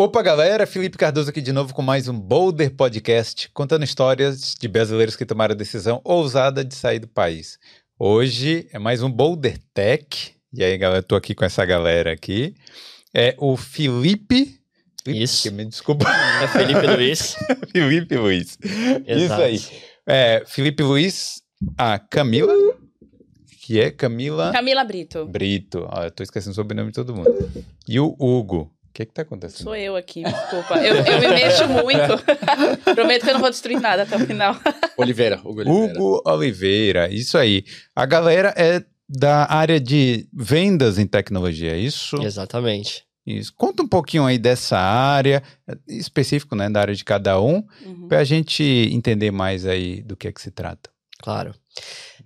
Opa, galera, Felipe Cardoso aqui de novo com mais um Boulder Podcast, contando histórias de brasileiros que tomaram a decisão ousada de sair do país. Hoje é mais um Boulder Tech. E aí, galera, tô aqui com essa galera aqui. É o Felipe. Isso. Me desculpa. É Felipe Luiz. Felipe Luiz. Exato. Isso aí. É, Felipe Luiz, a Camila. Que é Camila. Camila Brito. Brito. Ó, eu tô esquecendo o sobrenome de todo mundo. E o Hugo. O que é que tá acontecendo? Sou eu aqui, desculpa. Eu, eu me mexo muito. Prometo que eu não vou destruir nada até o final. Oliveira, Hugo Oliveira. Hugo Oliveira, isso aí. A galera é da área de vendas em tecnologia, é isso? Exatamente. Isso. Conta um pouquinho aí dessa área, específico, né, da área de cada um, uhum. para a gente entender mais aí do que é que se trata. Claro.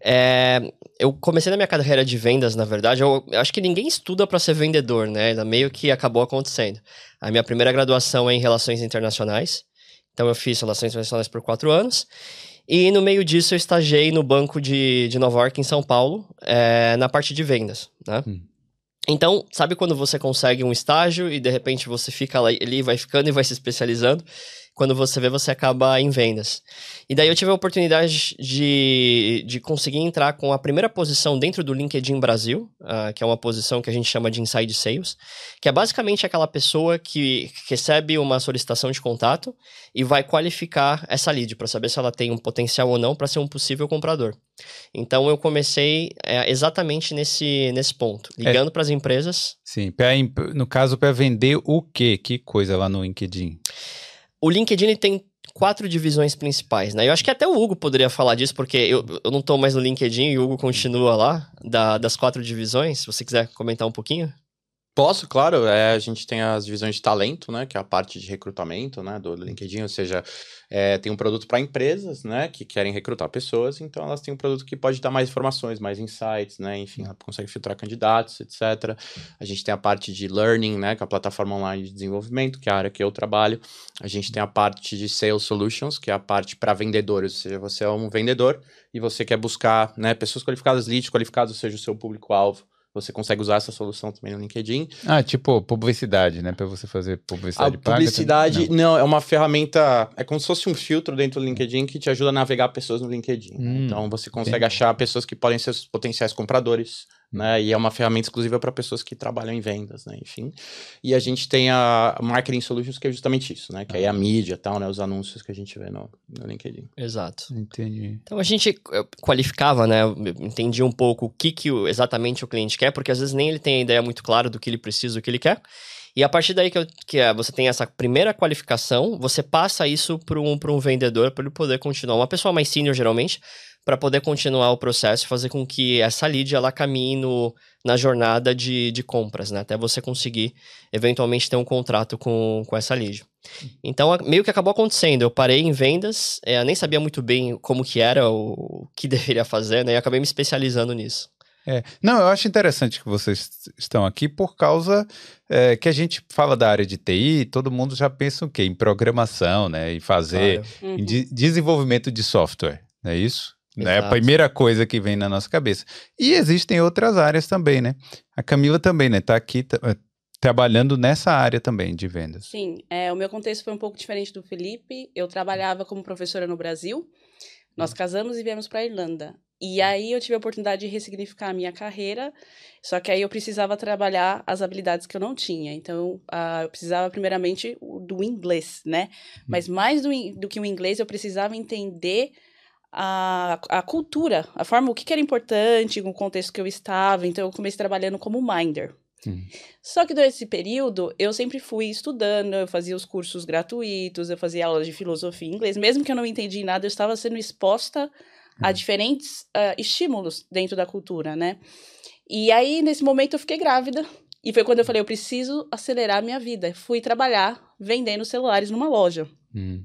É, eu comecei na minha carreira de vendas, na verdade. Eu, eu acho que ninguém estuda para ser vendedor, né? Meio que acabou acontecendo. A minha primeira graduação é em Relações Internacionais. Então, eu fiz Relações Internacionais por quatro anos. E no meio disso, eu estagiei no Banco de, de Nova York, em São Paulo, é, na parte de vendas, né? Hum. Então, sabe quando você consegue um estágio e de repente você fica ali, vai ficando e vai se especializando? Quando você vê, você acaba em vendas. E daí eu tive a oportunidade de, de conseguir entrar com a primeira posição dentro do LinkedIn Brasil, uh, que é uma posição que a gente chama de Inside Sales, que é basicamente aquela pessoa que recebe uma solicitação de contato e vai qualificar essa lead para saber se ela tem um potencial ou não para ser um possível comprador. Então eu comecei é, exatamente nesse, nesse ponto, é. ligando é. para as empresas. Sim, pra, no caso, para vender o quê? Que coisa lá no LinkedIn? O LinkedIn tem quatro divisões principais, né? Eu acho que até o Hugo poderia falar disso, porque eu, eu não estou mais no LinkedIn e o Hugo continua lá, da, das quatro divisões. Se você quiser comentar um pouquinho. Posso, claro. É, a gente tem as divisões de talento, né? Que é a parte de recrutamento, né? Do LinkedIn, ou seja, é, tem um produto para empresas, né? Que querem recrutar pessoas, então elas têm um produto que pode dar mais informações, mais insights, né? Enfim, ela consegue filtrar candidatos, etc. A gente tem a parte de learning, né? Que é a plataforma online de desenvolvimento, que é a área que eu trabalho. A gente tem a parte de sales solutions, que é a parte para vendedores, ou seja, você é um vendedor e você quer buscar, né? Pessoas qualificadas, leads qualificados, ou seja, o seu público-alvo você consegue usar essa solução também no LinkedIn. Ah, tipo publicidade, né? Para você fazer publicidade a Publicidade, não. não. é uma ferramenta, é como se fosse um filtro dentro do LinkedIn que te ajuda a navegar pessoas no LinkedIn. Hum, então você consegue entendi. achar pessoas que podem ser os potenciais compradores né? E é uma ferramenta exclusiva para pessoas que trabalham em vendas, né? Enfim. E a gente tem a Marketing Solutions, que é justamente isso, né? Que aí é a mídia tal, né? Os anúncios que a gente vê no, no LinkedIn. Exato. Entendi. Então a gente qualificava, né? Entendia um pouco o que, que exatamente o cliente quer, porque às vezes nem ele tem a ideia muito clara do que ele precisa, do que ele quer. E a partir daí que, eu, que é, você tem essa primeira qualificação, você passa isso para um, um vendedor para ele poder continuar. Uma pessoa mais senior, geralmente, para poder continuar o processo e fazer com que essa lead ela caminhe no, na jornada de, de compras, né? Até você conseguir eventualmente ter um contrato com, com essa lead. Então, meio que acabou acontecendo. Eu parei em vendas, é, nem sabia muito bem como que era, o, o que deveria fazer, né? E acabei me especializando nisso. É. Não, eu acho interessante que vocês estão aqui por causa é, que a gente fala da área de TI, todo mundo já pensa o quê? Em programação, né? Em fazer, claro. em de desenvolvimento de software, não é isso? É a primeira coisa que vem na nossa cabeça. E existem outras áreas também, né? A Camila também, né? Tá aqui eh, trabalhando nessa área também de vendas. Sim, é, o meu contexto foi um pouco diferente do Felipe. Eu trabalhava como professora no Brasil. Nós casamos e viemos para a Irlanda. E aí eu tive a oportunidade de ressignificar a minha carreira, só que aí eu precisava trabalhar as habilidades que eu não tinha. Então, uh, eu precisava primeiramente do inglês, né? Hum. Mas mais do, do que o inglês, eu precisava entender a, a cultura, a forma, o que, que era importante, o contexto que eu estava. Então, eu comecei trabalhando como minder. Hum. Só que durante esse período, eu sempre fui estudando, eu fazia os cursos gratuitos, eu fazia aulas de filosofia em inglês. Mesmo que eu não entendi nada, eu estava sendo exposta a diferentes uh, estímulos dentro da cultura, né? E aí, nesse momento, eu fiquei grávida. E foi quando eu falei, eu preciso acelerar a minha vida. Fui trabalhar vendendo celulares numa loja. Hum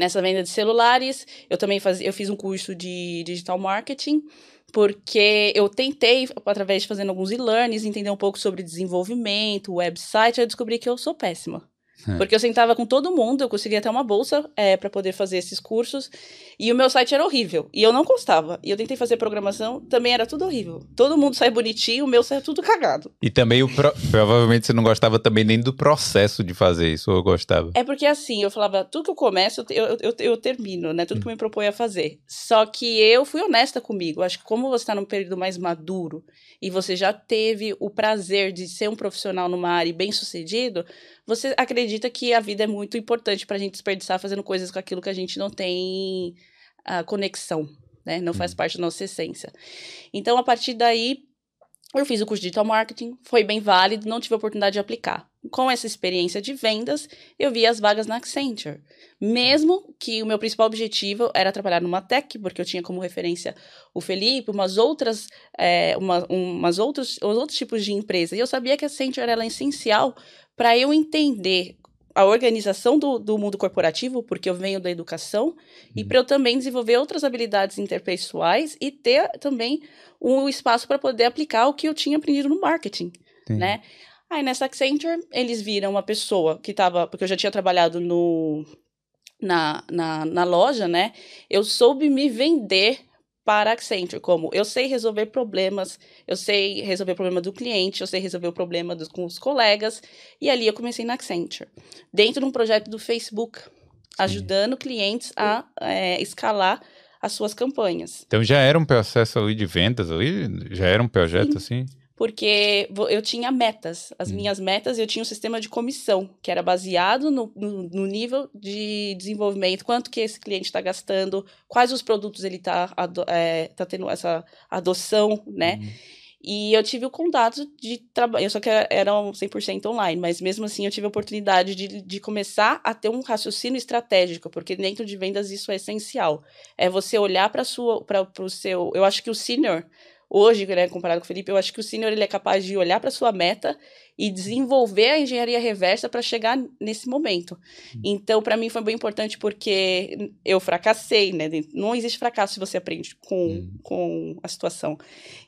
nessa venda de celulares. Eu também faz, eu fiz um curso de digital marketing, porque eu tentei, através de fazendo alguns e-learnings, entender um pouco sobre desenvolvimento, website, eu descobri que eu sou péssima. É. Porque eu sentava com todo mundo, eu conseguia até uma bolsa é, para poder fazer esses cursos. E o meu site era horrível. E eu não gostava. E eu tentei fazer programação, também era tudo horrível. Todo mundo sai bonitinho, o meu sai tudo cagado. E também, o pro... provavelmente, você não gostava também nem do processo de fazer isso, ou eu gostava? É porque assim, eu falava, tudo que eu começo, eu, eu, eu, eu termino, né? Tudo hum. que eu me proponho a fazer. Só que eu fui honesta comigo. Acho que como você está num período mais maduro e você já teve o prazer de ser um profissional numa área bem sucedido, você acredita que a vida é muito importante para a gente desperdiçar fazendo coisas com aquilo que a gente não tem a conexão, né? Não faz uhum. parte da nossa essência. Então, a partir daí, eu fiz o curso de digital marketing, foi bem válido, não tive a oportunidade de aplicar. Com essa experiência de vendas, eu vi as vagas na Accenture. Mesmo que o meu principal objetivo era trabalhar numa tech, porque eu tinha como referência o Felipe, umas outras, é, uma, umas outros, os outros tipos de empresa. E eu sabia que a Accenture era essencial para eu entender a organização do, do, mundo corporativo, porque eu venho da educação, uhum. e para eu também desenvolver outras habilidades interpessoais e ter também um espaço para poder aplicar o que eu tinha aprendido no marketing, Sim. né? Aí nessa Accenture, eles viram uma pessoa que estava, porque eu já tinha trabalhado no, na, na, na loja, né? Eu soube me vender para Accenture, como eu sei resolver problemas, eu sei resolver o problema do cliente, eu sei resolver o problema dos, com os colegas, e ali eu comecei na Accenture, dentro de um projeto do Facebook, ajudando clientes a é, escalar as suas campanhas. Então já era um processo ali de vendas ali? Já era um projeto Sim. assim? Porque eu tinha metas. As hum. minhas metas, eu tinha um sistema de comissão, que era baseado no, no, no nível de desenvolvimento, quanto que esse cliente está gastando, quais os produtos ele está é, tá tendo essa adoção, né? Hum. E eu tive o contato de trabalho, eu só que eram 100% online, mas mesmo assim eu tive a oportunidade de, de começar a ter um raciocínio estratégico, porque dentro de vendas isso é essencial. É você olhar para o seu. Eu acho que o senior hoje, né, comparado com o Felipe, eu acho que o senior ele é capaz de olhar para sua meta e desenvolver a engenharia reversa para chegar nesse momento. Hum. Então, para mim foi bem importante porque eu fracassei, né? Não existe fracasso se você aprende com, hum. com a situação.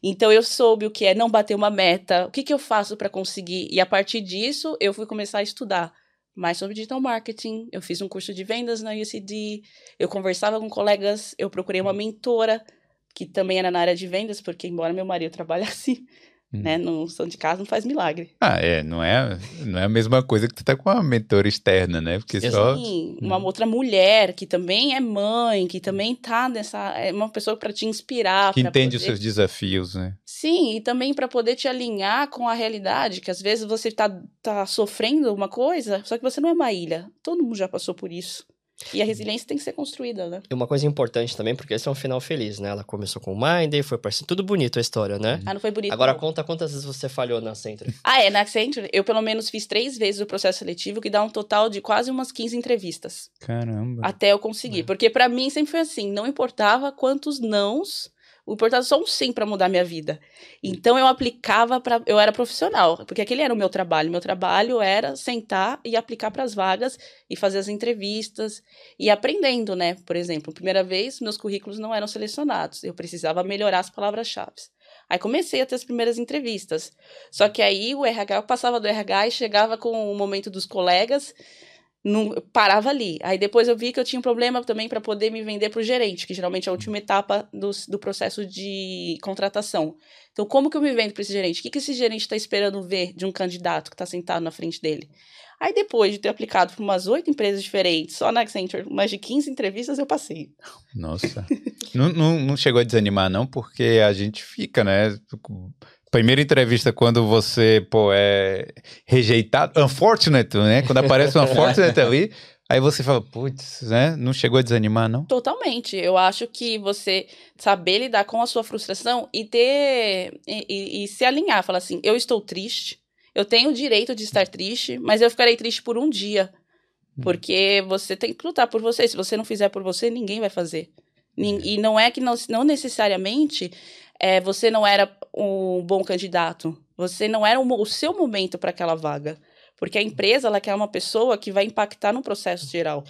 Então, eu soube o que é não bater uma meta, o que, que eu faço para conseguir, e a partir disso eu fui começar a estudar mais sobre digital marketing. Eu fiz um curso de vendas na UCD, eu conversava com colegas, eu procurei uma hum. mentora que também era na área de vendas, porque embora meu marido trabalhasse hum. né, no som de casa, não faz milagre. Ah, é, não é, não é a mesma coisa que tu tá com uma mentora externa, né? Porque Sim, só uma hum. outra mulher que também é mãe, que também tá nessa, é uma pessoa para te inspirar, que entende poder... os seus desafios, né? Sim, e também para poder te alinhar com a realidade, que às vezes você tá, tá sofrendo uma coisa, só que você não é uma ilha. Todo mundo já passou por isso. E a resiliência tem que ser construída, né? E uma coisa importante também, porque esse é um final feliz, né? Ela começou com o Mind, foi parecendo tudo bonito a história, né? Ah, não foi bonito. Agora não. conta quantas vezes você falhou na Accenture. Ah, é, na Accenture eu pelo menos fiz três vezes o processo seletivo, que dá um total de quase umas 15 entrevistas. Caramba. Até eu conseguir. É. Porque para mim sempre foi assim, não importava quantos nãos o importava só um sim para mudar minha vida. Então eu aplicava para eu era profissional, porque aquele era o meu trabalho. Meu trabalho era sentar e aplicar para as vagas e fazer as entrevistas e aprendendo, né? Por exemplo, primeira vez meus currículos não eram selecionados. Eu precisava melhorar as palavras-chave. Aí comecei a ter as primeiras entrevistas. Só que aí o RH eu passava do RH e chegava com o momento dos colegas não, parava ali. Aí depois eu vi que eu tinha um problema também para poder me vender para o gerente, que geralmente é a última etapa do, do processo de contratação. Então, como que eu me vendo para esse gerente? O que, que esse gerente está esperando ver de um candidato que está sentado na frente dele? Aí, depois de ter aplicado para umas oito empresas diferentes, só na Accenture, mais de 15 entrevistas, eu passei. Nossa. não, não, não chegou a desanimar, não, porque a gente fica, né? Primeira entrevista quando você, pô, é rejeitado, unfortunate, né? Quando aparece um unfortunate ali, aí você fala, putz, né? Não chegou a desanimar, não? Totalmente. Eu acho que você saber lidar com a sua frustração e ter. e, e, e se alinhar, falar assim, eu estou triste, eu tenho o direito de estar triste, mas eu ficarei triste por um dia. Hum. Porque você tem que lutar por você. Se você não fizer por você, ninguém vai fazer. E não é que não, não necessariamente é, você não era um bom candidato, você não era o seu momento para aquela vaga. Porque a empresa ela quer uma pessoa que vai impactar no processo geral.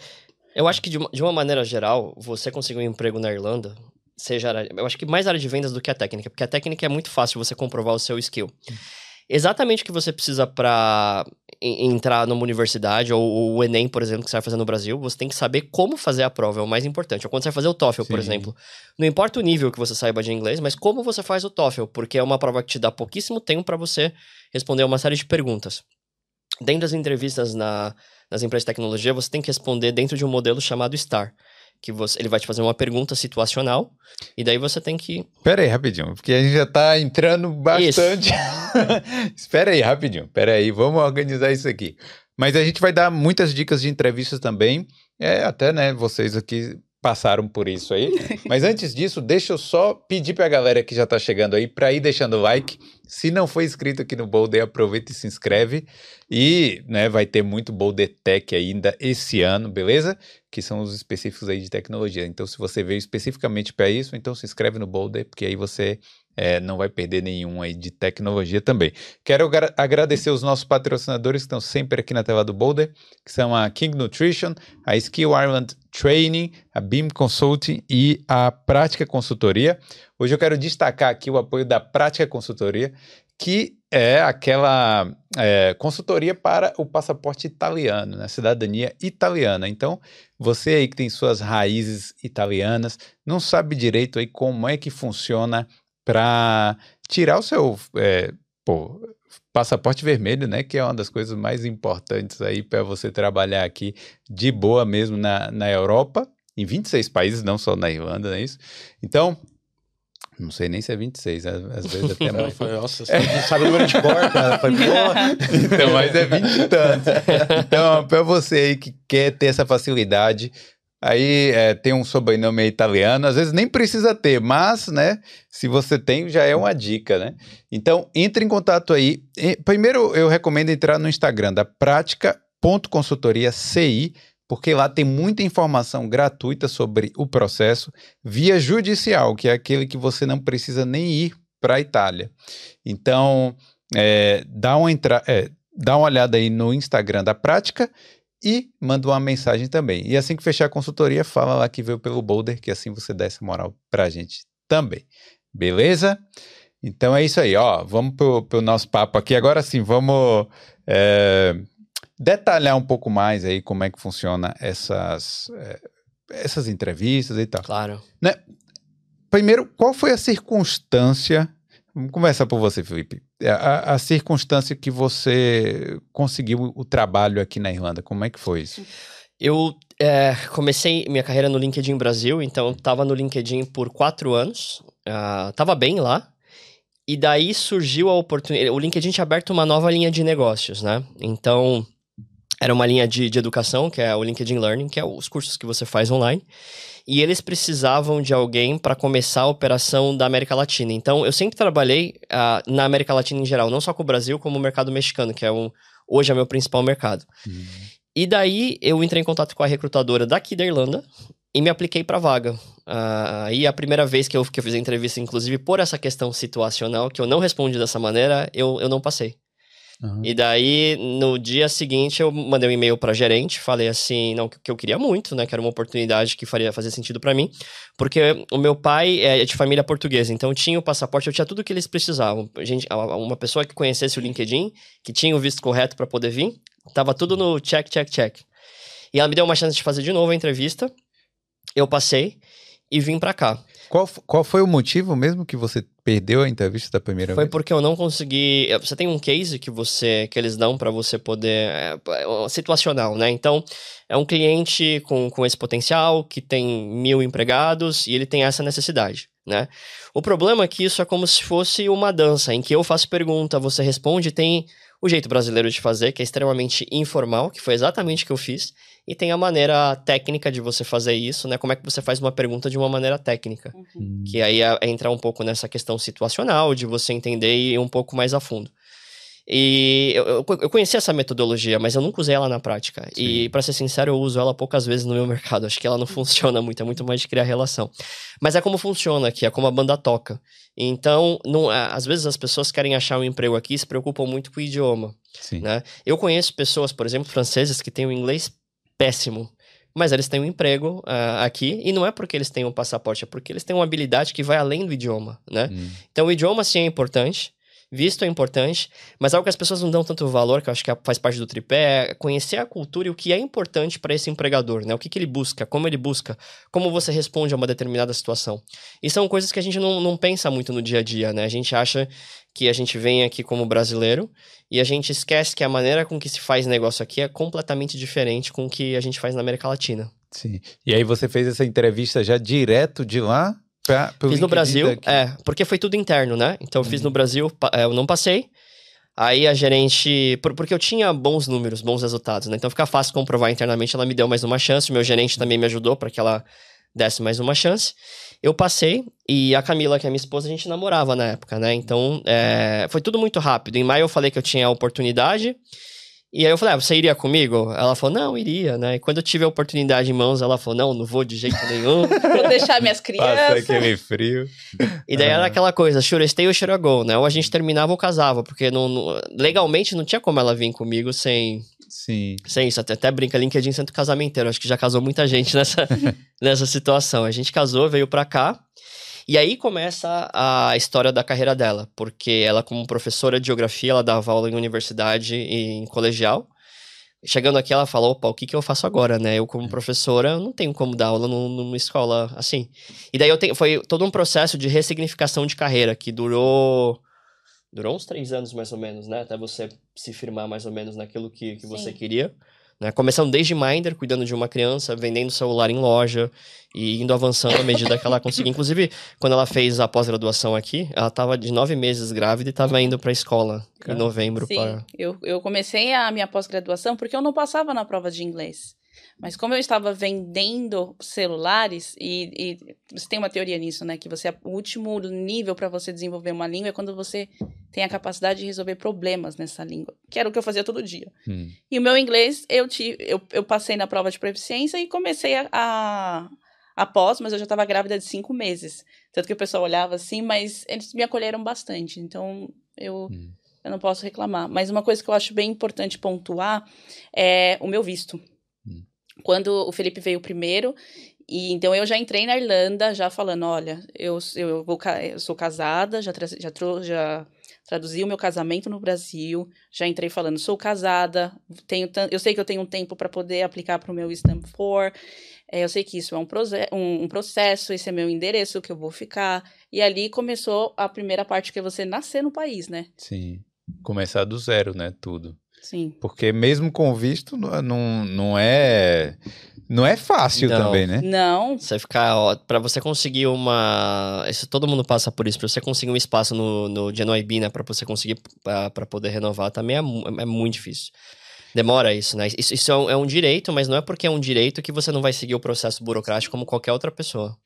Eu acho que, de uma, de uma maneira geral, você conseguir um emprego na Irlanda, seja. Eu acho que mais área de vendas do que a técnica, porque a técnica é muito fácil você comprovar o seu skill. Exatamente o que você precisa para entrar numa universidade, ou, o Enem, por exemplo, que você vai fazer no Brasil, você tem que saber como fazer a prova, é o mais importante. Ou quando você vai fazer o TOEFL, Sim. por exemplo. Não importa o nível que você saiba de inglês, mas como você faz o TOEFL, porque é uma prova que te dá pouquíssimo tempo para você responder uma série de perguntas. Dentro das entrevistas na, nas empresas de tecnologia, você tem que responder dentro de um modelo chamado STAR que você, ele vai te fazer uma pergunta situacional e daí você tem que. Espera aí, rapidinho, porque a gente já tá entrando bastante. Espera aí, rapidinho. Espera aí, vamos organizar isso aqui. Mas a gente vai dar muitas dicas de entrevistas também. É, até, né, vocês aqui passaram por isso aí. Mas antes disso, deixa eu só pedir para a galera que já está chegando aí para ir deixando o like. Se não for inscrito aqui no Boulder, aproveita e se inscreve. E né, vai ter muito Boulder Tech ainda esse ano, beleza? Que são os específicos aí de tecnologia. Então, se você veio especificamente para isso, então se inscreve no Boulder, porque aí você é, não vai perder nenhum aí de tecnologia também. Quero agradecer os nossos patrocinadores que estão sempre aqui na tela do Boulder, que são a King Nutrition, a Skill Ireland Training, a Beam Consulting e a Prática Consultoria. Hoje eu quero destacar aqui o apoio da Prática Consultoria, que é aquela é, consultoria para o passaporte italiano, né? cidadania italiana. Então, você aí que tem suas raízes italianas, não sabe direito aí como é que funciona para tirar o seu é, pô, passaporte vermelho, né? Que é uma das coisas mais importantes aí para você trabalhar aqui de boa mesmo na, na Europa, em 26 países, não só na Irlanda, não é isso? Então, não sei nem se é 26, às vezes até mais. Nossa, você sabe o número de cor, cara. Foi, então, mas é 20 e tantos. Então, para você aí que quer ter essa facilidade, Aí é, tem um sobrenome italiano, às vezes nem precisa ter, mas, né, se você tem, já é uma dica, né? Então, entre em contato aí. Primeiro, eu recomendo entrar no Instagram da prática.consultoria.ci, porque lá tem muita informação gratuita sobre o processo via judicial, que é aquele que você não precisa nem ir para a Itália. Então, é, dá, uma entra é, dá uma olhada aí no Instagram da Prática e manda uma mensagem também. E assim que fechar a consultoria, fala lá que veio pelo Boulder, que assim você dá essa moral pra gente também. Beleza? Então é isso aí, ó. Vamos pro, pro nosso papo aqui. Agora sim, vamos é, detalhar um pouco mais aí como é que funciona essas, é, essas entrevistas e tal. Claro. Né? Primeiro, qual foi a circunstância Vamos começar por você, Felipe. É, a, a, circunstância que você conseguiu o trabalho aqui na Irlanda, como é que foi isso? Eu é, comecei minha carreira no LinkedIn Brasil, então estava no LinkedIn por quatro anos, estava uh, bem lá, e daí surgiu a oportunidade. O LinkedIn tinha aberto uma nova linha de negócios, né? Então, era uma linha de, de educação, que é o LinkedIn Learning, que é os cursos que você faz online e eles precisavam de alguém para começar a operação da América Latina. Então, eu sempre trabalhei uh, na América Latina em geral, não só com o Brasil, como o mercado mexicano, que é um, hoje é meu principal mercado. Uhum. E daí eu entrei em contato com a recrutadora daqui da Irlanda e me apliquei para vaga. Uh, aí a primeira vez que eu, que eu fiz a entrevista, inclusive por essa questão situacional, que eu não respondi dessa maneira, eu, eu não passei. Uhum. E daí, no dia seguinte, eu mandei um e-mail para gerente, falei assim, não, que eu queria muito, né, que era uma oportunidade que faria fazer sentido para mim, porque o meu pai é de família portuguesa, então tinha o passaporte, eu tinha tudo que eles precisavam. Gente, uma pessoa que conhecesse o LinkedIn, que tinha o visto correto para poder vir, tava tudo no check, check, check. E ela me deu uma chance de fazer de novo a entrevista. Eu passei e vim para cá. Qual, qual foi o motivo mesmo que você perdeu a entrevista da primeira foi vez? Foi porque eu não consegui. Eh, você tem um case que você que eles dão para você poder é, situacional, né? Então é um cliente com, com esse potencial que tem mil empregados e ele tem essa necessidade. Né? O problema é que isso é como se fosse uma dança, em que eu faço pergunta, você responde, tem o jeito brasileiro de fazer, que é extremamente informal, que foi exatamente o que eu fiz, e tem a maneira técnica de você fazer isso, né? Como é que você faz uma pergunta de uma maneira técnica. Uhum. Que aí é, é entrar um pouco nessa questão situacional, de você entender e ir um pouco mais a fundo. E eu, eu, conheci essa metodologia, mas eu nunca usei ela na prática. Sim. E, para ser sincero, eu uso ela poucas vezes no meu mercado. Acho que ela não funciona muito, é muito mais de criar relação. Mas é como funciona aqui, é como a banda toca. Então, não, às vezes as pessoas querem achar um emprego aqui e se preocupam muito com o idioma. Sim. Né? Eu conheço pessoas, por exemplo, franceses que têm o inglês péssimo. Mas eles têm um emprego uh, aqui, e não é porque eles têm um passaporte, é porque eles têm uma habilidade que vai além do idioma, né? Hum. Então, o idioma, sim, é importante, Visto é importante, mas algo que as pessoas não dão tanto valor, que eu acho que é, faz parte do tripé, é conhecer a cultura e o que é importante para esse empregador, né? O que, que ele busca, como ele busca, como você responde a uma determinada situação. E são coisas que a gente não, não pensa muito no dia a dia, né? A gente acha que a gente vem aqui como brasileiro e a gente esquece que a maneira com que se faz negócio aqui é completamente diferente com o que a gente faz na América Latina. Sim. E aí você fez essa entrevista já direto de lá? Pra, fiz no Brasil, daqui. é, porque foi tudo interno, né? Então eu fiz no uhum. Brasil, é, eu não passei. Aí a gerente, porque eu tinha bons números, bons resultados, né? Então fica fácil comprovar internamente, ela me deu mais uma chance, o meu gerente também me ajudou para que ela desse mais uma chance. Eu passei e a Camila, que é minha esposa, a gente namorava na época, né? Então é, foi tudo muito rápido. Em maio eu falei que eu tinha a oportunidade. E aí eu falei, ah, você iria comigo? Ela falou, não, iria, né? E quando eu tive a oportunidade em mãos, ela falou, não, não vou de jeito nenhum. vou deixar minhas crianças. Passa aquele frio. E daí era aquela coisa, stay ou go, né? Ou a gente terminava ou casava, porque não, não, legalmente não tinha como ela vir comigo sem... Sim. Sem isso, até, até brinca LinkedIn Santo Casamenteiro, acho que já casou muita gente nessa, nessa situação. A gente casou, veio pra cá, e aí começa a história da carreira dela, porque ela, como professora de geografia, ela dava aula em universidade e em colegial. Chegando aqui, ela falou: opa, o que, que eu faço agora, né? Eu, como professora, não tenho como dar aula numa escola assim. E daí eu tenho, foi todo um processo de ressignificação de carreira que durou. Durou uns três anos, mais ou menos, né? Até você se firmar mais ou menos naquilo que, que você queria. Né? Começando desde Minder, cuidando de uma criança, vendendo celular em loja e indo avançando à medida que ela conseguia. Inclusive, quando ela fez a pós-graduação aqui, ela estava de nove meses grávida e estava indo para a escola em novembro. Sim, pra... eu, eu comecei a minha pós-graduação porque eu não passava na prova de inglês. Mas como eu estava vendendo celulares, e, e, você tem uma teoria nisso, né? Que você o último nível para você desenvolver uma língua é quando você tem a capacidade de resolver problemas nessa língua. Que era o que eu fazia todo dia. Hum. E o meu inglês, eu, tive, eu, eu passei na prova de proficiência e comecei a, a após, mas eu já estava grávida de cinco meses. Tanto que o pessoal olhava assim, mas eles me acolheram bastante. Então, eu, hum. eu não posso reclamar. Mas uma coisa que eu acho bem importante pontuar é o meu visto. Quando o Felipe veio primeiro, e então eu já entrei na Irlanda já falando, olha, eu, eu, vou, eu sou casada, já, já, já traduzi o meu casamento no Brasil, já entrei falando, sou casada, tenho eu sei que eu tenho um tempo para poder aplicar para o meu Stamp 4, é, eu sei que isso é um, um, um, processo, esse é meu endereço que eu vou ficar. E ali começou a primeira parte que é você nascer no país, né? Sim. Começar do zero, né? Tudo. Sim. Porque mesmo com visto, não, não é. Não é fácil não. também, né? Não. Você ficar. para você conseguir uma. Isso, todo mundo passa por isso. Pra você conseguir um espaço no, no GNOIB, né? Pra você conseguir. para poder renovar também é, é muito difícil. Demora isso, né? Isso, isso é, um, é, um, direito, mas não é porque é um direito que você não vai seguir o processo burocrático como qualquer outra pessoa.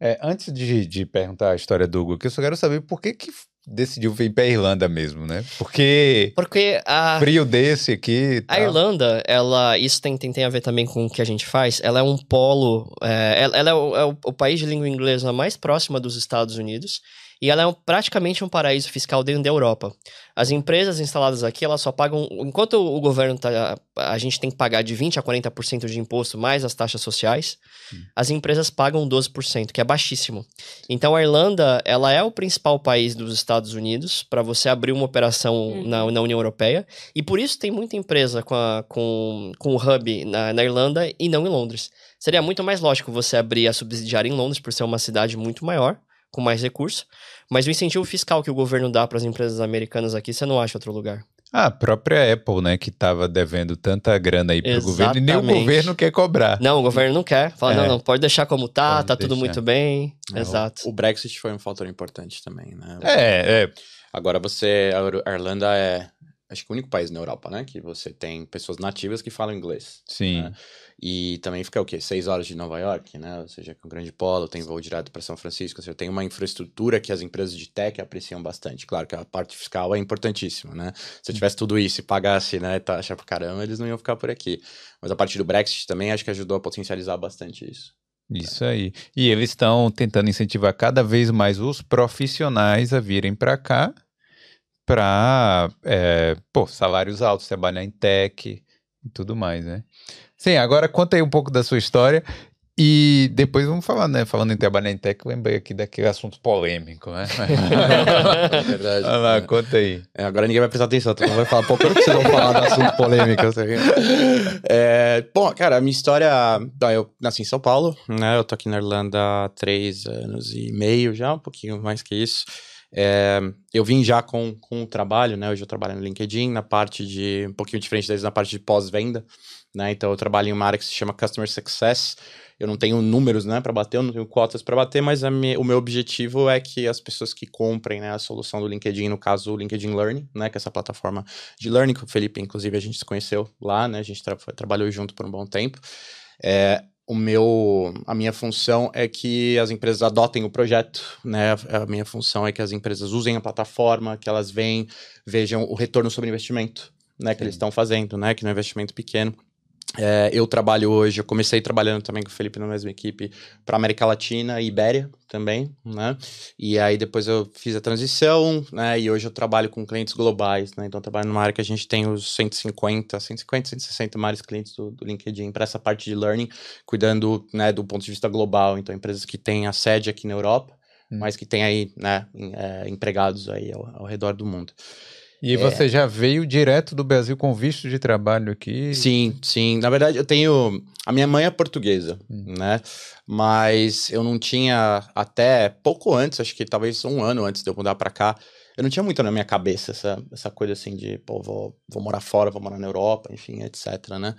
É, antes de, de perguntar a história do Hugo, eu só quero saber por que, que decidiu vir para Irlanda mesmo, né? Porque porque a frio desse aqui. A Irlanda, ela isso tem, tem, tem a ver também com o que a gente faz. Ela é um polo, é, ela, ela é, o, é o, país de língua inglesa mais próxima dos Estados Unidos e ela é um, praticamente um paraíso fiscal dentro da Europa. As empresas instaladas aqui, elas só pagam, enquanto o governo tá, a gente tem que pagar de 20 a 40% de imposto mais as taxas sociais, hum. as empresas pagam 12%, que é baixíssimo. Então a Irlanda, ela é o principal país dos Estados Unidos para você abrir uma operação hum. na, na, União Europeia, e por isso tem muita empresa com, a, com, com o hub na, na Irlanda e não em Londres. Seria muito mais lógico você abrir a subsidiária em Londres por ser uma cidade muito maior com mais recurso. Mas o incentivo fiscal que o governo dá para as empresas americanas aqui, você não acha outro lugar. Ah, a própria Apple, né, que estava devendo tanta grana aí para o governo e nem o governo quer cobrar. Não, o governo não quer. Fala, é. não, não, pode deixar como tá, pode tá deixar. tudo muito bem. É, Exato. O, o, Brexit foi um fator importante também, né? É, é. Agora você, a Irlanda é, acho que o único país na Europa, né, que você tem pessoas nativas que falam inglês. Sim. Né? E também fica o quê? Seis horas de Nova York, né? Ou seja, com um grande polo, tem voo direto para São Francisco, ou seja, tem uma infraestrutura que as empresas de tech apreciam bastante. Claro que a parte fiscal é importantíssima, né? Se tivesse tudo isso e pagasse, né, taxa pra caramba, eles não iam ficar por aqui. Mas a partir do Brexit também acho que ajudou a potencializar bastante isso. Isso aí. E eles estão tentando incentivar cada vez mais os profissionais a virem para cá para, é, pô, salários altos, trabalhar em tech e tudo mais, né? Sim, agora conta aí um pouco da sua história E depois vamos falar, né? Falando em trabalhar em tech, lembrei aqui daquele assunto polêmico, né? É verdade. Vai lá, conta aí. É, agora ninguém vai prestar atenção, todo mundo vai falar, pô, quando que vocês vão falar do assunto polêmico? É, bom, cara, a minha história. Bom, eu nasci em São Paulo, né? Eu tô aqui na Irlanda há três anos e meio já, um pouquinho mais que isso. É, eu vim já com, com o trabalho, né? Hoje eu trabalho no LinkedIn, na parte de. um pouquinho diferente deles, na parte de pós-venda, né? Então eu trabalho em uma área que se chama Customer Success. Eu não tenho números, né, para bater, eu não tenho cotas para bater, mas minha, o meu objetivo é que as pessoas que comprem, né, a solução do LinkedIn, no caso o LinkedIn Learning, né, que é essa plataforma de learning que o Felipe, inclusive, a gente se conheceu lá, né, a gente tra trabalhou junto por um bom tempo. É, o meu, a minha função é que as empresas adotem o projeto, né? A minha função é que as empresas usem a plataforma, que elas venham, vejam o retorno sobre investimento, né? Que Sim. eles estão fazendo, né? Que não é um investimento pequeno. É, eu trabalho hoje, eu comecei trabalhando também com o Felipe na mesma equipe para América Latina e Ibéria também, né? E aí depois eu fiz a transição, né? E hoje eu trabalho com clientes globais, né? Então eu trabalho numa área que a gente tem os 150, 150, 160 maiores clientes do, do LinkedIn para essa parte de learning, cuidando, né, do ponto de vista global. Então empresas que têm a sede aqui na Europa, hum. mas que têm aí, né, é, empregados aí ao, ao redor do mundo. E é. você já veio direto do Brasil com visto de trabalho aqui? Sim, sim. Na verdade, eu tenho. A minha mãe é portuguesa, hum. né? Mas eu não tinha até pouco antes, acho que talvez um ano antes de eu mudar para cá, eu não tinha muito na minha cabeça essa, essa coisa assim de, pô, vou, vou morar fora, vou morar na Europa, enfim, etc, né?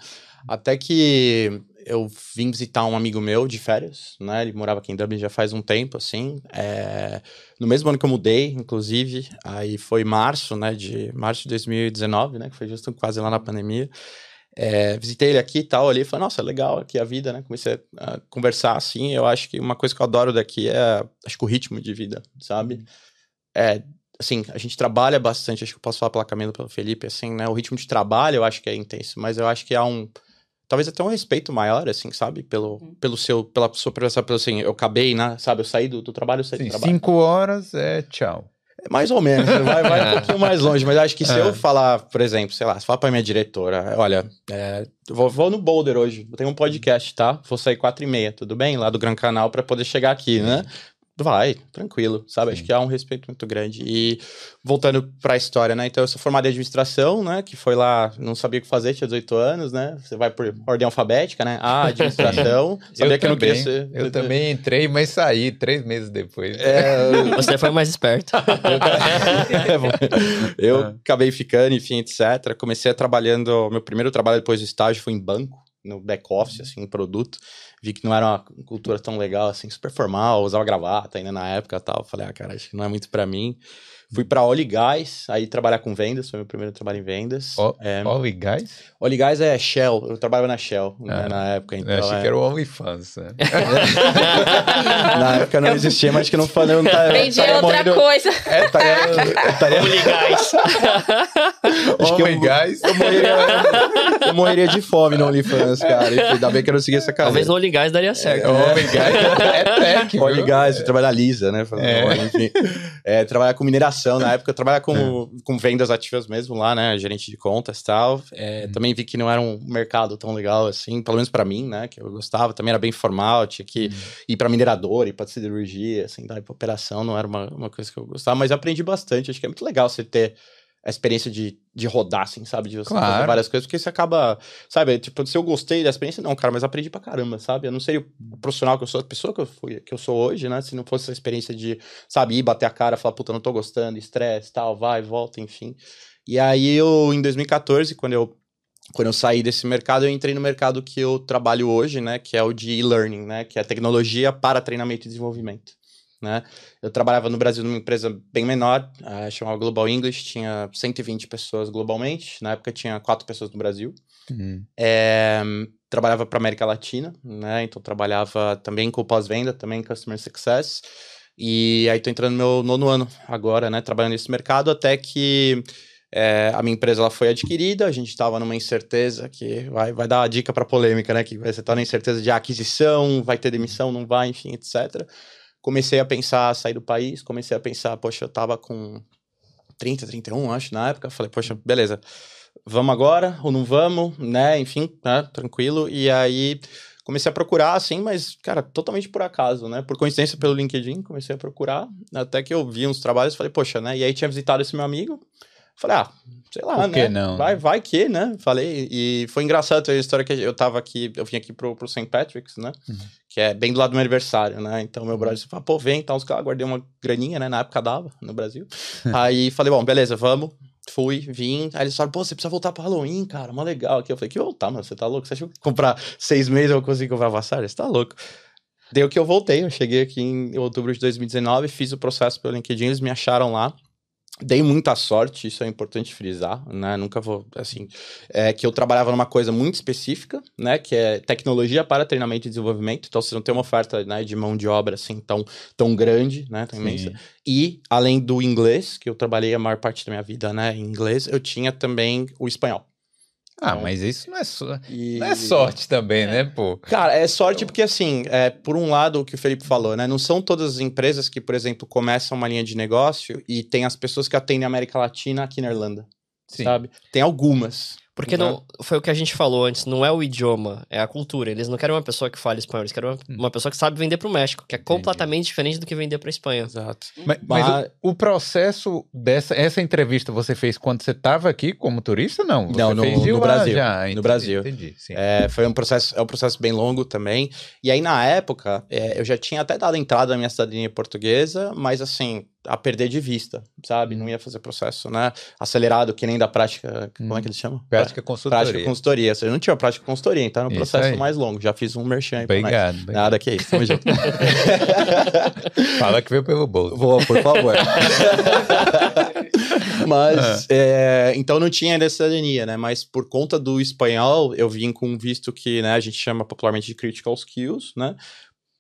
Até que eu vim visitar um amigo meu de férias, né? Ele morava aqui em Dublin já faz um tempo, assim. É... No mesmo ano que eu mudei, inclusive, aí foi março, né? De março de 2019, né? Que foi justo quase lá na pandemia. É, visitei ele aqui e tal, ali, falei, nossa, legal aqui a vida, né? Comecei a conversar, assim, eu acho que uma coisa que eu adoro daqui é, acho que o ritmo de vida, sabe? Uhum. É, assim, a gente trabalha bastante, acho que eu posso falar pela Camila, pelo Felipe, assim, né? O ritmo de trabalho eu acho que é intenso, mas eu acho que há um talvez até um respeito maior, assim, sabe? Pelo, uhum. pelo seu, pela sua presença, pelo assim, eu acabei, né? Sabe, eu saí do, do trabalho, eu saí Sim, do trabalho. Cinco horas é tchau. É mais ou menos, vai, vai um pouquinho mais longe, mas acho que se é. eu falar, por exemplo, sei lá, se falar pra minha diretora, olha, é, vou, vou, no Boulder hoje, eu tenho um podcast, tá? Vou sair quatro e meia, tudo bem? Lá do Gran Canal para poder chegar aqui, né? Vai, tranquilo, sabe? Sim. Acho que há um respeito muito grande. E voltando para a história, né? Então, eu sou formado em administração, né? Que foi lá, não sabia o que fazer, tinha 18 anos, né? Você vai por ordem alfabética, né? Ah, administração. sabia eu que também, não queria ser. Eu também entrei, mas saí três meses depois. É, Você foi mais esperto. eu ah. acabei ficando, enfim, etc. Comecei trabalhando. Meu primeiro trabalho depois do estágio foi em banco, no back office, assim, produto vi que não era uma cultura tão legal, assim, super formal, usava gravata ainda na época tal. Falei, ah, cara, acho que não é muito para mim. Fui para Oligás, aí trabalhar com vendas, foi meu primeiro trabalho em vendas. O, é, Oligás? Oligás é Shell, eu trabalhava na Shell né, ah, na época. Então, eu achei é... que era o OnlyFans, né? na época não existia, mas que não falei. Não tá, Vendi outra morrendo... coisa. É, estaria... estaria... Oligás. Acho que eu, eu, morreria, eu morreria de fome no OnlyFans, cara. E ainda bem que eu não segui essa cara. Talvez no Oligás daria certo. É, né? Oligás é tech. Oligás, eu trabalho na Lisa, né? É. Enfim, é, trabalhar com mineração na época, eu trabalhava com, é. com vendas ativas mesmo lá, né? Gerente de contas e tal. É, hum. Também vi que não era um mercado tão legal assim, pelo menos para mim, né? Que eu gostava, também era bem formal, tinha que hum. ir para minerador, ir para siderurgia, assim, dar para operação, não era uma, uma coisa que eu gostava, mas aprendi bastante. Acho que é muito legal você ter a experiência de, de rodar, assim, sabe? De você claro. fazer várias coisas, porque você acaba, sabe? Tipo, se eu gostei da experiência, não, cara, mas aprendi pra caramba, sabe? Eu não seria o profissional que eu sou, a pessoa que eu, fui, que eu sou hoje, né? Se não fosse essa experiência de, sabe, ir bater a cara, falar, puta, não tô gostando, estresse, tal, vai, volta, enfim. E aí eu, em 2014, quando eu quando eu saí desse mercado, eu entrei no mercado que eu trabalho hoje, né, que é o de e-learning, né, que é tecnologia para treinamento e desenvolvimento né? Eu trabalhava no Brasil numa empresa bem menor, uh, chamava Global English, tinha 120 pessoas globalmente, na época tinha quatro pessoas no Brasil. Uhum. É, trabalhava para América Latina, né? Então trabalhava também com pós-venda, também Customer Success. E aí tô entrando no meu nono ano agora, né? Trabalhando nesse mercado, até que é, a minha empresa ela foi adquirida, a gente estava numa incerteza que vai, vai dar a dica para polêmica, né? Que você está na incerteza de aquisição, vai ter demissão, não vai, enfim, etc comecei a pensar sair do país, comecei a pensar, poxa, eu tava com 30, 31, acho, na época, falei, poxa, beleza, vamos agora ou não vamos, né, enfim, né, tranquilo, e aí comecei a procurar, assim, mas, cara, totalmente por acaso, né? Por coincidência pelo LinkedIn, comecei a procurar, até que eu vi uns trabalhos falei, poxa, né? E aí tinha visitado esse meu amigo, falei, ah, sei lá, né? não? Vai, vai que, né? Falei, e foi engraçado a história que eu tava aqui, eu vim aqui pro, pro St. Patrick's, né? Uhum. Que é bem do lado do meu aniversário, né? Então meu brother falou, pô, vem, então os caras guardei uma graninha, né? Na época dava, no Brasil. aí falei, bom, beleza, vamos. Fui, vim. Aí eles falaram, pô, você precisa voltar pro Halloween, cara, mó legal aqui. Eu falei, que voltar, mano, você tá louco? Você achou que comprar seis meses eu conseguir comprar passagem? Você tá louco. Deu que eu voltei, eu cheguei aqui em outubro de 2019, fiz o processo pelo LinkedIn, eles me acharam lá. Dei muita sorte, isso é importante frisar, né? Nunca vou, assim, é que eu trabalhava numa coisa muito específica, né? Que é tecnologia para treinamento e desenvolvimento. Então, você não tem uma oferta né, de mão de obra assim tão, tão grande, né? Tão imensa. E, além do inglês, que eu trabalhei a maior parte da minha vida, né? Em inglês, eu tinha também o espanhol. Ah, mas isso não é, so... E... não é sorte também, né, pô? Cara, é sorte porque, assim, é, por um lado, o que o Felipe falou, né? Não são todas as empresas que, por exemplo, começam uma linha de negócio e tem as pessoas que atendem a América Latina aqui na Irlanda, Sim. sabe? Tem algumas. Porque né? não, foi o que a gente falou antes, não é o idioma, é a cultura. Eles não querem uma pessoa que fale espanhol, eles querem uma, Hum. uma pessoa que sabe vender pro México, que é completamente diferente do que vender pra Espanha. Exato. Mas, mas Mas- o, o processo dessa essa entrevista você fez quando você estava aqui como turista? Não, você Não, no- fez no lá Brasil. Já. No Entendi, Brasil. Entendi, sim. É, foi um processo, é um processo bem longo também. E aí, na época, é, eu já tinha até dado entrada na minha cidadania portuguesa, mas assim, a perder de vista, sabe? Não ia fazer processo, né? Acelerado, que nem da prática. Como é que eles chamam? Prática consultoria. Prática consultoria. Ou seja, eu não tinha prática consultoria, então era um processo mais longo. Já fiz um merchan aí. Obrigado. obrigado. Nada que isso, tamo junto. Fala que veio pelo bolso. Vou, por favor. Mas, é, então não tinha ainda cidadania, né? Mas por conta do espanhol, eu vim com um visto que né, a gente chama popularmente de critical skills, né?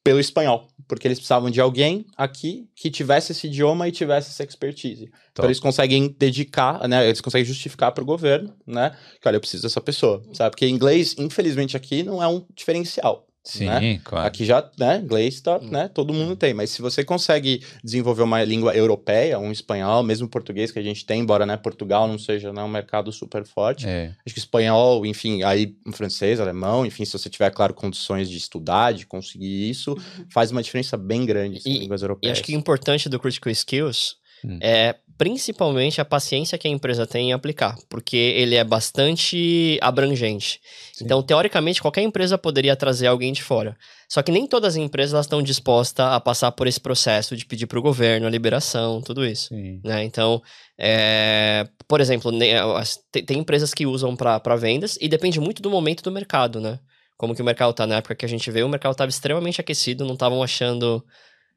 Pelo espanhol. Porque eles precisavam de alguém aqui que tivesse esse idioma e tivesse essa expertise. Então Top. eles conseguem dedicar, né? Eles conseguem justificar para o governo, né? Que olha, eu preciso dessa pessoa, sabe? Porque inglês, infelizmente, aqui não é um diferencial. Sim, né? claro. Aqui já, né, inglês tá, né, todo mundo tem, mas se você consegue desenvolver uma língua europeia, um espanhol, mesmo português que a gente tem, embora, né, Portugal não seja, né, um mercado super forte, É. acho que espanhol, enfim, aí um francês, alemão, enfim, se você tiver, claro, condições de estudar, de conseguir isso, faz uma diferença bem grande, essas E- línguas E europeias. acho que o importante do Critical Skills Hum. é principalmente a paciência que a empresa tem em aplicar, porque ele é bastante abrangente. Sim. Então, teoricamente, qualquer empresa poderia trazer alguém de fora. Só que nem todas as empresas elas estão dispostas a passar por esse processo de pedir para o governo a liberação, tudo isso. Né? Então, é, por exemplo, as- tem, tem empresas que usam para vendas e depende muito do momento do mercado, né? Como que o mercado tá na época que a gente veio, o mercado estava extremamente aquecido, não estavam achando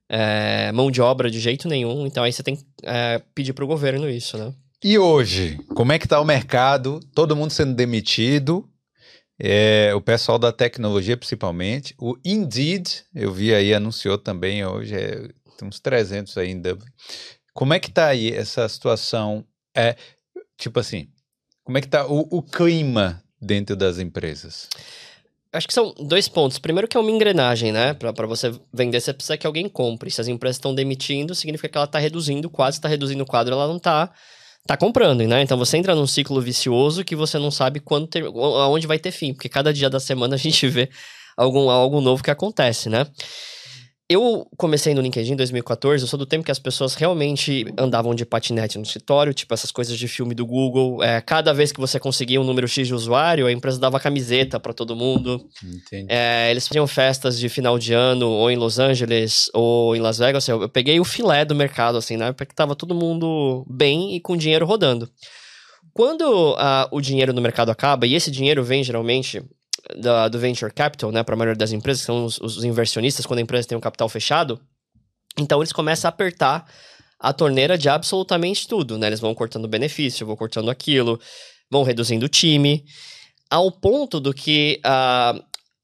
é, mão de obra de jeito nenhum, então aí você tem que é, pedir para o governo isso, né? E hoje, como é que tá o mercado? Todo mundo sendo demitido. É, o pessoal da tecnologia, principalmente. O Indeed, eu vi aí, anunciou também hoje, é, tem uns 300 aí em Dublin. Como é que tá aí essa situação? É, tipo assim, como é que tá o, o clima dentro das empresas? Acho que são dois pontos. Primeiro que é uma engrenagem, né? Para você vender, você precisa que alguém compre. Se as empresas estão demitindo, significa que ela está reduzindo o quadro. Se está reduzindo o quadro, ela não está tá comprando, né? Então você entra num ciclo vicioso que você não sabe quando ter, aonde vai ter fim. Porque cada dia da semana a gente vê algum, algo novo que acontece, né? Eu comecei no LinkedIn em 2014, eu sou do tempo que as pessoas realmente andavam de patinete no escritório, tipo essas coisas de filme do Google. É, cada vez que você conseguia um número X de usuário, a empresa dava camiseta para todo mundo. Entendi. É, eles faziam festas de final de ano, ou em Los Angeles, ou em Las Vegas. Eu, eu peguei o filé do mercado, assim, né? Porque tava todo mundo bem e com dinheiro rodando. Quando ah, o dinheiro no mercado acaba, e esse dinheiro vem geralmente da- do venture capital, né, para a maioria das empresas, que são os, os inversionistas, quando a empresa tem um capital fechado, então eles começam a apertar a torneira de absolutamente tudo, né? Eles vão cortando benefício, vão cortando aquilo, vão reduzindo o time, ao ponto do que a,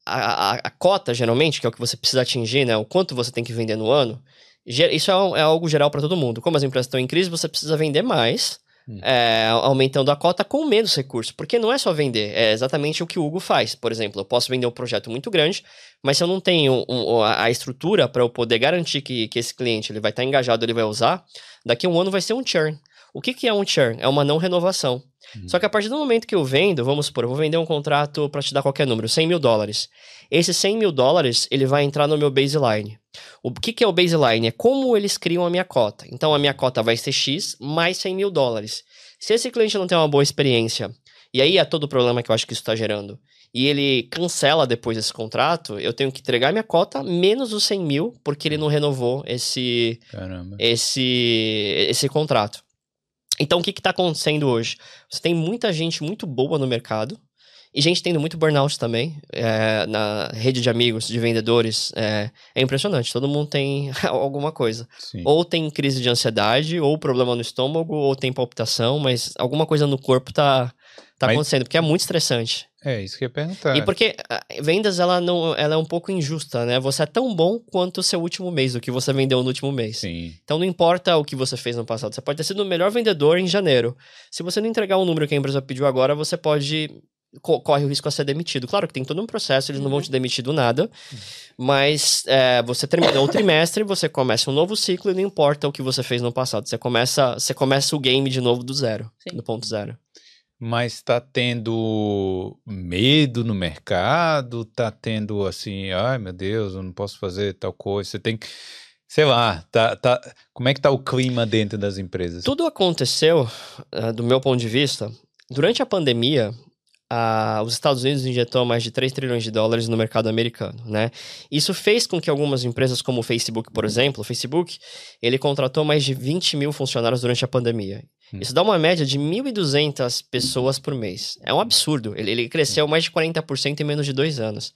a, a cota, geralmente, que é o que você precisa atingir, né? O quanto você tem que vender no ano, isso é, é algo geral para todo mundo. Como as empresas estão em crise, você precisa vender mais. É, aumentando a cota com menos recursos. Porque não é só vender, é exatamente o que o Hugo faz. Por exemplo, eu posso vender um projeto muito grande, mas se eu não tenho um- a estrutura para eu poder garantir que, que esse cliente ele vai estar engajado, ele vai usar, daqui a um ano vai ser um churn. O que, que é um churn? É uma não renovação. Uhum. Só que a partir do momento que eu vendo, vamos supor, eu vou vender um contrato para te dar qualquer número, 100 mil dólares. Esse 100 mil dólares, ele vai entrar no meu baseline. O que, que é o baseline? É como eles criam a minha cota. Então, a minha cota vai ser X mais 100 mil dólares. Se esse cliente não tem uma boa experiência, e aí é todo o problema que eu acho que isso está gerando, e ele cancela depois esse contrato, eu tenho que entregar minha cota menos os 100 mil, porque ele não renovou esse, esse, esse contrato. Então, o que está acontecendo hoje? Você tem muita gente muito boa no mercado, e gente tendo muito burnout também, é, na rede de amigos, de vendedores. É, é impressionante, todo mundo tem alguma coisa. Sim. Ou tem crise de ansiedade, ou problema no estômago, ou tem palpitação, mas alguma coisa no corpo tá, tá mas... acontecendo, porque é muito estressante. É, isso que eu ia perguntar. E porque vendas, ela, não, ela é um pouco injusta, né? Você é tão bom quanto o seu último mês, o que você vendeu no último mês. Sim. Então não importa o que você fez no passado. Você pode ter sido o melhor vendedor em janeiro. Se você não entregar o número que a empresa pediu agora, você pode corre o risco a ser demitido. Claro que tem todo um processo, eles uhum. não vão uhum. te demitir do nada, uhum. mas é, você terminou o trimestre, você começa um novo ciclo e não importa o que você fez no passado. Você começa, você começa o game de novo do zero, Sim. do ponto zero. Mas está tendo medo no mercado? Está tendo assim, ai meu Deus, eu não posso fazer tal coisa. Você tem que. Sei lá, tá, tá, como é que tá o clima dentro das empresas? Tudo aconteceu, uh, do meu ponto de vista, durante a pandemia, os Estados Unidos injetou mais de 3 trilhões de dólares no mercado americano, né? Isso fez com que algumas empresas, como o Facebook, por exemplo, o Facebook, ele contratou mais de 20 mil funcionários durante a pandemia. Hum. Isso dá uma média de 1.200 pessoas por mês. É um absurdo. Ele, ele cresceu mais de 40% em menos de dois anos.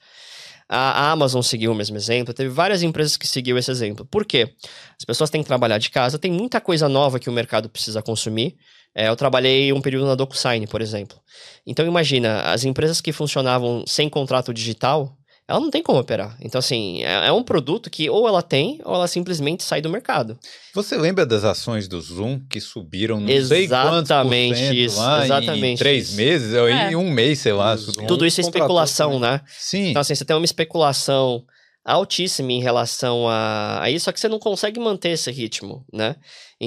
A Amazon seguiu o mesmo exemplo, teve várias empresas que seguiu esse exemplo. Por quê? As pessoas têm que trabalhar de casa, tem muita coisa nova que o mercado precisa consumir. É, eu trabalhei um período na DocuSign, por exemplo. Então imagina, as empresas que funcionavam sem contrato digital, ela não tem como operar. Então, assim, é, é, um produto que ou ela tem, ou ela simplesmente sai do mercado. Você lembra das ações do Zoom que subiram não exatamente sei isso, lá exatamente em três isso. meses, ou é. em um mês, sei lá. Tudo isso é especulação, né? Sim. Então, assim, você tem uma especulação altíssima em relação a, a isso, só que você não consegue manter esse ritmo, né?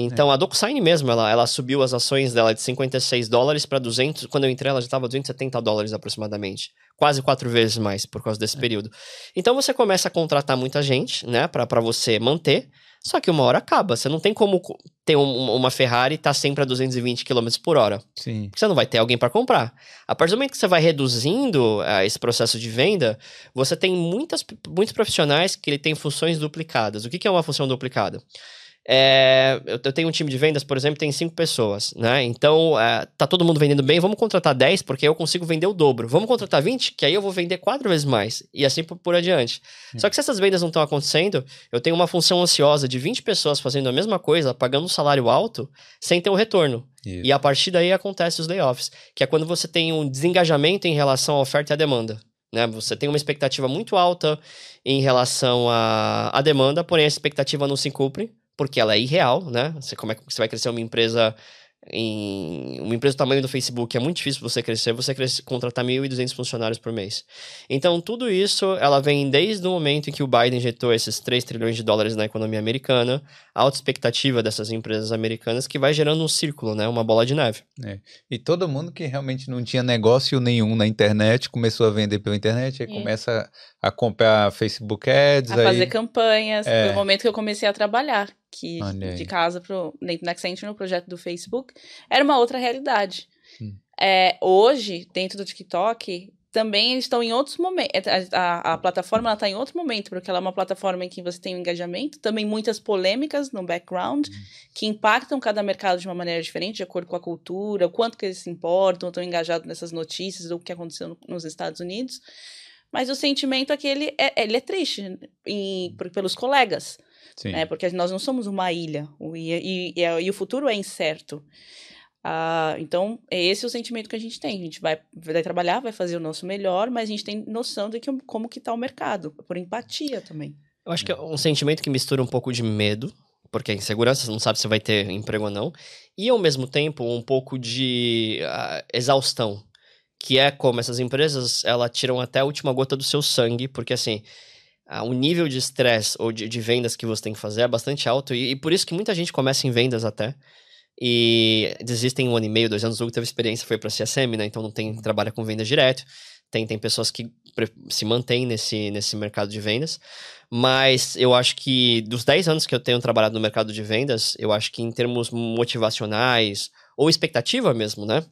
Então, é. a DocuSign mesmo, ela, ela subiu as ações dela de 56 dólares para 200, quando eu entrei ela já estava 270 dólares aproximadamente, quase quatro vezes mais por causa desse é. período. Então, você começa a contratar muita gente, né, para você manter, só que uma hora acaba. Você não tem como ter um, uma Ferrari e tá sempre a 220 km por hora. Sim. Você não vai ter alguém para comprar. A partir do momento que você vai reduzindo uh, esse processo de venda, você tem muitas, muitos profissionais que ele tem funções duplicadas. O que, que é uma função duplicada? É, eu, tenho um time de vendas, por exemplo, tem cinco pessoas, né? Então, é, tá todo mundo vendendo bem, vamos contratar 10, porque eu consigo vender o dobro. Vamos contratar 20, que aí eu vou vender quatro vezes mais. E assim por, por adiante. Só que se essas vendas não estão acontecendo, eu tenho uma função ansiosa de 20 pessoas fazendo a mesma coisa, pagando um salário alto, sem ter um retorno. Isso. E a partir daí acontece os layoffs, que é quando você tem um desengajamento em relação à oferta e à demanda. Né? Você tem uma expectativa muito alta em relação à, à demanda, porém a expectativa não se cumpre porque ela é irreal, né? Você, como é que você vai crescer uma empresa em uma empresa do tamanho do Facebook é muito difícil você crescer, você cresce, contratar 1.200 funcionários por mês. Então, tudo isso, ela vem desde o momento em que o Biden injetou esses 3 trilhões de dólares na economia americana, a alta expectativa dessas empresas americanas, que vai gerando um círculo, né? Uma bola de neve. É. E todo mundo que realmente não tinha negócio nenhum na internet, começou a vender pela internet, aí é. começa a comprar Facebook Ads. A aí... fazer campanhas. É. Foi o momento que eu comecei a trabalhar que de casa pro, dentro da Accenture, no projeto do Facebook, era uma outra realidade. Hum. É, hoje, dentro do TikTok, também eles estão em outros momentos. É, a, a, plataforma está em outro momento, porque ela é uma plataforma em que você tem um engajamento, também muitas polêmicas no background, hum. que impactam cada mercado de uma maneira diferente, de acordo com a cultura, o quanto que eles se importam, estão engajados nessas notícias do que aconteceu no, nos Estados Unidos. Mas o sentimento é que ele é, ele é triste em, por, pelos colegas. Sim. Né? Porque nós não somos uma ilha e, e, e, e o futuro é incerto. Ah, então, é esse o sentimento que a gente tem. A gente vai, vai trabalhar, vai fazer o nosso melhor, mas a gente tem noção de que, como que está o mercado, por empatia também. Eu acho que é um sentimento que mistura um pouco de medo, porque a insegurança, você não sabe se vai ter emprego ou não, e ao mesmo tempo um pouco de uh, exaustão, que é como essas empresas, ela tiram até a última gota do seu sangue, porque assim, o nível de estresse ou de, de, vendas que você tem que fazer é bastante alto e, e, por isso que muita gente começa em vendas até. e desistem um ano e meio, dois anos. O Hugo teve experiência, foi para CSM, né? Então não tem trabalha com venda direto. Tem, tem pessoas que se mantêm nesse, nesse mercado de vendas. Mas eu acho que dos 10 anos que eu tenho trabalhado no mercado de vendas, eu acho que em termos motivacionais ou expectativa mesmo, né?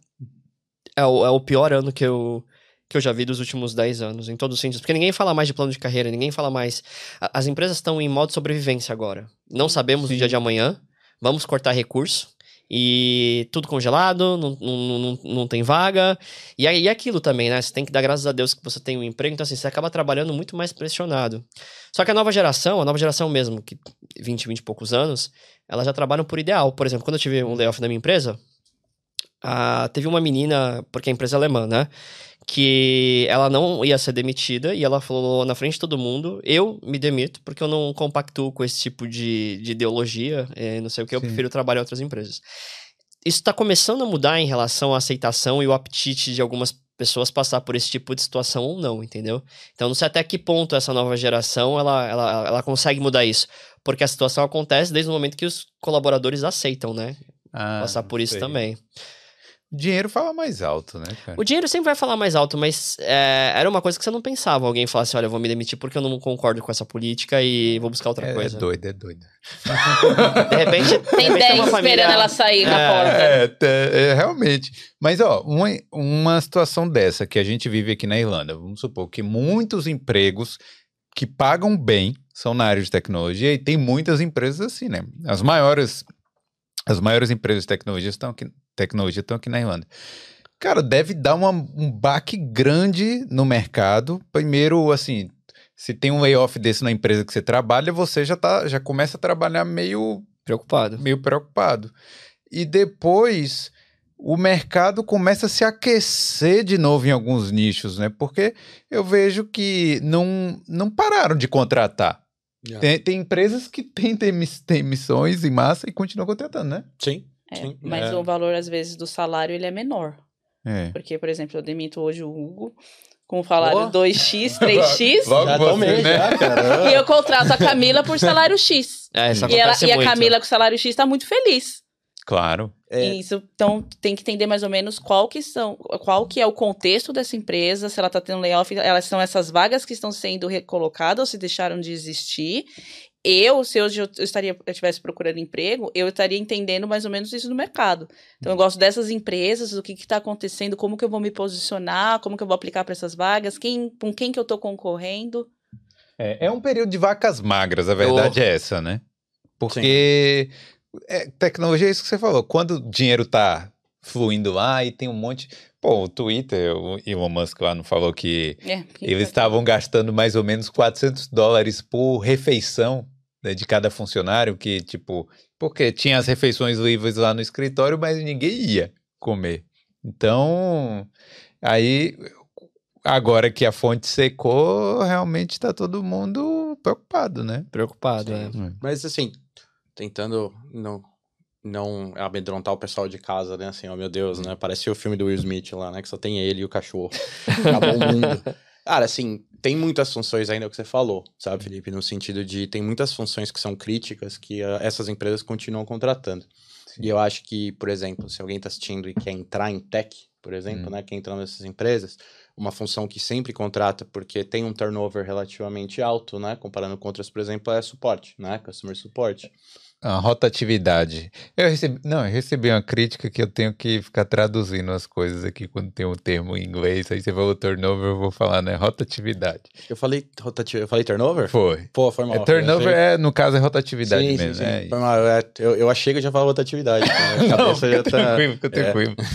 É o, é o pior ano que eu, que eu já vi dos últimos 10 anos, em todos os sentidos. Porque ninguém fala mais de plano de carreira, ninguém fala mais. As empresas estão em modo sobrevivência agora. Não sabemos Sim. o dia de amanhã, vamos cortar recurso e tudo congelado, não, não, não, não tem vaga. E aí aquilo também, né? Você tem que dar graças a Deus que você tem um emprego, então assim, você acaba trabalhando muito mais pressionado. Só que a nova geração, a nova geração mesmo, que 20, 20 e poucos anos, elas já trabalham por ideal. Por exemplo, quando eu tive um layoff na minha empresa, ah, teve uma menina, porque a empresa é alemã, né? que ela não ia ser demitida e ela falou na frente de todo mundo: eu me demito porque eu não compactuo com esse tipo de, de ideologia, é, não sei o que, eu prefiro trabalhar em outras empresas. Isso está começando a mudar em relação à aceitação e o apetite de algumas pessoas passar por esse tipo de situação ou não, entendeu? Então não sei até que ponto essa nova geração ela, ela, ela consegue mudar isso, porque a situação acontece desde o momento que os colaboradores aceitam, né? Ah, passar por isso sei. também. O dinheiro fala mais alto, né, cara? O dinheiro sempre vai falar mais alto, mas é, era uma coisa que você não pensava. Alguém falasse, olha, eu vou me demitir porque eu não concordo com essa política e vou buscar outra é, coisa. É doido, é doido. de repente... Tem 10 família... esperando ela sair é, da porta. É, é, realmente. Mas, ó, uma, uma situação dessa que a gente vive aqui na Irlanda, vamos supor que muitos empregos que pagam bem são na área de tecnologia e tem muitas empresas assim, né? As maiores... As maiores empresas de tecnologia estão aqui, tecnologia estão aqui na Irlanda. Cara, deve dar uma, um baque grande no mercado. Primeiro, assim, se tem um layoff desse na empresa que você trabalha, você já, tá, já começa a trabalhar meio preocupado. Meio preocupado. E depois o mercado começa a se aquecer de novo em alguns nichos, né? Porque eu vejo que não, não pararam de contratar. Yeah. Tem, tem, empresas que têm demissões em massa e continuam contratando, né? Sim. É, mas é. o valor, às vezes, do salário ele é menor. É. Porque, por exemplo, eu demito hoje o Hugo com o salário oh. 2x, 3x. Logo você, né? e eu contrato a Camila por salário X. É, e, ela, e a Camila com salário X está muito feliz. Claro. É. Isso, então tem que entender mais ou menos qual que são, qual que é o contexto dessa empresa, se ela está tendo layoff, elas são essas vagas que estão sendo recolocadas ou se deixaram de existir eu, se hoje eu estaria eu estivesse procurando emprego, eu estaria entendendo mais ou menos isso no mercado. Então, eu gosto dessas empresas, do que está acontecendo, como que eu vou me posicionar, como que eu vou aplicar para essas vagas, quem, com quem que eu estou concorrendo. É, é, um período de vacas magras, a verdade eu... é essa, né? Porque é, tecnologia é isso que você falou. Quando o dinheiro está fluindo lá e tem um monte. Pô, o Twitter, o Elon Musk lá não falou que é, eles estavam gastando mais ou menos 400 dólares por refeição né, de cada funcionário, que tipo, porque tinha as refeições livres lá no escritório, mas ninguém ia comer. Então, aí agora que a fonte secou, realmente está todo mundo preocupado, né? Preocupado, é. Mas assim, tentando não não amedrontar o pessoal de casa, né? Assim, oh meu Deus, né? Parece o filme do Will Smith lá, né? Que só tem ele e o cachorro. Acabou o mundo. Cara, assim, tem muitas funções ainda que você falou, sabe, Felipe? No sentido de tem muitas funções que são críticas que uh, essas empresas continuam contratando. Sim. E eu acho que, por exemplo, se alguém está assistindo e quer entrar em tech, por exemplo, hum. né? Quer entrar nessas empresas, uma função que sempre contrata porque tem um turnover relativamente alto, né? Comparando com outras, por exemplo, é suporte, né? Customer support. A rotatividade. Eu recebi, não, eu recebi uma crítica que eu tenho que ficar traduzindo as coisas aqui quando tem um termo em inglês. Aí você falou turnover, eu vou falar, né? Rotatividade. Eu falei rotatividade, eu falei turnover? Foi. Pô, foi mal. É, turnover é, no caso, é rotatividade sim, mesmo. Sim, sim. É. Foi mal. É, eu, eu achei que eu já falava rotatividade. Né? A cabeça não, já tá. Tranquilo, fica tranquilo.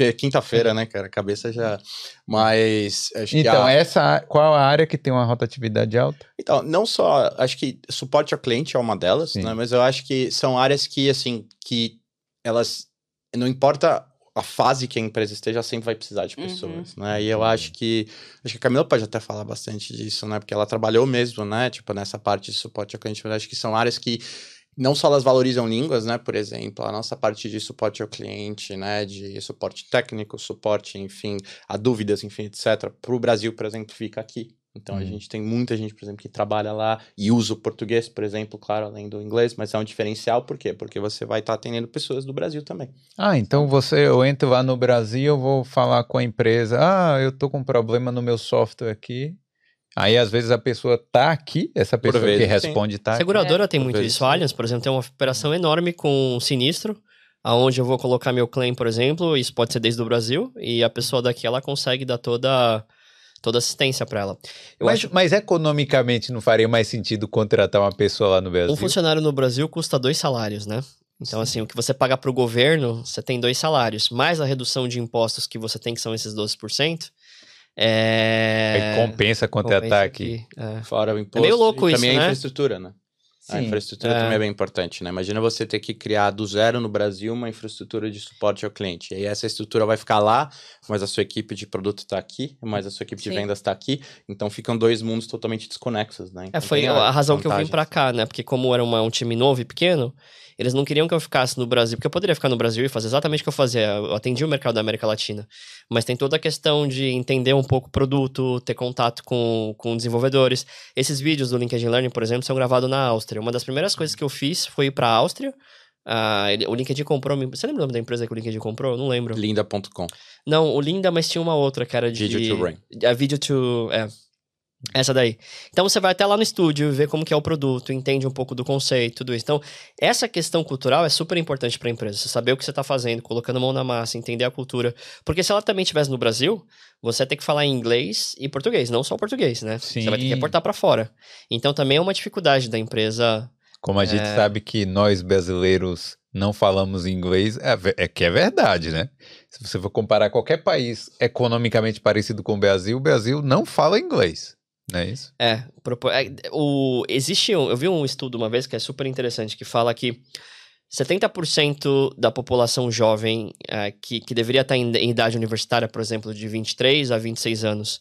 É, Quinta-feira, né, cara? A cabeça já. Mas. então, a... essa, qual a área que tem uma rotatividade alta? Então, não só. Acho que suporte ao cliente é uma delas, né? Mas eu acho acho que são áreas que, assim, que elas. Não importa a fase que a empresa esteja, sempre vai precisar de uhum. pessoas, uhum. né? E eu acho que acho que a Camila pode até falar bastante disso, né? Porque ela trabalhou mesmo, né? Tipo nessa parte de suporte ao cliente, mas acho que são áreas que não só elas valorizam línguas, né? Por exemplo, a nossa parte de suporte ao cliente, né? De suporte técnico, suporte, enfim, a dúvidas, enfim, etc. Para o Brasil, por exemplo, fica aqui, Então a Hum. gente tem muita gente, por exemplo, que trabalha lá e usa o português, por exemplo, claro, além do inglês, mas é um diferencial, por quê? Porque você vai estar atendendo pessoas do Brasil também. Ah, então você, eu entro lá no Brasil, eu vou falar com a empresa, ah, eu tô com um problema no meu software aqui. Aí, às vezes, a pessoa tá aqui, essa pessoa que vezes, sim. responde tá aqui. Seguradora tem por muito vezes, isso. A Allianz, por exemplo, tem uma operação enorme com um sinistro, aonde eu vou colocar meu claim, por exemplo, isso pode ser desde o Brasil, e a pessoa daqui ela consegue dar toda toda assistência para ela. Eu Mas, acho mas economicamente não faria mais sentido contratar uma pessoa lá no Brasil? um funcionário no Brasil custa dois salários, né? Então, assim, o que você paga para o governo, você tem dois salários, mais a redução de impostos que você tem, que são esses 12%. É... Aí compensa contratar compensa aqui. que- é. Fora o imposto. meio louco e isso, também a né? infraestrutura, né? A Sim. infraestrutura É. também é bem importante, né? Imagina você ter que criar do zero no Brasil uma infraestrutura de suporte ao cliente. E aí essa estrutura vai ficar lá, mas a sua equipe de produto está aqui, mas a sua equipe de Sim. vendas está aqui. Então ficam dois mundos totalmente desconexos, né? É, Então foi tem a razão que eu vim vantagens. pra cá, né? Porque como era uma- um time novo e pequeno, eles não queriam que eu ficasse no Brasil, porque eu poderia ficar no Brasil e fazer exatamente o que eu fazia. Eu atendia o mercado da América Latina. Mas tem toda a questão de entender um pouco o produto, ter contato com, com desenvolvedores. Esses vídeos do LinkedIn Learning, por exemplo, são gravados na Áustria. Uma das primeiras coisas que eu fiz foi ir pra Áustria. Ah, ele- o LinkedIn comprou. Você lembra o nome da empresa que o LinkedIn comprou? Não lembro. Linda.com. Não, o Linda, mas tinha uma outra que era de. Video to Brain. A Video to. É. Essa daí. Então você vai até lá no estúdio, ver como que é o produto, entende um pouco do conceito, tudo isso. Então, essa questão cultural é super importante para a empresa. Você saber o que você está fazendo, colocando mão na massa, entender a cultura. Porque se ela também estivesse no Brasil, você tem que falar em inglês e português, não só o português, né? Você vai ter que Sim. reportar para fora. Então também é uma dificuldade da empresa. Como a gente É. sabe que nós brasileiros não falamos inglês, é, é que é verdade, né? Se você for comparar qualquer país economicamente parecido com o Brasil, o Brasil não fala inglês, é isso? É, propo- é, o, existe um, eu vi um estudo uma vez que é super interessante, que fala que 70% da população jovem é, que, que deveria estar em, em idade universitária, por exemplo, de 23 a 26 anos,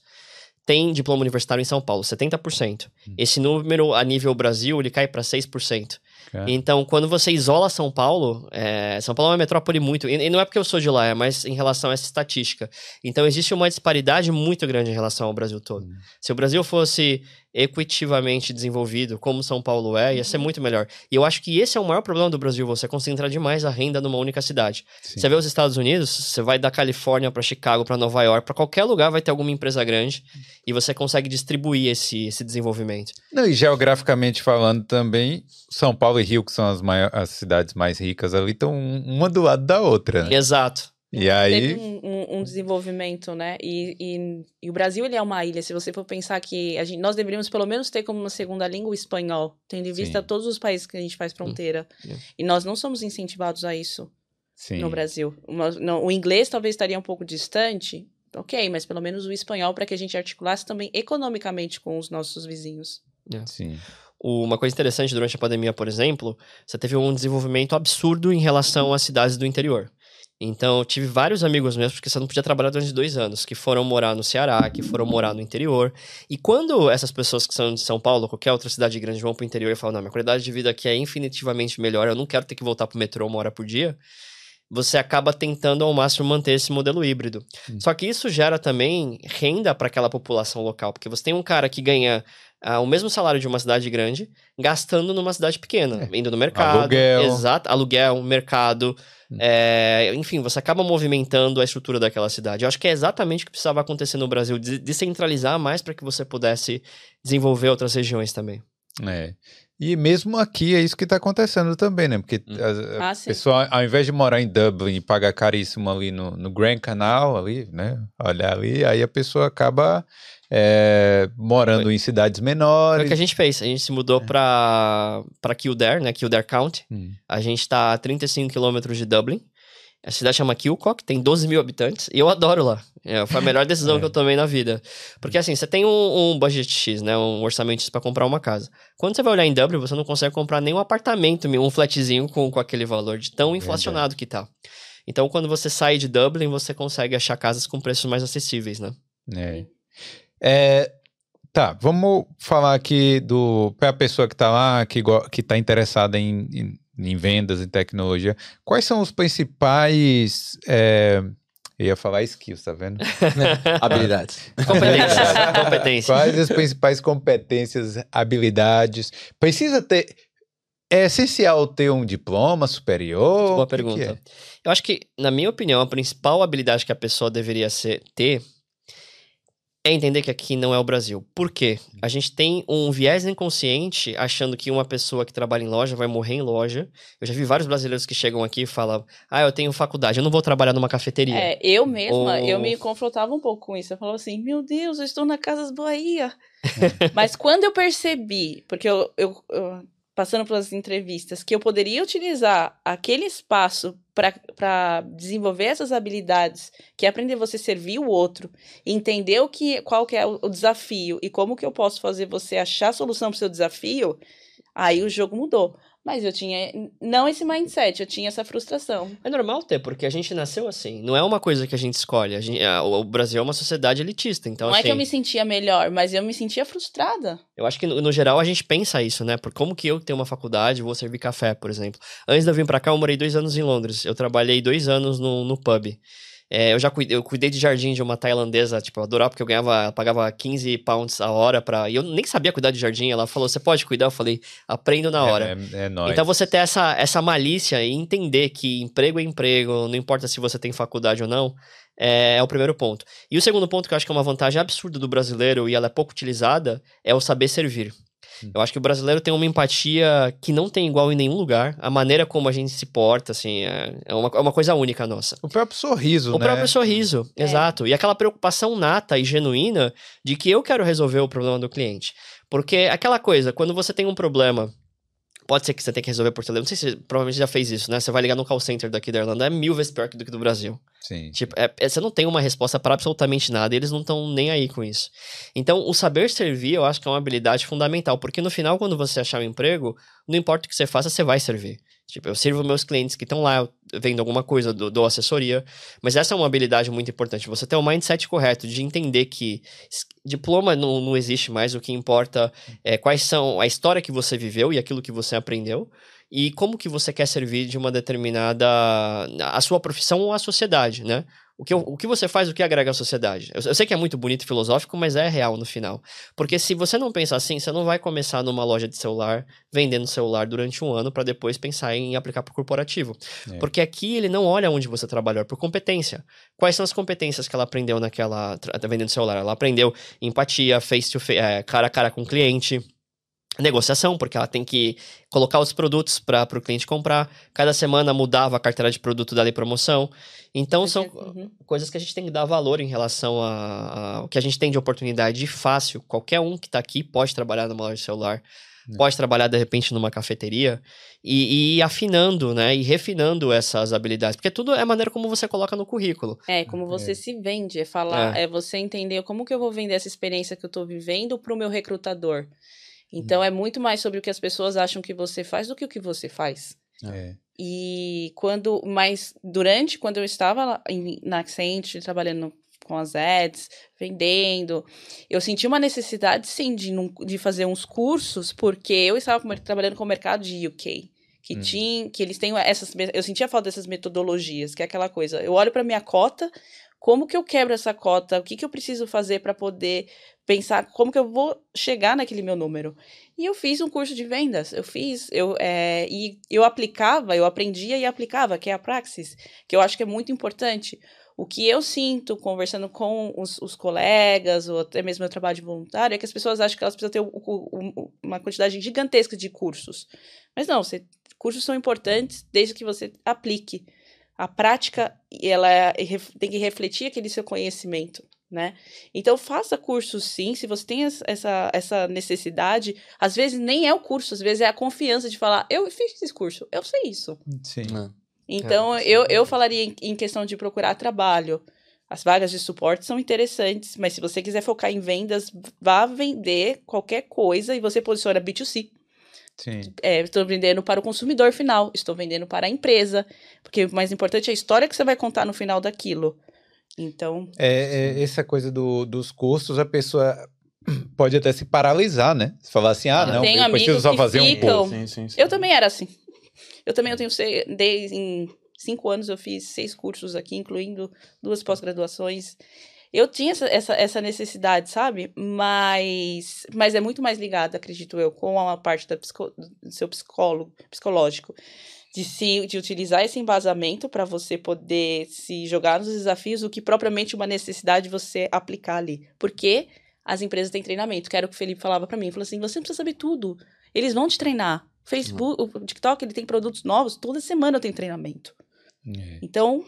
tem diploma universitário em São Paulo, 70%. Esse número, a nível Brasil, ele cai para 6%. Cara. Então, quando você isola São Paulo, é, São Paulo é uma metrópole muito. E, e não é porque eu sou de lá, é mais em relação a essa estatística. Então, existe uma disparidade muito grande em relação ao Brasil todo. Hum. Se o Brasil fosse equitivamente desenvolvido, como São Paulo é, ia ser muito melhor. E eu acho que esse é o maior problema do Brasil, você concentrar demais a renda numa única cidade. Sim. Você vê os Estados Unidos, você vai da Califórnia para Chicago, para Nova York, para qualquer lugar vai ter alguma empresa grande e você consegue distribuir esse, esse desenvolvimento. Não, e geograficamente falando também, São Paulo e Rio, que são as, maior- as cidades mais ricas ali, estão uma do lado da outra. né? Exato. E Teve aí, um, um- um desenvolvimento, né? E, e, e o Brasil ele é uma ilha. Se você for pensar que a gente, nós deveríamos pelo menos ter como uma segunda língua o espanhol, tendo em vista Sim. todos os países que a gente faz fronteira. Yeah. E nós não somos incentivados a isso sim. no Brasil. Uma- não, o inglês talvez estaria um pouco distante, ok, mas pelo menos o espanhol para que a gente articulasse também economicamente com os nossos vizinhos. Sim. Uma coisa interessante durante a pandemia, por exemplo, você teve um desenvolvimento absurdo em relação às cidades do interior. Então, eu tive vários amigos meus, porque você não podia trabalhar durante dois anos, que foram morar no Ceará, que foram morar no interior. E quando essas pessoas que são de São Paulo, qualquer outra cidade grande, vão para o interior e falam: Não, minha qualidade de vida aqui é infinitivamente melhor, eu não quero ter que voltar para o metrô uma hora por dia. Você acaba tentando ao máximo manter esse modelo híbrido. Só que isso gera também renda para aquela população local, porque você tem um cara que ganha ah, o mesmo salário de uma cidade grande, gastando numa cidade pequena, indo no mercado. Aluguel. Exato, aluguel, mercado. Hum. é, enfim, você acaba movimentando a estrutura daquela cidade. Eu acho que é exatamente o que precisava acontecer no Brasil, de- descentralizar mais para que você pudesse desenvolver outras regiões também. É. E mesmo aqui é isso que está acontecendo também, né? Porque Hum. a, a Ah, pessoa, ao invés de morar em Dublin e pagar caríssimo ali no, no Grand Canal, ali, né? Olhar ali, aí a pessoa acaba é, morando em cidades Foi o menores. que a gente fez. A gente se mudou para para Kildare, né? Kildare County. Hum. A gente está a 35 quilômetros de Dublin. A cidade chama Kilcock, tem 12 mil habitantes. E eu adoro lá. É, foi a melhor decisão É. que eu tomei na vida. Porque assim, você tem um, um budget X, né? Um orçamento X para comprar uma casa. Quando você vai olhar em Dublin, você não consegue comprar nenhum apartamento, um flatzinho com, com aquele valor de tão inflacionado que tá. Então, quando você sai de Dublin, você consegue achar casas com preços mais acessíveis, né? É. É, tá, vamos falar aqui do para a pessoa que está lá, que que está interessada em, em, em vendas e tecnologia. Quais são os principais é, Eu ia falar skills, tá vendo? Habilidades. Competências. competências. Quais as principais competências, habilidades? Precisa ter. É essencial ter um diploma superior? Boa O que que pergunta. é? Eu acho que, na minha opinião, a principal habilidade que a pessoa deveria ser, ter é entender que aqui não é o Brasil. Por quê? A gente tem um viés inconsciente achando que uma pessoa que trabalha em loja vai morrer em loja. Eu já vi vários brasileiros que chegam aqui e falam: Ah, eu tenho faculdade, eu não vou trabalhar numa cafeteria. É, eu mesma, eu Ou- me confrontava um pouco com isso. Eu falava assim, meu Deus, eu estou na Casas Bahia. Mas quando eu percebi, porque eu, eu- eu- passando pelas entrevistas, que eu poderia utilizar aquele espaço para desenvolver essas habilidades, que é aprender você servir o outro, entender o que, qual que é o, desafio e como que eu posso fazer você achar a solução para o seu desafio, aí o jogo mudou. Mas eu tinha não esse mindset, eu tinha essa frustração. É normal ter, porque a gente nasceu assim. Não é uma coisa que a gente escolhe. A gente- a- o Brasil é uma sociedade elitista. Então, não é assim, que eu me sentia melhor, mas eu me sentia frustrada. Eu acho que, no, no geral, a gente pensa isso, né? Por como que eu que tenho uma faculdade vou servir café, por exemplo. Antes de eu vir pra cá, eu morei dois anos em Londres. Eu trabalhei dois anos no, no pub. É, eu já cuidei, eu cuidei de jardim de uma tailandesa, tipo, eu adorava porque eu ganhava, pagava 15 pounds a hora pra... E eu nem sabia cuidar de jardim. Ela falou, você pode cuidar? Eu falei, aprendo na hora. É, é, nóis. Então você ter essa, essa malícia e entender que emprego é emprego, não importa se você tem faculdade ou não, é, é o primeiro ponto. E o segundo ponto que eu acho que é uma vantagem absurda do brasileiro e ela é pouco utilizada é o saber servir. Hum. Eu acho que o brasileiro tem uma empatia que não tem igual em nenhum lugar. A maneira como a gente se porta, assim, é, é, uma, é uma coisa única nossa. O próprio sorriso, O né? próprio sorriso, É. exato. E aquela preocupação nata e genuína de que eu quero resolver o problema do cliente. Porque aquela coisa, quando você tem um problema, pode ser que você tenha que resolver por telefone. Não sei se você provavelmente já fez isso, né? Você vai ligar no call center daqui da Irlanda, é mil vezes pior do que do Brasil. Sim. Tipo, é- é- você não tem uma resposta para absolutamente nada e eles não estão nem aí com isso. Então, o saber servir, eu acho que é uma habilidade fundamental, porque no final, quando você achar um emprego, não importa o que você faça, você vai servir. Tipo, eu sirvo meus clientes que estão lá eu vendo alguma coisa, dou, dou assessoria, mas essa é uma habilidade muito importante. Você ter o mindset correto de entender que diploma não, não existe mais, o que importa é quais são a história que você viveu e aquilo que você aprendeu e como que você quer servir de uma determinada a sua profissão ou a sociedade, né? O que, o que você faz, o que agrega à sociedade. Eu, eu sei que é muito bonito e filosófico, mas é real no final. Porque se você não pensar assim, você não vai começar numa loja de celular vendendo celular durante um ano para depois pensar em aplicar para o corporativo. É. Porque aqui ele não olha onde você trabalhou, é por competência. Quais são as competências que ela aprendeu naquela vendendo celular? Ela aprendeu empatia, face to face, é, cara a cara com o cliente, negociação, porque ela tem que colocar os produtos para o cliente comprar. Cada semana mudava a carteira de produto dela em promoção. Então são Uhum. coisas que a gente tem que dar valor em relação ao que a gente tem de oportunidade fácil. Qualquer um que está aqui pode trabalhar numa loja de celular, pode trabalhar de repente numa cafeteria e, e ir afinando, né? E refinando essas habilidades. Porque tudo é a maneira como você coloca no currículo. É, como você se vende, é falar, É. é. você entender como que eu vou vender essa experiência que eu tô vivendo pro meu recrutador. Então é muito mais sobre o que as pessoas acham que você faz do que o que você faz. É. E quando, mas durante, quando eu estava lá em, na Accenture, trabalhando com as ads, vendendo, eu senti uma necessidade, sim, de, num- de fazer uns cursos, porque eu estava trabalhando com o mercado de UK, que Hum. tinha, que eles têm essas, eu sentia falta dessas metodologias, que é aquela coisa, eu olho para minha cota, como que eu quebro essa cota, o que que eu preciso fazer para poder pensar como que eu vou chegar naquele meu número. E eu fiz um curso de vendas. Eu fiz, eu, é, e eu aplicava, eu aprendia e aplicava, que é a Praxis, que eu acho que é muito importante. O que eu sinto conversando com os, os colegas, ou até mesmo meu trabalho de voluntário, é que as pessoas acham que elas precisam ter uma quantidade gigantesca de cursos. Mas não, você, cursos são importantes desde que você aplique. A prática, ela é- tem que refletir aquele seu conhecimento né? Então faça curso sim, se você tem es- essa, essa necessidade, às vezes nem é o curso, às vezes é a confiança de falar, eu fiz esse curso, eu sei isso. Sim. Então É, sim. eu, eu falaria em, em questão de procurar trabalho. As vagas de suporte são interessantes, mas se você quiser focar em vendas, vá vender qualquer coisa e você posiciona B2C. Sim. É, estou vendendo para o consumidor final, estou vendendo para a empresa, porque o mais importante é a história que você vai contar no final daquilo. Então, É, é, essa coisa do, dos cursos, a pessoa pode até se paralisar, né? Se falar assim, ah, Eu não, eu preciso só fazer um ficam- curso. Sim, sim, sim. Eu também era assim. Eu também eu tenho desde em cinco anos eu fiz seis cursos aqui, incluindo duas pós-graduações. Eu tinha essa, essa, essa, necessidade, sabe? Mas, mas é muito mais ligado, acredito eu, com a parte da psico, do seu psicólogo, psicológico. De, se, de utilizar esse embasamento para você poder se jogar nos desafios do que propriamente uma necessidade de você aplicar ali. Porque as empresas têm treinamento, que era o que o Felipe falava para mim. Ele falou assim: você não precisa saber tudo. Eles vão te treinar. O Facebook, o TikTok, ele tem produtos novos, toda semana eu tenho treinamento. É. Então,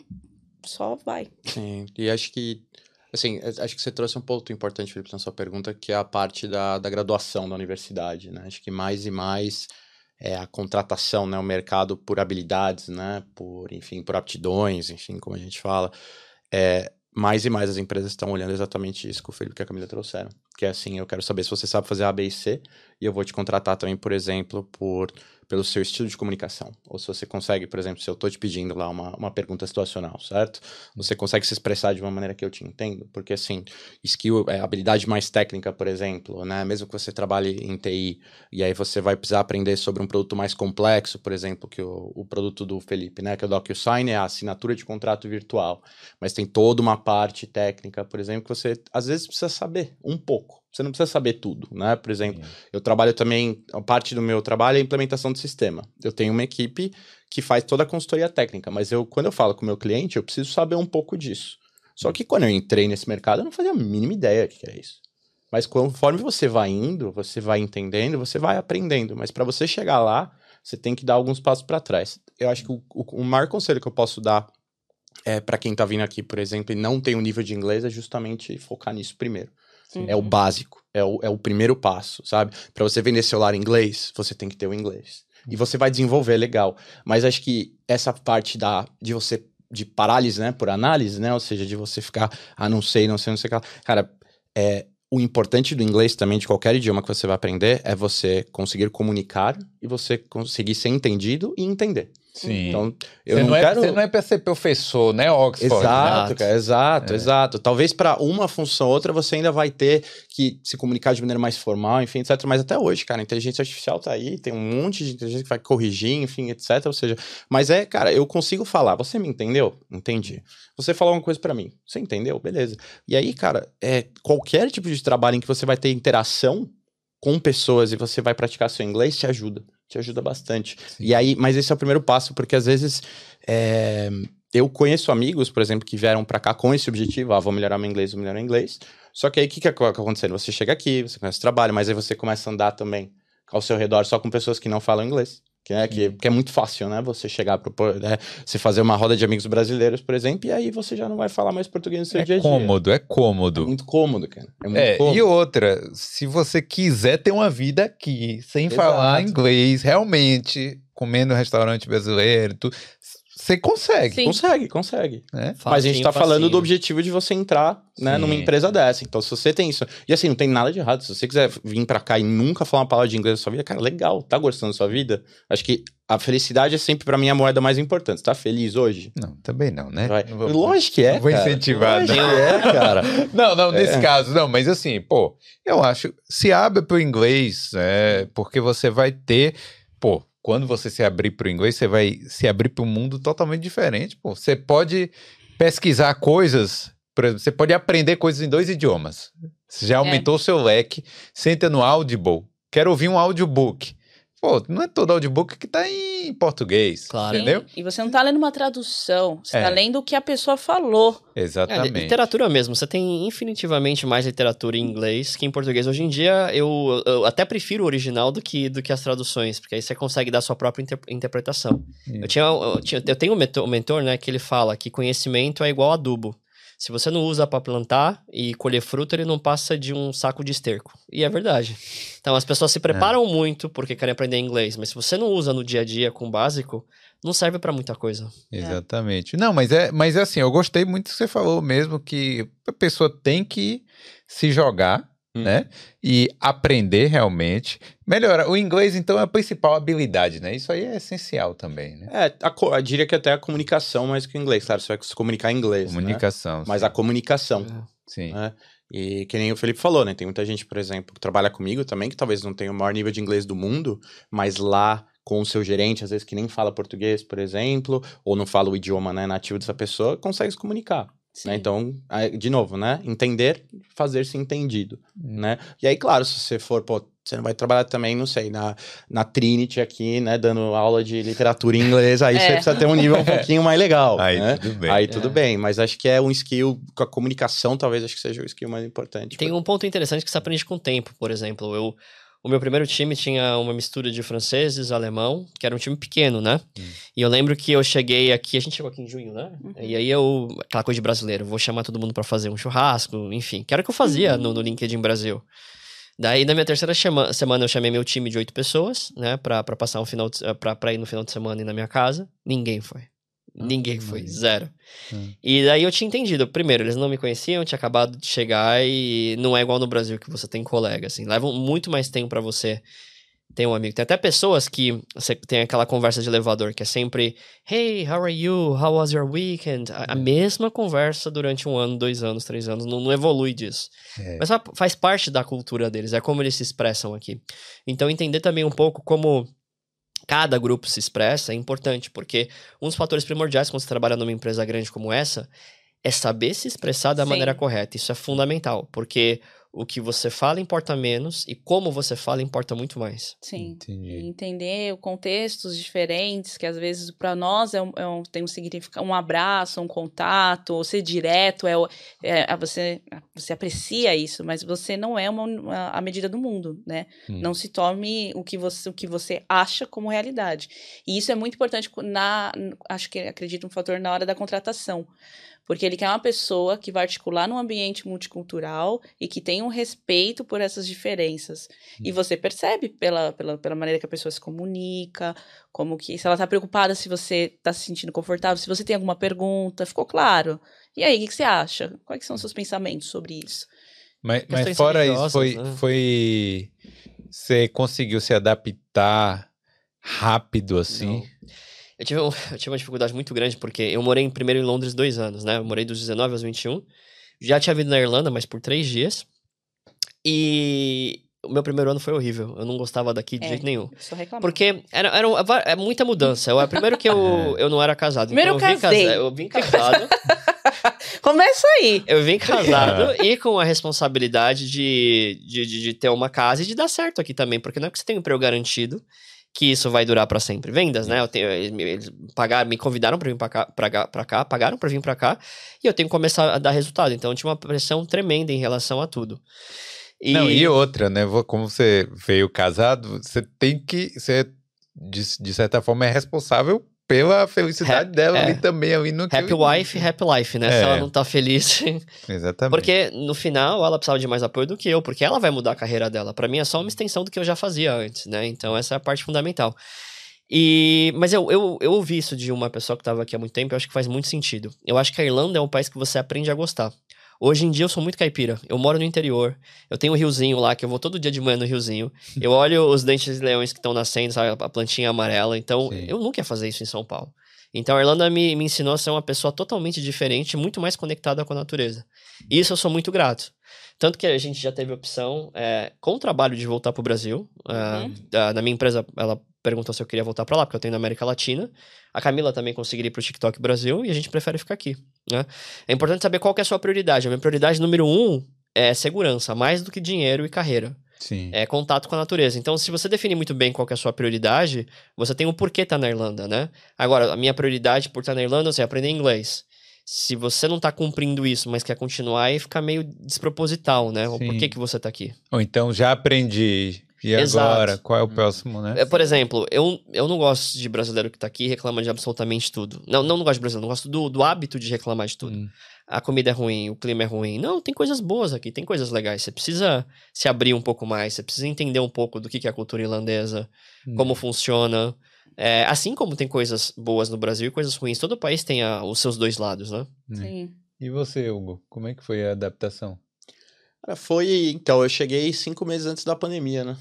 só vai. Sim, e acho que Assim, acho que você trouxe um ponto importante, Felipe, na sua pergunta, que é a parte da, da graduação da universidade, né? Acho que mais e mais é a contratação, né? O mercado por habilidades, né? Por, enfim, por aptidões, enfim, como a gente fala. É, mais e mais as empresas estão olhando exatamente isso que o Felipe e a Camila trouxeram. Que é assim, eu quero saber se você sabe fazer A, B e C, e eu vou te contratar também, por exemplo, por pelo seu estilo de comunicação. Ou se você consegue, por exemplo, se eu estou te pedindo lá uma, uma pergunta situacional, certo? Você consegue se expressar de uma maneira que eu te entendo? Porque, assim, skill, é, habilidade mais técnica, por exemplo, né? Mesmo que você trabalhe em TI, e aí você vai precisar aprender sobre um produto mais complexo, por exemplo, que o, o produto do Felipe, né? Que é o DocuSign é a assinatura de contrato virtual. Mas tem toda uma parte técnica, por exemplo, que você, às vezes, precisa saber um pouco. Você não precisa saber tudo, né? Por exemplo, eu trabalho também, parte do meu trabalho é a implementação do sistema. Eu tenho uma equipe que faz toda a consultoria técnica, mas eu, quando eu falo com o meu cliente, eu preciso saber um pouco disso. Só que quando eu entrei nesse mercado, eu não fazia a mínima ideia do que era isso. Mas conforme você vai indo, você vai entendendo, você vai aprendendo. Mas para você chegar lá, você tem que dar alguns passos para trás. Eu acho que o, o, o maior conselho que eu posso dar é, para quem está vindo aqui, por exemplo, e não tem um nível de inglês, é justamente focar nisso primeiro. Uhum. É o básico, é o, é o primeiro passo, sabe? Para você vender celular em inglês, você tem que ter o inglês. E você vai desenvolver legal. Mas acho que essa parte da, de você de parálise, né, por análise, né, ou seja, de você ficar, ah, não sei, não sei, não sei o que. Cara, é, o importante do inglês também, de qualquer idioma que você vai aprender, é você conseguir comunicar e você conseguir ser entendido e entender. Sim. Então, eu você não, não é, quero... Você não é para ser professor, né, Oxford? Exato, cara, exato, é. exato. Talvez para uma função ou outra você ainda vai ter que se comunicar de maneira mais formal, enfim, etc. Mas até hoje, cara, a inteligência artificial tá aí, tem um monte de inteligência que vai corrigir, enfim, etc. Ou seja, mas é, cara, eu consigo falar. Você me entendeu? Entendi. Você falou uma coisa para mim. Você entendeu? Beleza. E aí, cara, é, qualquer tipo de trabalho em que você vai ter interação com pessoas e você vai praticar seu inglês te ajuda te ajuda bastante. Sim. E aí, mas esse é o primeiro passo, porque às vezes é, eu conheço amigos, por exemplo, que vieram para cá com esse objetivo, ah, vou melhorar meu inglês, vou melhorar meu inglês. Só que aí o que, que acaba acontecendo? Você chega aqui, você começa o trabalho, mas aí você começa a andar também ao seu redor só com pessoas que não falam inglês. Que, é, que, que, é muito fácil, né? Você chegar para né? você fazer uma roda de amigos brasileiros, por exemplo, e aí você já não vai falar mais português no seu é dia a dia. É cômodo, é cômodo. É muito cômodo, cara. É, muito é cômodo. E outra, se você quiser ter uma vida aqui, sem Exato. falar inglês, realmente, comendo no restaurante brasileiro, tu, você consegue. Sim. Consegue, consegue. É? Mas a gente tá facinho. falando do objetivo de você entrar né, numa empresa dessa. Então, se você tem isso. E assim, não tem nada de errado. Se você quiser vir para cá e nunca falar uma palavra de inglês na sua vida, cara, legal. Tá gostando da sua vida? Acho que a felicidade é sempre, para mim, a moeda mais importante. Tá feliz hoje? Não, também não, né? Não vou, Lógico que é. Não vou incentivar. Lógico não. é, cara. não, não, nesse é. caso, não. Mas assim, pô, eu acho. Se abre pro inglês, é, porque você vai ter. Pô, quando você se abrir para o inglês, você vai se abrir para um mundo totalmente diferente. Pô. Você pode pesquisar coisas, por exemplo, você pode aprender coisas em dois idiomas. Você já é. aumentou o é. seu leque. Senta no Audible. Quero ouvir um audiobook. Pô, não é todo audiobook que tá em português, claro. entendeu? E você não tá lendo uma tradução, você tá é. tá lendo o que a pessoa falou. Exatamente. É, literatura mesmo, você tem infinitivamente mais literatura em inglês que em português. Hoje em dia, eu, eu até prefiro o original do que, do que as traduções, porque aí você consegue dar sua própria inter interpretação. Eu, tinha, eu, tinha, eu tenho um mentor, um mentor, né, que ele fala que conhecimento é igual adubo. Se você não usa para plantar e colher fruta, ele não passa de um saco de esterco. E é verdade. Então as pessoas se preparam é. muito porque querem aprender inglês, mas se você não usa no dia a dia com o básico, não serve para muita coisa. Exatamente. É. Não, mas é, mas é assim, eu gostei muito que você falou mesmo que a pessoa tem que se jogar Hum. Né? E aprender realmente. Melhora. O inglês, então, é a principal habilidade, né? Isso aí é essencial também, né? É, a, eu diria que até a comunicação mais que o inglês. Claro, você vai se comunicar em inglês. Né? Comunicação. Né? Mas a comunicação. É. Sim. Né? E que nem o Felipe falou, né? Tem muita gente, por exemplo, que trabalha comigo também, que talvez não tenha o maior nível de inglês do mundo, mas lá com o seu gerente, às vezes que nem fala português, por exemplo, ou não fala o idioma né, nativo dessa pessoa, consegue se comunicar. Né? Então, de novo, né? Entender, fazer-se entendido, hum. né? E aí, claro, se você for, pô, você não vai trabalhar também, não sei, na, na Trinity aqui, né? Dando aula de literatura em inglês, aí é. você precisa ter um nível um pouquinho mais legal. Aí né? tudo bem. Aí tudo é. bem, mas acho que é um skill, com a comunicação talvez acho que seja o skill mais importante. Tem um ponto interessante que você aprende com o tempo, por exemplo. Eu o meu primeiro time tinha uma mistura de franceses, alemão, que era um time pequeno, né? Hum. E eu lembro que eu cheguei aqui, a gente chegou aqui em junho, né? Uhum. E aí eu, aquela coisa de brasileiro, vou chamar todo mundo para fazer um churrasco, enfim, que era o que eu fazia uhum. no, no LinkedIn Brasil. Daí, na minha terceira chama, semana, eu chamei meu time de oito pessoas, né, pra, pra passar um final, de, pra, pra ir no final de semana e na minha casa. Ninguém foi. Ah, Ninguém foi, zero. Hum. E daí eu tinha entendido. Primeiro, eles não me conheciam, tinha acabado de chegar e não é igual no Brasil que você tem colega, assim. Levam muito mais tempo para você ter um amigo. Tem até pessoas que você tem aquela conversa de elevador que é sempre Hey, how are you? How was your weekend? A, a é. mesma conversa durante um ano, dois anos, três anos. Não, não evolui disso. É. Mas faz parte da cultura deles, é como eles se expressam aqui. Então, entender também um pouco como cada grupo se expressa é importante, porque um dos fatores primordiais quando você trabalha numa empresa grande como essa é saber se expressar da Sim. maneira correta. Isso é fundamental, porque o que você fala importa menos e como você fala importa muito mais. Sim. Entendi. Entender contextos diferentes, que às vezes para nós é um, é um, tem um significado, um abraço, um contato, ou ser direto, é, é, você, você aprecia isso, mas você não é uma, uma a medida do mundo, né? Hum. Não se tome o que, você, o que você acha como realidade. E isso é muito importante na, acho que acredito um fator na hora da contratação porque ele quer uma pessoa que vai articular num ambiente multicultural e que tem um respeito por essas diferenças. Hum. E você percebe pela, pela, pela maneira que a pessoa se comunica, como que, se ela está preocupada, se você está se sentindo confortável, se você tem alguma pergunta, ficou claro? E aí, o que, que você acha? Quais são os seus pensamentos sobre isso? Mas, mas fora isso, foi, né? foi. Você conseguiu se adaptar rápido assim? Não. Eu tive, um, eu tive uma dificuldade muito grande, porque eu morei primeiro em Londres dois anos, né? Eu morei dos 19 aos 21. Já tinha vindo na Irlanda, mas por três dias. E o meu primeiro ano foi horrível. Eu não gostava daqui de é, jeito nenhum. Porque era, era, era, é muita mudança. Eu, primeiro que eu, é. eu não era casado. Primeiro então eu, vim casado, eu vim casado. Começa aí. Eu vim casado e com a responsabilidade de, de, de, de, ter uma casa e de dar certo aqui também. Porque não é que você tem um emprego garantido que isso vai durar para sempre. Vendas, né? Eu tenho, eles pagaram, me convidaram para vir para cá, pra, cá, pagaram para vir para cá, e eu tenho que começar a dar resultado. Então, tinha uma pressão tremenda em relação a tudo. E... Não, e outra, né? Como você veio casado, você tem que. Você, de, de certa forma, é responsável pela felicidade dela é. ali também. Ali no happy wife, happy life, né? É. Se ela não tá feliz. Exatamente. Porque no final ela precisava de mais apoio do que eu, porque ela vai mudar a carreira dela. Para mim é só uma extensão do que eu já fazia antes, né? Então essa é a parte fundamental. E, mas eu, eu, eu ouvi isso de uma pessoa que estava aqui há muito tempo, eu acho que faz muito sentido. Eu acho que a Irlanda é um país que você aprende a gostar. Hoje em dia eu sou muito caipira. Eu moro no interior. Eu tenho um riozinho lá, que eu vou todo dia de manhã no riozinho. Eu olho os dentes de leões que estão nascendo, sabe? A plantinha amarela. Então, Sim. eu nunca ia fazer isso em São Paulo. Então, a Irlanda me, me ensinou a ser uma pessoa totalmente diferente, muito mais conectada com a natureza. E isso eu sou muito grato. Tanto que a gente já teve opção, é, com o trabalho, de voltar para o Brasil. Ah, uhum. Uh, na minha empresa, ela perguntou se eu queria voltar para lá, porque eu tenho na América Latina. A Camila também conseguiria ir para o TikTok Brasil e a gente prefere ficar aqui. Né? É importante saber qual é a sua prioridade. A minha prioridade número um é segurança, mais do que dinheiro e carreira. Sim. É contato com a natureza. Então, se você definir muito bem qual é a sua prioridade, você tem o um porquê estar tá na Irlanda, né? Agora, a minha prioridade por estar tá na Irlanda é aprender inglês. Se você não está cumprindo isso, mas quer continuar, aí fica meio desproposital, né? O porquê que você está aqui. Ou então, já aprendi, e Exato. agora? Qual é o próximo, né? É, por exemplo, eu, eu não gosto de brasileiro que tá aqui e reclama de absolutamente tudo. Não, não, não gosto de brasileiro, não gosto do, do hábito de reclamar de tudo. Hum. A comida é ruim, o clima é ruim. Não, tem coisas boas aqui, tem coisas legais. Você precisa se abrir um pouco mais, você precisa entender um pouco do que é a cultura irlandesa, hum. como funciona. É, assim como tem coisas boas no Brasil e coisas ruins, todo país tem a, os seus dois lados, né? Hum. Sim. E você, Hugo, como é que foi a adaptação? Foi, então, eu cheguei cinco meses antes da pandemia, né?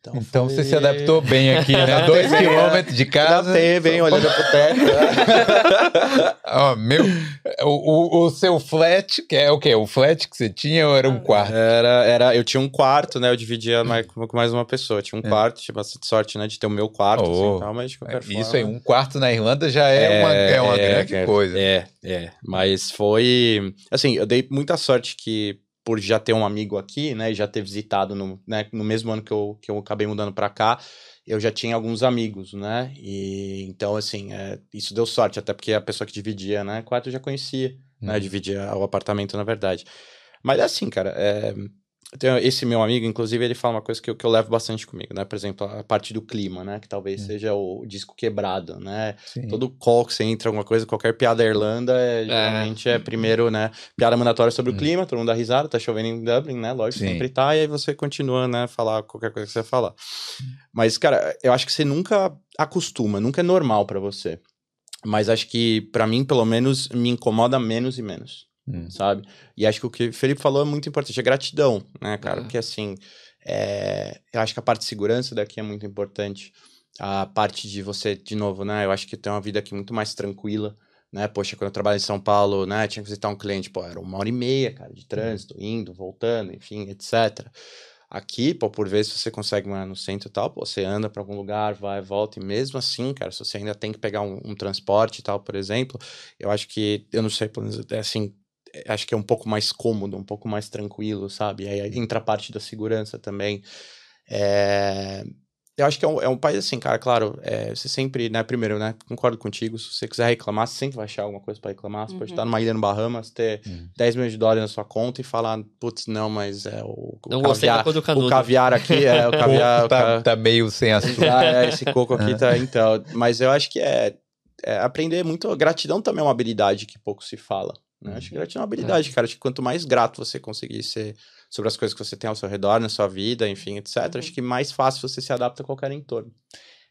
Então, Então foi- você se adaptou bem aqui, né? Dois quilômetros de casa. Adaptei bem, olhando pro teto. Ó, meu, o, o, o seu flat, que é o quê? O flat que você tinha ou era um quarto? Era, era, eu tinha um quarto, né? Eu dividia mais, com mais uma pessoa. Tinha um É. quarto, tinha bastante sorte, né? De ter o meu quarto, Oh, assim, e tal, mas de qualquer Isso forma... aí, um quarto na Irlanda já é, uma, é uma grande é, coisa. É, é. Mas foi. Assim, eu dei muita sorte que, por já ter um amigo aqui, né? e Já ter visitado no, né, no mesmo ano que eu, que eu acabei mudando pra cá, eu já tinha alguns amigos, né? E então, assim, é, isso deu sorte, até porque a pessoa que dividia, né? Quarto eu já conhecia, né? Uhum. Dividia o apartamento, na verdade. Mas é assim, cara, é, tenho esse meu amigo, inclusive, ele fala uma coisa que eu, que eu levo bastante comigo, né? Por exemplo, a parte do clima, né? Que talvez Hum. seja o disco quebrado, né? Sim. Todo call que você entra, alguma coisa, qualquer piada da Irlanda, é, geralmente é primeiro, né? Piada mandatória sobre o Hum. clima, todo mundo dá risada, tá chovendo em Dublin, né? Lógico, Sim. sempre tá, e aí você continua, né? Falar qualquer coisa que você falar. Mas, cara, eu acho que você nunca acostuma, nunca é normal pra você. Mas acho que, pra mim, pelo menos, me incomoda menos e menos Hum. sabe? E acho que o que o Felipe falou é muito importante, é gratidão, né, cara? É. Porque assim, é, eu acho que a parte de segurança daqui é muito importante. A parte de você, de novo, né? Eu acho que tem uma vida aqui muito mais tranquila, né? Poxa, quando eu trabalho em São Paulo, né? Tinha que visitar um cliente, pô, era uma hora e meia, cara, de trânsito, indo, voltando, enfim, etc. Aqui, pô, por vezes você consegue morar no centro e tal, pô, você anda pra algum lugar, vai, volta, e mesmo assim, cara, se você ainda tem que pegar um, um transporte e tal, por exemplo, eu acho que, eu não sei, é assim, acho que é um pouco mais cômodo, um pouco mais tranquilo, sabe? E aí entra a parte da segurança também. É, Eu acho que é um, é um país assim, cara, claro, é, você sempre, né, primeiro, né, concordo contigo, se você quiser reclamar, você sempre vai achar alguma coisa pra reclamar, você pode Uhum. estar numa ilha no Bahamas, ter Uhum. 10 milhões de dólares na sua conta e falar, putz, não, mas é o, o Não gostei da caviar, cor do canudo. o caviar aqui, é o caviar, o tá, ca- tá meio sem açúcar. ah, é, esse coco aqui tá, então. Mas eu acho que é, é aprender muito. Gratidão também é uma habilidade que pouco se fala. Né? Acho que gratidão é uma habilidade, cara. Acho que quanto mais grato você conseguir ser sobre as coisas que você tem ao seu redor, na sua vida, enfim, etc., Uhum. acho que mais fácil você se adapta a qualquer entorno.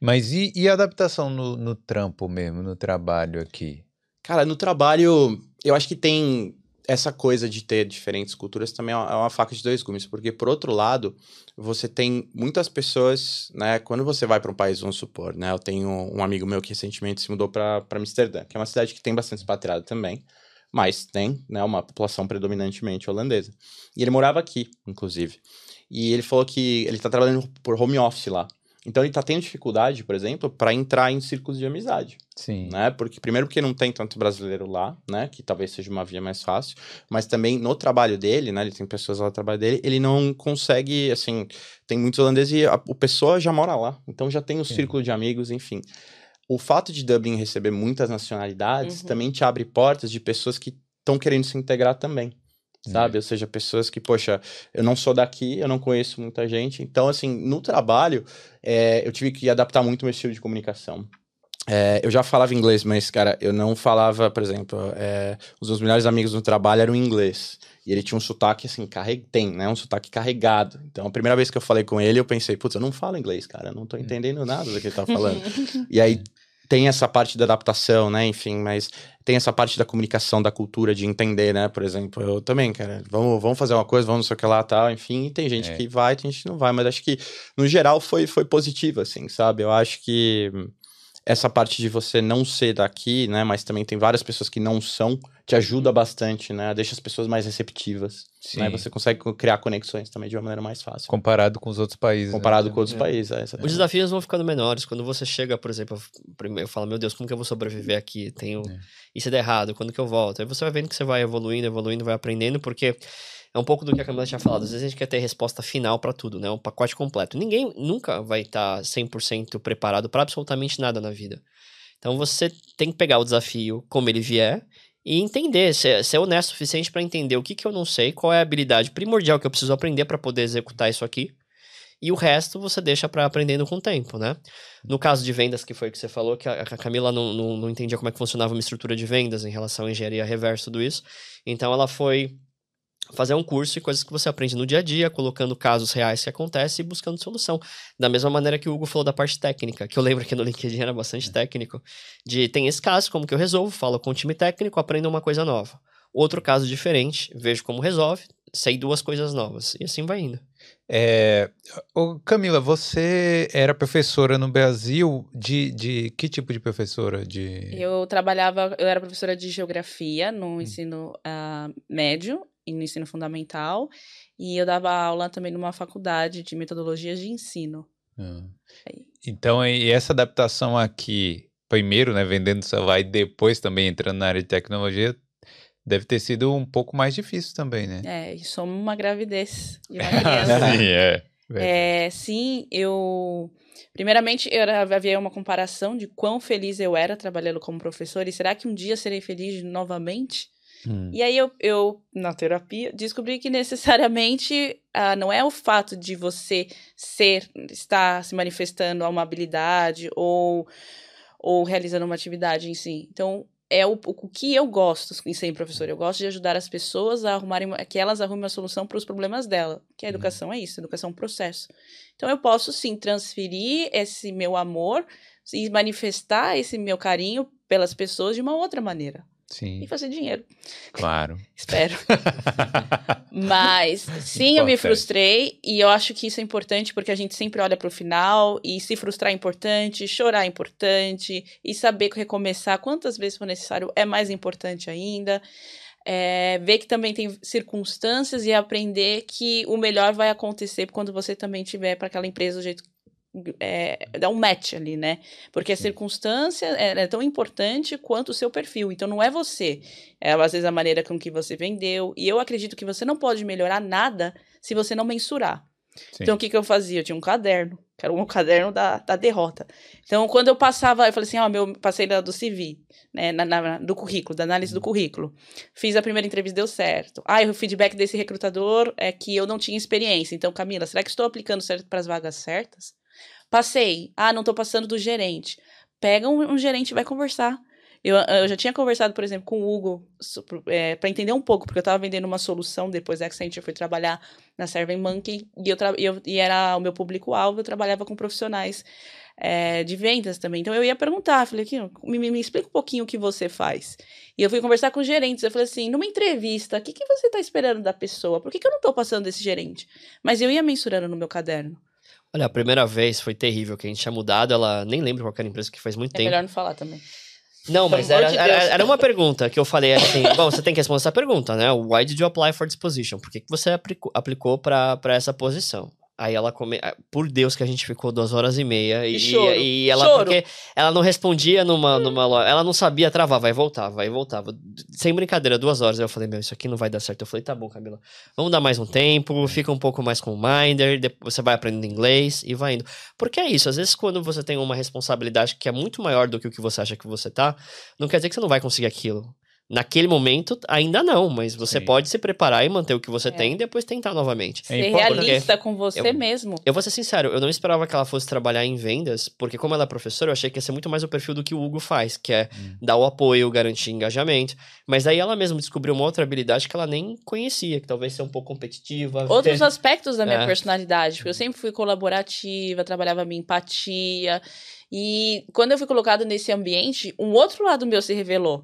Mas e, e a adaptação no, no trampo mesmo, no trabalho aqui? Cara, no trabalho, eu acho que tem essa coisa de ter diferentes culturas também é uma, é uma faca de dois gumes, porque por outro lado, você tem muitas pessoas, né, quando você vai para um país, vamos supor, né, eu tenho um amigo meu que recentemente se mudou para Amsterdã, que é uma cidade que tem bastante expatriado também, mas tem, né, uma população predominantemente holandesa. E ele morava aqui, inclusive. E ele falou que ele tá trabalhando por home office lá. Então ele tá tendo dificuldade, por exemplo, para entrar em círculos de amizade Sim. né? Porque primeiro porque não tem tanto brasileiro lá, né? Que talvez seja uma via mais fácil, mas também no trabalho dele, né? Ele tem pessoas lá no trabalho dele, ele não consegue, assim, tem muitos holandeses e a, o pessoa já mora lá, então já tem um Sim. círculo de amigos, enfim. O fato de Dublin receber muitas nacionalidades Uhum. também te abre portas de pessoas que estão querendo se integrar também. Sabe? Ou seja, pessoas que, poxa, eu não sou daqui, eu não conheço muita gente. Então, assim, no trabalho, é, eu tive que adaptar muito meu estilo de comunicação. É, eu já falava inglês, mas, cara, eu não falava, por exemplo, é, os meus melhores amigos no trabalho eram inglês. E ele tinha um sotaque, assim, carreg... tem, né? Um sotaque carregado. Então, a primeira vez que eu falei com ele, eu pensei, putz, eu não falo inglês, cara, eu não tô entendendo nada do que ele tá falando. e aí tem essa parte da adaptação, né? Enfim, mas tem essa parte da comunicação, da cultura, de entender, né? Por exemplo, eu também, cara, vamos, vamos fazer uma coisa, vamos não sei o que lá tal, enfim, e tem gente É. que vai, tem gente que não vai, mas acho que, no geral, foi, foi positivo, assim, sabe? Eu acho que essa parte de você não ser daqui, né? Mas também tem várias pessoas que não são, te ajuda bastante, né? Deixa as pessoas mais receptivas, Sim. né? Você consegue co- criar conexões também de uma maneira mais fácil. Comparado com os outros países. né? Comparado com outros É. países. É, Os desafios vão ficando menores. Quando você chega, por exemplo, primeiro eu falo, meu Deus, como que eu vou sobreviver aqui? Tenho... É. E se der errado, quando que eu volto? Aí você vai vendo que você vai evoluindo, evoluindo, vai aprendendo, porque é um pouco do que a Camila tinha falado. Às vezes a gente quer ter resposta final pra tudo, né? Um pacote completo. Ninguém nunca vai estar 100% preparado pra absolutamente nada na vida. Então você tem que pegar o desafio como ele vier e entender, ser, ser honesto o suficiente pra entender o que, que eu não sei, qual é a habilidade primordial que eu preciso aprender pra poder executar isso aqui. E o resto você deixa pra aprendendo com o tempo, né? No caso de vendas, que foi o que você falou, que a, a Camila não, não, não entendia como é que funcionava uma estrutura de vendas em relação à engenharia reversa, tudo isso. Então ela foi fazer um curso e coisas que você aprende no dia a dia, colocando casos reais que acontecem e buscando solução. Da mesma maneira que o Hugo falou da parte técnica, que eu lembro que no LinkedIn era bastante técnico, de tem esse caso, como que eu resolvo, falo com o time técnico, aprendo uma coisa nova. Outro caso diferente, vejo como resolve, sei duas coisas novas. E assim vai indo. É, ô, Camila, você era professora no Brasil de, de que tipo de professora? De... Eu trabalhava, eu era professora de geografia no ensino uh, médio no ensino fundamental, e eu dava aula também numa faculdade de metodologias de ensino. Ah. Então, e essa adaptação aqui, primeiro, né, vendendo celular e depois também entrando na área de tecnologia, deve ter sido um pouco mais difícil também, né? É, e somos uma gravidez de uma criança. Sim, é. É, sim, eu. Primeiramente, eu era- havia uma comparação de quão feliz eu era trabalhando como professora, e será que um dia serei feliz novamente? Hum, E aí eu, eu na terapia, descobri que necessariamente ah, não é o fato de você ser, estar se manifestando a uma habilidade ou, ou realizando uma atividade em si. Então, é o, o que eu gosto em ser professor. Eu gosto de ajudar as pessoas a arrumarem, uma- que elas arrumem uma solução para os problemas dela. Que a educação é isso, a educação é um processo. Então, eu posso sim transferir esse meu amor e manifestar esse meu carinho pelas pessoas de uma outra maneira. Sim, E fazer dinheiro. claro. Espero. Mas sim, eu me frustrei e eu acho que isso é importante porque a gente sempre olha para o final e se frustrar é importante, chorar é importante e saber recomeçar quantas vezes for necessário é mais importante ainda. É, ver que também tem circunstâncias e aprender que o melhor vai acontecer quando você também tiver para aquela empresa do jeito é, dá um match ali, né? Porque a circunstância é, é tão importante quanto o seu perfil. Então não é você, é às vezes a maneira com que você vendeu. E eu acredito que você não pode melhorar nada se você não mensurar. Sim. Então o que, que eu fazia? Eu tinha um caderno, que era um caderno da, da derrota. Então quando eu passava, eu falei assim: ó, meu, passei da, do CV, né, na, na- do currículo, da análise do currículo. Fiz a primeira entrevista, deu certo. Ah, o feedback desse recrutador é que eu não tinha experiência. Então, Camila, será que estou aplicando certo para as vagas certas? Passei. Ah, não estou passando do gerente. Pega um, um gerente e vai conversar. Eu, eu já tinha conversado, por exemplo, com o Hugo para entender um pouco, porque eu estava vendendo uma solução depois da Accenture, eu fui trabalhar na Servant Monkey e, eu eu- e era o meu público-alvo, eu trabalhava com profissionais é, de vendas também. Então eu ia perguntar, falei aqui, me, me, me explica um pouquinho o que você faz. E eu fui conversar com gerentes, eu falei assim, numa entrevista, o que, que você está esperando da pessoa? Por que, que eu não estou passando desse gerente? Mas eu ia mensurando no meu caderno. Olha, a primeira vez foi terrível, que a gente tinha mudado, ela nem lembro qual era a empresa que faz muito É tempo. melhor não falar também. Não, mas era, de era, era uma pergunta que eu falei assim: bom, você tem que responder essa pergunta, né? Why did you apply for this position? Por que, que você aplicou, pra essa posição? Aí ela come... ah, Por Deus que a gente ficou duas horas e meia. E, E e ela, Choro. porque ela não respondia numa, numa loja. Ela não sabia travar, vai voltar, vai voltava. Sem brincadeira, duas horas. Eu falei, meu, isso aqui não vai dar certo. Eu falei, tá bom, Camila. Vamos dar mais um tempo, fica um pouco mais com o Minder, depois você vai aprendendo inglês e vai indo. Porque é isso, às vezes quando você tem uma responsabilidade que é muito maior do que o que você acha que você tá, não quer dizer que você não vai conseguir aquilo. Naquele momento, ainda não, mas você Sim. pode se preparar e manter o que você É. tem e depois tentar novamente. É Ser realista com você Eu- mesmo. Eu vou ser sincero, eu não esperava que ela fosse trabalhar em vendas, porque como ela é professora, eu achei que ia ser muito mais o perfil do que o Hugo faz, que é dar o apoio, garantir engajamento. Mas aí ela mesma descobriu uma outra habilidade que ela nem conhecia, que talvez seja um pouco competitiva. Outros ver- aspectos da minha É. personalidade, porque eu sempre fui colaborativa, trabalhava a minha empatia. E quando eu fui colocado nesse ambiente, um outro lado meu se revelou.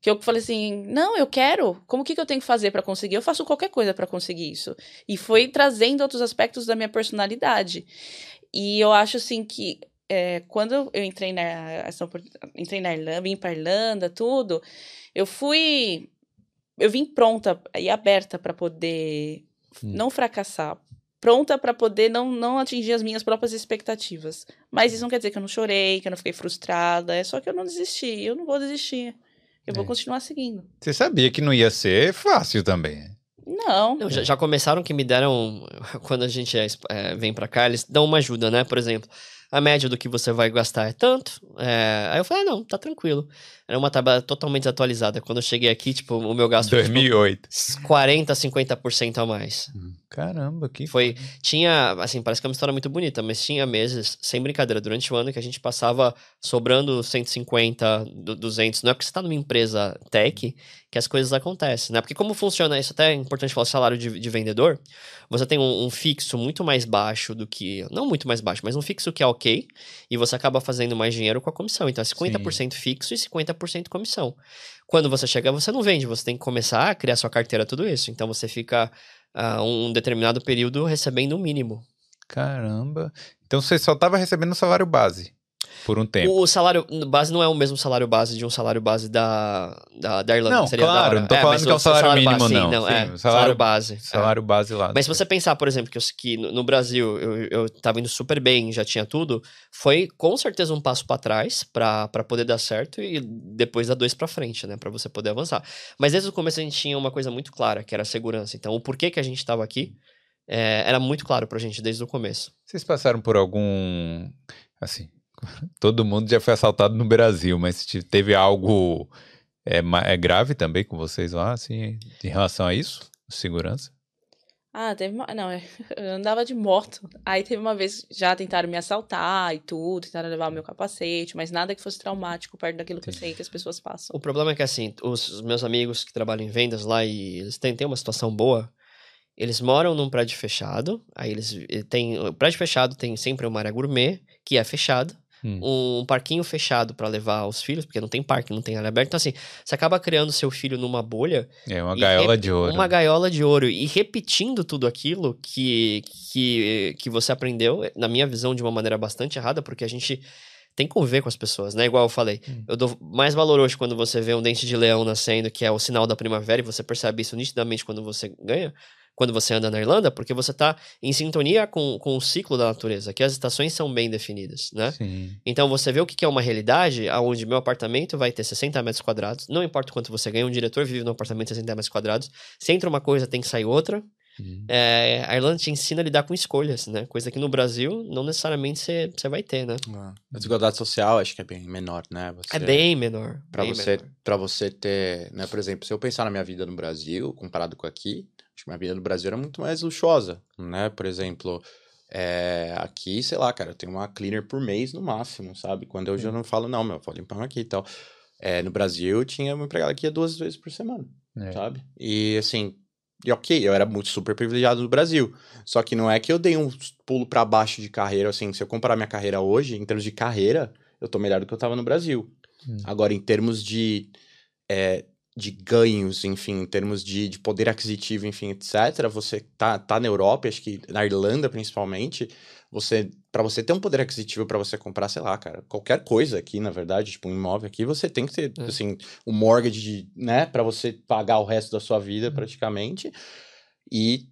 Que eu falei assim, não, eu quero. Como que, que eu tenho que fazer para conseguir? Eu faço qualquer coisa para conseguir isso. E foi trazendo outros aspectos da minha personalidade. E eu acho assim que é, quando eu entrei na entrei na Irlanda, vim para Irlanda, tudo, eu fui eu vim pronta e aberta para poder Hum. não fracassar, pronta para poder não, não atingir as minhas próprias expectativas. Mas isso não quer dizer que eu não chorei, que eu não fiquei frustrada, é só que eu não desisti, eu não vou desistir. Eu vou É. continuar seguindo. Você sabia que não ia ser fácil também. Não. Não, já, já começaram que me deram. Quando a gente é, é, vem pra cá, eles dão uma ajuda, né? Por exemplo, a média do que você vai gastar é tanto. é, Aí eu falei, ah, não, tá tranquilo. Era uma tabela totalmente desatualizada. Quando eu cheguei aqui, tipo, o meu gasto foi tipo, 2008. 40, 50% a mais. Caramba, que Foi. Tinha. Assim, parece que é uma história muito bonita, mas tinha meses, sem brincadeira, durante o ano que a gente passava sobrando 150, du- 200. Não é porque você tá numa empresa tech que as coisas acontecem, né? Porque como funciona isso, até é importante falar salário de, de vendedor. Você tem um, um fixo muito mais baixo do que. Não muito mais baixo, mas um fixo que é ok. E você acaba fazendo mais dinheiro com a comissão. Então é 50% fixo e 50% comissão. Quando você chega, você não vende, você tem que começar a criar sua carteira, tudo isso. Então você fica uh, um determinado período recebendo o mínimo. Caramba. Então você só estava recebendo o salário base por um tempo. O salário base não é o mesmo salário base de um salário base da, da, da Irlanda. Não, seria claro, da não tô falando mas que é um salário, salário mínimo, base, sim, não. não Sim, é, o salário, salário, base. é. salário base lá. Mas se você pensar, por exemplo, que, eu, que no, no Brasil eu, eu tava indo super bem, já tinha tudo, foi com certeza um passo para trás para poder dar certo e depois dar dois para frente, né, para você poder avançar. Mas desde o começo a gente tinha uma coisa muito clara, que era a segurança. Então, o porquê que a gente estava aqui é, era muito claro pra gente desde o começo. Vocês passaram por algum, assim, todo mundo já foi assaltado no Brasil, mas teve algo é, é grave também com vocês lá, assim, em relação a isso? Segurança? Ah, teve uma. Não, eu andava de moto. Aí teve uma vez já tentaram me assaltar e tudo, tentaram levar o meu capacete, mas nada que fosse traumático perto daquilo que eu sei que as pessoas passam. O problema é que, assim, os meus amigos que trabalham em vendas lá e eles têm, têm uma situação boa, eles moram num prédio fechado, aí eles eh, têm. O prédio fechado tem sempre uma área gourmet, que é fechado hum. um parquinho fechado para levar os filhos, porque não tem parque, não tem área aberta. Então, assim, você acaba criando seu filho numa bolha. É, uma gaiola de ouro. Uma gaiola de ouro. E repetindo tudo aquilo que, que, que você aprendeu, na minha visão, de uma maneira bastante errada, porque a gente tem que conviver com as pessoas, né? Igual eu falei, hum. eu dou mais valor hoje quando você vê um dente de leão nascendo, que é o sinal da primavera, e você percebe isso nitidamente quando você ganha, quando você anda na Irlanda, porque você está em sintonia com, com o ciclo da natureza, que as estações são bem definidas, né? Sim. Então você vê o que é uma realidade, onde meu apartamento vai ter 60 metros quadrados, não importa quanto você ganha, um diretor vive num apartamento de 60 metros quadrados, se entra uma coisa, tem que sair outra. É, a Irlanda te ensina a lidar com escolhas, né? Coisa que no Brasil não necessariamente você, vai ter, né? Ah, a desigualdade social acho que é bem menor, né? Você, é bem menor. Para você, você ter, né? Por exemplo, se eu pensar na minha vida no Brasil comparado com aqui, Que minha vida no Brasil era muito mais luxuosa, né? Por exemplo, é, aqui, sei lá, cara, eu tenho uma cleaner por mês no máximo, sabe? Quando eu já não falo, não, meu, vou limpar aqui e tal. É, no Brasil, eu tinha uma empregada aqui duas vezes por semana, é. sabe? E assim, e ok, eu era muito super privilegiado no Brasil. Só que não é que eu dei um pulo para baixo de carreira, assim, se eu comparar minha carreira hoje, em termos de carreira, eu tô melhor do que eu tava no Brasil. Hum. Agora, em termos de é, de ganhos, enfim, em termos de, de poder aquisitivo, enfim, etc., você tá, tá na Europa, acho que na Irlanda principalmente, você para você ter um poder aquisitivo para você comprar, sei lá, cara, qualquer coisa aqui, na verdade, tipo um imóvel aqui, você tem que ter, é. assim, um mortgage, né, para você pagar o resto da sua vida uhum. praticamente. E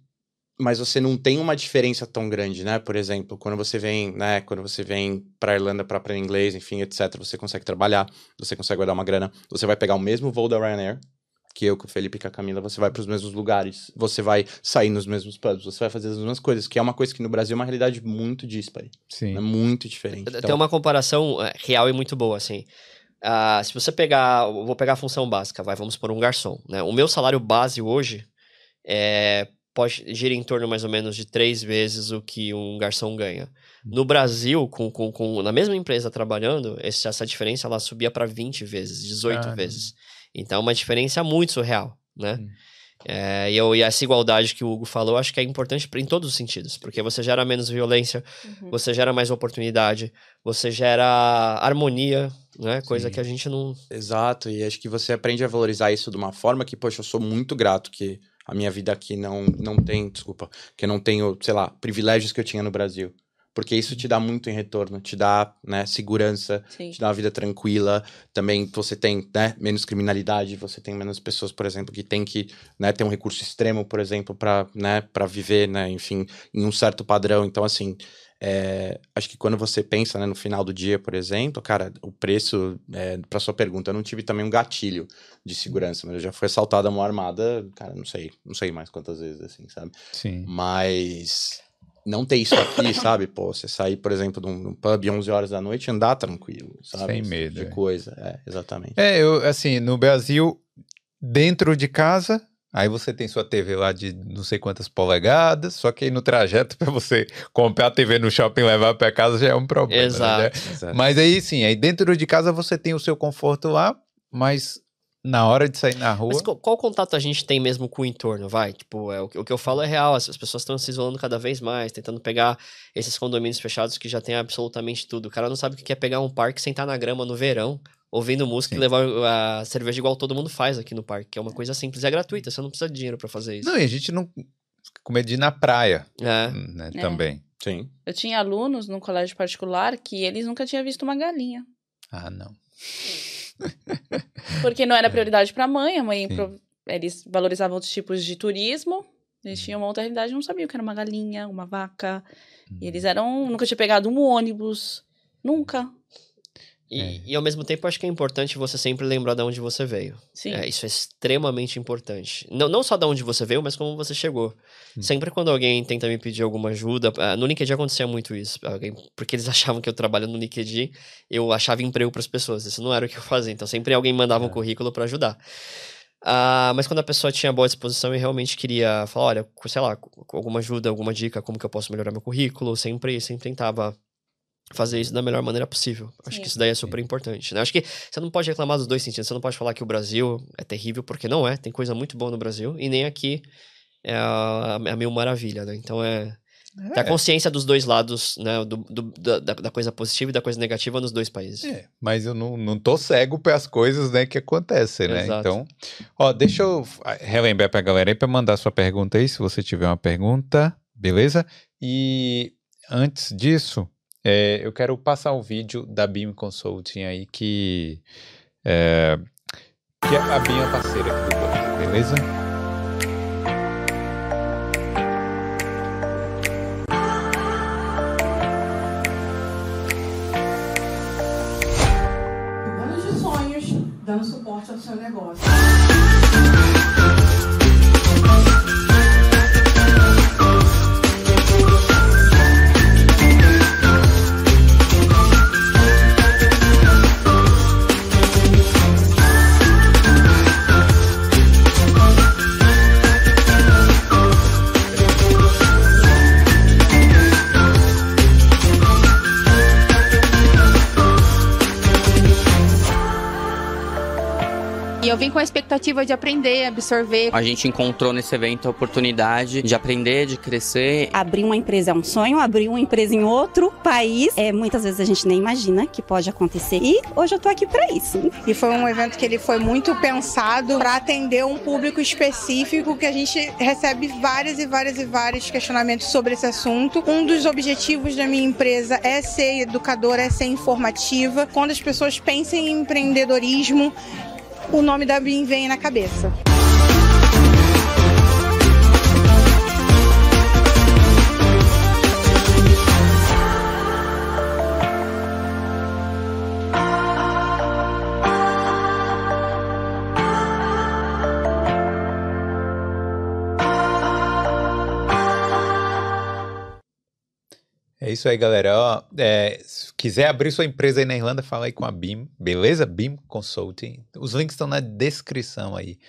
mas você não tem uma diferença tão grande, né? Por exemplo, quando você vem, né, quando você vem para Irlanda para aprender inglês, enfim, etc, você consegue trabalhar, você consegue guardar uma grana, você vai pegar o mesmo voo da Ryanair, que eu, com o Felipe e com a Camila, você vai para os mesmos lugares, você vai sair nos mesmos pubs, você vai fazer as mesmas coisas, que é uma coisa que no Brasil é uma realidade muito dispare. Sim. É muito diferente. Tem então... uma comparação é, real e muito boa, assim. Uh, se você pegar, vou pegar a função básica, vai, vamos por um garçom, né? O meu salário base hoje é pode gira em torno mais ou menos de três vezes o que um garçom ganha. Hum. No Brasil, com, com, com na mesma empresa trabalhando, esse, essa diferença ela subia para 20 vezes, 18 ah, vezes. Então, é uma diferença muito surreal, né? Hum. É, e, eu, e, essa igualdade que o Hugo falou, acho que é importante em todos os sentidos, porque você gera menos violência, uhum. você gera mais oportunidade, você gera harmonia, né? Coisa Sim. que a gente não. Exato, e acho que você aprende a valorizar isso de uma forma que, poxa, eu sou muito grato que a minha vida aqui não, não tem, desculpa, que eu não tenho, sei lá, privilégios que eu tinha no Brasil. Porque isso te dá muito em retorno, te dá né, segurança, Sim. te dá uma vida tranquila. Também você tem né, menos criminalidade, você tem menos pessoas, por exemplo, que tem que né, ter um recurso extremo, por exemplo, para né, viver, né, enfim, em um certo padrão. Então, assim, é, acho que quando você pensa né, no final do dia, por exemplo, cara, o preço, é, para sua pergunta, eu não tive também um gatilho de segurança, mas eu já fui assaltado a mão armada, cara, não sei, não sei mais quantas vezes, assim, sabe? Sim. Mas não ter isso aqui, sabe? Pô, você sair, por exemplo, de um, pub 11 horas da noite e andar tranquilo, sabe? Sem medo. De é. coisa, é, exatamente. É, eu, assim, no Brasil, dentro de casa, Aí você tem sua TV lá de não sei quantas polegadas, só que aí no trajeto para você comprar a TV no shopping e levar para casa já é um problema. Exato, né? exato. Mas aí sim, aí dentro de casa você tem o seu conforto lá, mas na hora de sair na rua. Mas qual, qual, contato a gente tem mesmo com o entorno, vai? Tipo, é, o, o que eu falo é real, as, as pessoas estão se isolando cada vez mais, tentando pegar esses condomínios fechados que já tem absolutamente tudo. O cara não sabe o que é pegar um parque, sentar na grama no verão, ouvindo música Sim. e levar a cerveja igual todo mundo faz aqui no parque, que é uma coisa simples e é gratuita, você não precisa de dinheiro para fazer isso. Não, e a gente não com medo de ir na praia, É. né, É. também. Sim. Eu tinha alunos no colégio particular que eles nunca tinham visto uma galinha. Ah, não. Porque não era prioridade para a mãe, a mãe pro- eles valorizavam outros tipos de turismo. Eles tinham uma outra realidade, não sabiam o que era uma galinha, uma vaca. E eles eram, nunca tinha pegado um ônibus, nunca. E, É. e ao mesmo tempo, acho que é importante você sempre lembrar de onde você veio. Sim. É, isso é extremamente importante. Não, não só de onde você veio, mas como você chegou. Hum. Sempre quando alguém tenta me pedir alguma ajuda, ah, no LinkedIn acontecia muito isso. Alguém, porque eles achavam que eu trabalho no LinkedIn, eu achava emprego para as pessoas. Isso não era o que eu fazia. Então sempre alguém mandava um É. currículo para ajudar. Ah, mas quando a pessoa tinha boa disposição e realmente queria falar, olha, sei lá, alguma ajuda, alguma dica, como que eu posso melhorar meu currículo, sempre, sempre tentava fazer isso da melhor maneira possível. Acho Sim. que isso daí é super importante, né? Acho que você não pode reclamar dos dois sentidos. Você não pode falar que o Brasil é terrível, porque não é. Tem coisa muito boa no Brasil. E nem aqui é a, a mil maravilha, né? Então é... Ter a consciência dos dois lados, né? Do, do- da, da- coisa positiva e da coisa negativa nos dois países. É, mas eu não, não tô cego para as coisas né, que acontecem, né? Exato. Então, ó, deixa eu ah, relembrar pra galera aí para mandar sua pergunta aí, se você tiver uma pergunta, beleza? E antes disso, é, eu quero passar o vídeo da BIM Consulting aí, que é, que a BIM é parceira aqui do banco, beleza? Vim com a expectativa de aprender, absorver. A gente encontrou nesse evento a oportunidade de aprender, de crescer. Abrir uma empresa é um sonho, abrir uma empresa em outro país, é, muitas vezes a gente nem imagina que pode acontecer. E hoje eu tô aqui para isso. E foi um evento que ele foi muito pensado para atender um público específico que a gente recebe várias e várias e vários questionamentos sobre esse assunto. Um dos objetivos da minha empresa é ser educadora, é ser informativa. Quando as pessoas pensam em empreendedorismo, o nome da BIM vem na cabeça. É isso aí, galera. Ó, é, se quiser abrir sua empresa aí na Irlanda, fala aí com a BIM, beleza? BIM Consulting. Os links estão na descrição aí.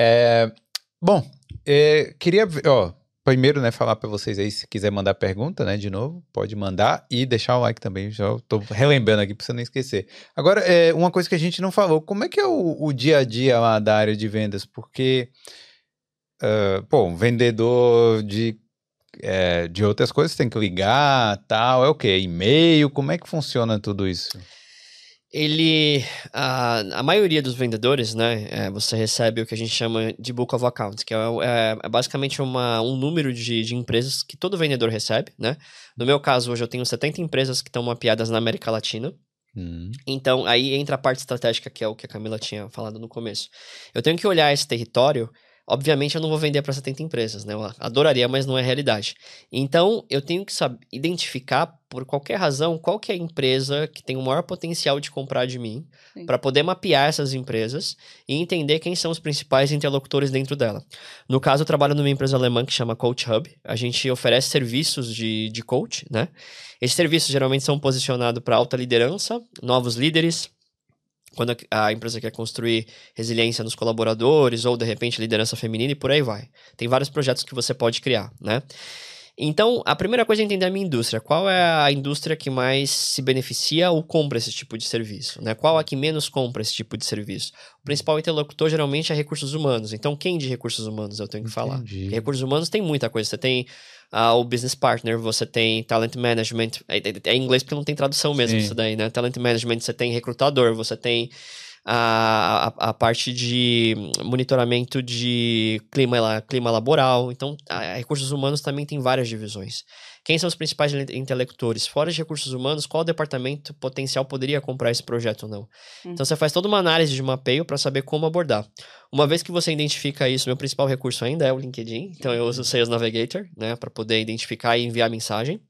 É, bom, é, queria, ó, primeiro, né, falar para vocês aí, se quiser mandar pergunta, né, de novo, pode mandar e deixar o like também, já tô relembrando aqui para você não esquecer. Agora, é, uma coisa que a gente não falou, como é que é o, o dia a dia lá da área de vendas? Porque, ah, pô, um vendedor de é, de outras coisas tem que ligar, tal, é o quê? E-mail, como é que funciona tudo isso? Ele, a, a maioria dos vendedores, né, é, você recebe o que a gente chama de Book of Accounts, que é, é- é basicamente uma, um número de, de empresas que todo vendedor recebe, né? No meu caso, hoje eu tenho 70 empresas que estão mapeadas na América Latina, Hum, então, aí entra a parte estratégica, que é o que a Camila tinha falado no começo. Eu tenho que olhar esse território. Obviamente, eu não vou vender para 70 empresas, né? Eu adoraria, mas não é realidade. Então, eu tenho que saber, identificar, por qualquer razão, qual que é a empresa que tem o maior potencial de comprar de mim, para poder mapear essas empresas e entender quem são os principais interlocutores dentro dela. No caso, eu trabalho numa empresa alemã que chama Coach Hub. A gente oferece serviços de, de coach, né? Esses serviços geralmente são posicionados para alta liderança, novos líderes, quando a empresa quer construir resiliência nos colaboradores, ou de repente liderança feminina e por aí vai. Tem vários projetos que você pode criar, né? Então, a primeira coisa é entender a minha indústria. Qual é a indústria que mais se beneficia ou compra esse tipo de serviço? Né? Qual a que menos compra esse tipo de serviço? O principal interlocutor geralmente é recursos humanos. Então, quem de recursos humanos eu tenho que falar? Entendi. Porque recursos humanos tem muita coisa. Você tem ah, o business partner, você tem talent management. É, é- é em inglês porque não tem tradução mesmo Sim. isso daí, né? Talent management, você tem recrutador, você tem a, a, a parte de monitoramento de clima, clima laboral. Então, a- recursos humanos também tem várias divisões. Quem são os principais inte- intelectores? Fora de recursos humanos, qual departamento potencial poderia comprar esse projeto ou não? Então, você faz toda uma análise de mapeio para saber como abordar. Uma vez que você identifica isso, meu principal recurso ainda é o LinkedIn. Então, eu uso o Sales Navigator, né, para poder identificar e enviar mensagem.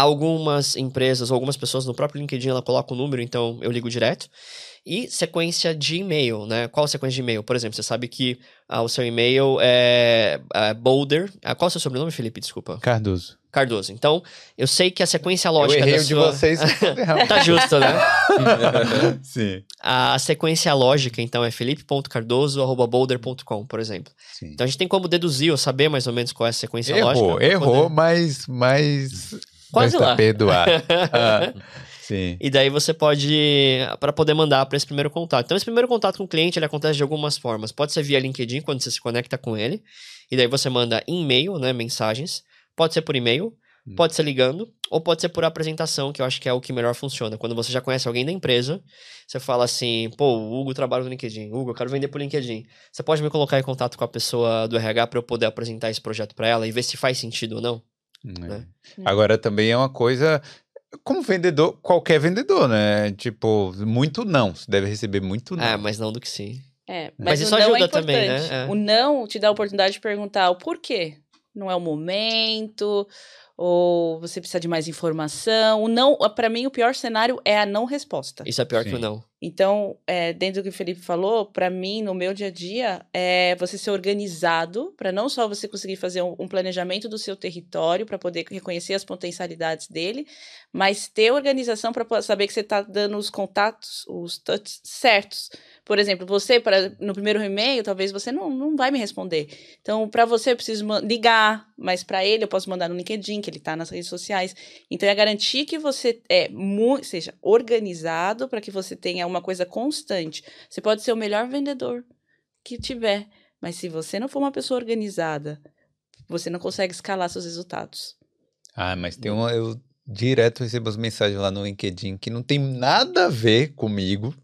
Algumas empresas ou algumas pessoas no próprio LinkedIn ela coloca o número, então eu ligo direto. E sequência de e-mail, né? Qual a sequência de e-mail? Por exemplo, você sabe que ah, o seu e-mail é, é Boulder. Ah, qual é o seu sobrenome, Felipe? Desculpa. Cardoso. Cardoso. Então, eu sei que a sequência Eu lógica errei da o de sua... vocês. tá justo, né? Sim. A sequência lógica, então, é felipe.cardoso.boulder.com, por exemplo. Sim. Então, a gente tem como deduzir ou saber mais ou menos qual é a sequência lógica. Errou, pra errou, poder- mas, mas Quase estar lá. perdoado. Ah, sim. E daí você pode, para poder mandar para esse primeiro contato. Então, esse primeiro contato com o cliente, ele acontece de algumas formas. Pode ser via LinkedIn, quando você se conecta com ele. E daí você manda e-mail, né, mensagens. Pode ser por e-mail, Hum. pode ser ligando, ou pode ser por apresentação, que eu acho que é o que melhor funciona. Quando você já conhece alguém da empresa, você fala assim, pô, o Hugo trabalha no LinkedIn. Hugo, eu quero vender por LinkedIn. Você pode me colocar em contato com a pessoa do RH para eu poder apresentar esse projeto para ela e ver se faz sentido ou não? É. né? Agora também é uma coisa. Como vendedor, qualquer vendedor, né? Tipo, muito não. Você deve receber muito não. É, mas não do que sim. É, Mas mas, isso ajuda é também, né? É. O não te dá a oportunidade de perguntar o porquê. Não é o momento, ou você precisa de mais informação. O não, para mim, o pior cenário é a não resposta. Isso é pior que Sim. o não. Então, é, dentro do que o Felipe falou, para mim, no meu dia a dia, é você ser organizado, para não só você conseguir fazer um, um planejamento do seu território, para poder reconhecer as potencialidades dele, mas ter organização para saber que você está dando os contatos, os touches certos. Por exemplo, você, pra, no primeiro e-mail, talvez você não, não vai me responder. Então, para você, eu preciso ligar, mas para ele, eu posso mandar no LinkedIn, que ele está nas redes sociais. Então, é garantir que você é seja organizado para que você tenha uma coisa constante. Você pode ser o melhor vendedor que tiver, mas se você não for uma pessoa organizada, você não consegue escalar seus resultados. Ah, mas tem uma. Eu direto recebo as mensagens lá no LinkedIn que não tem nada a ver comigo.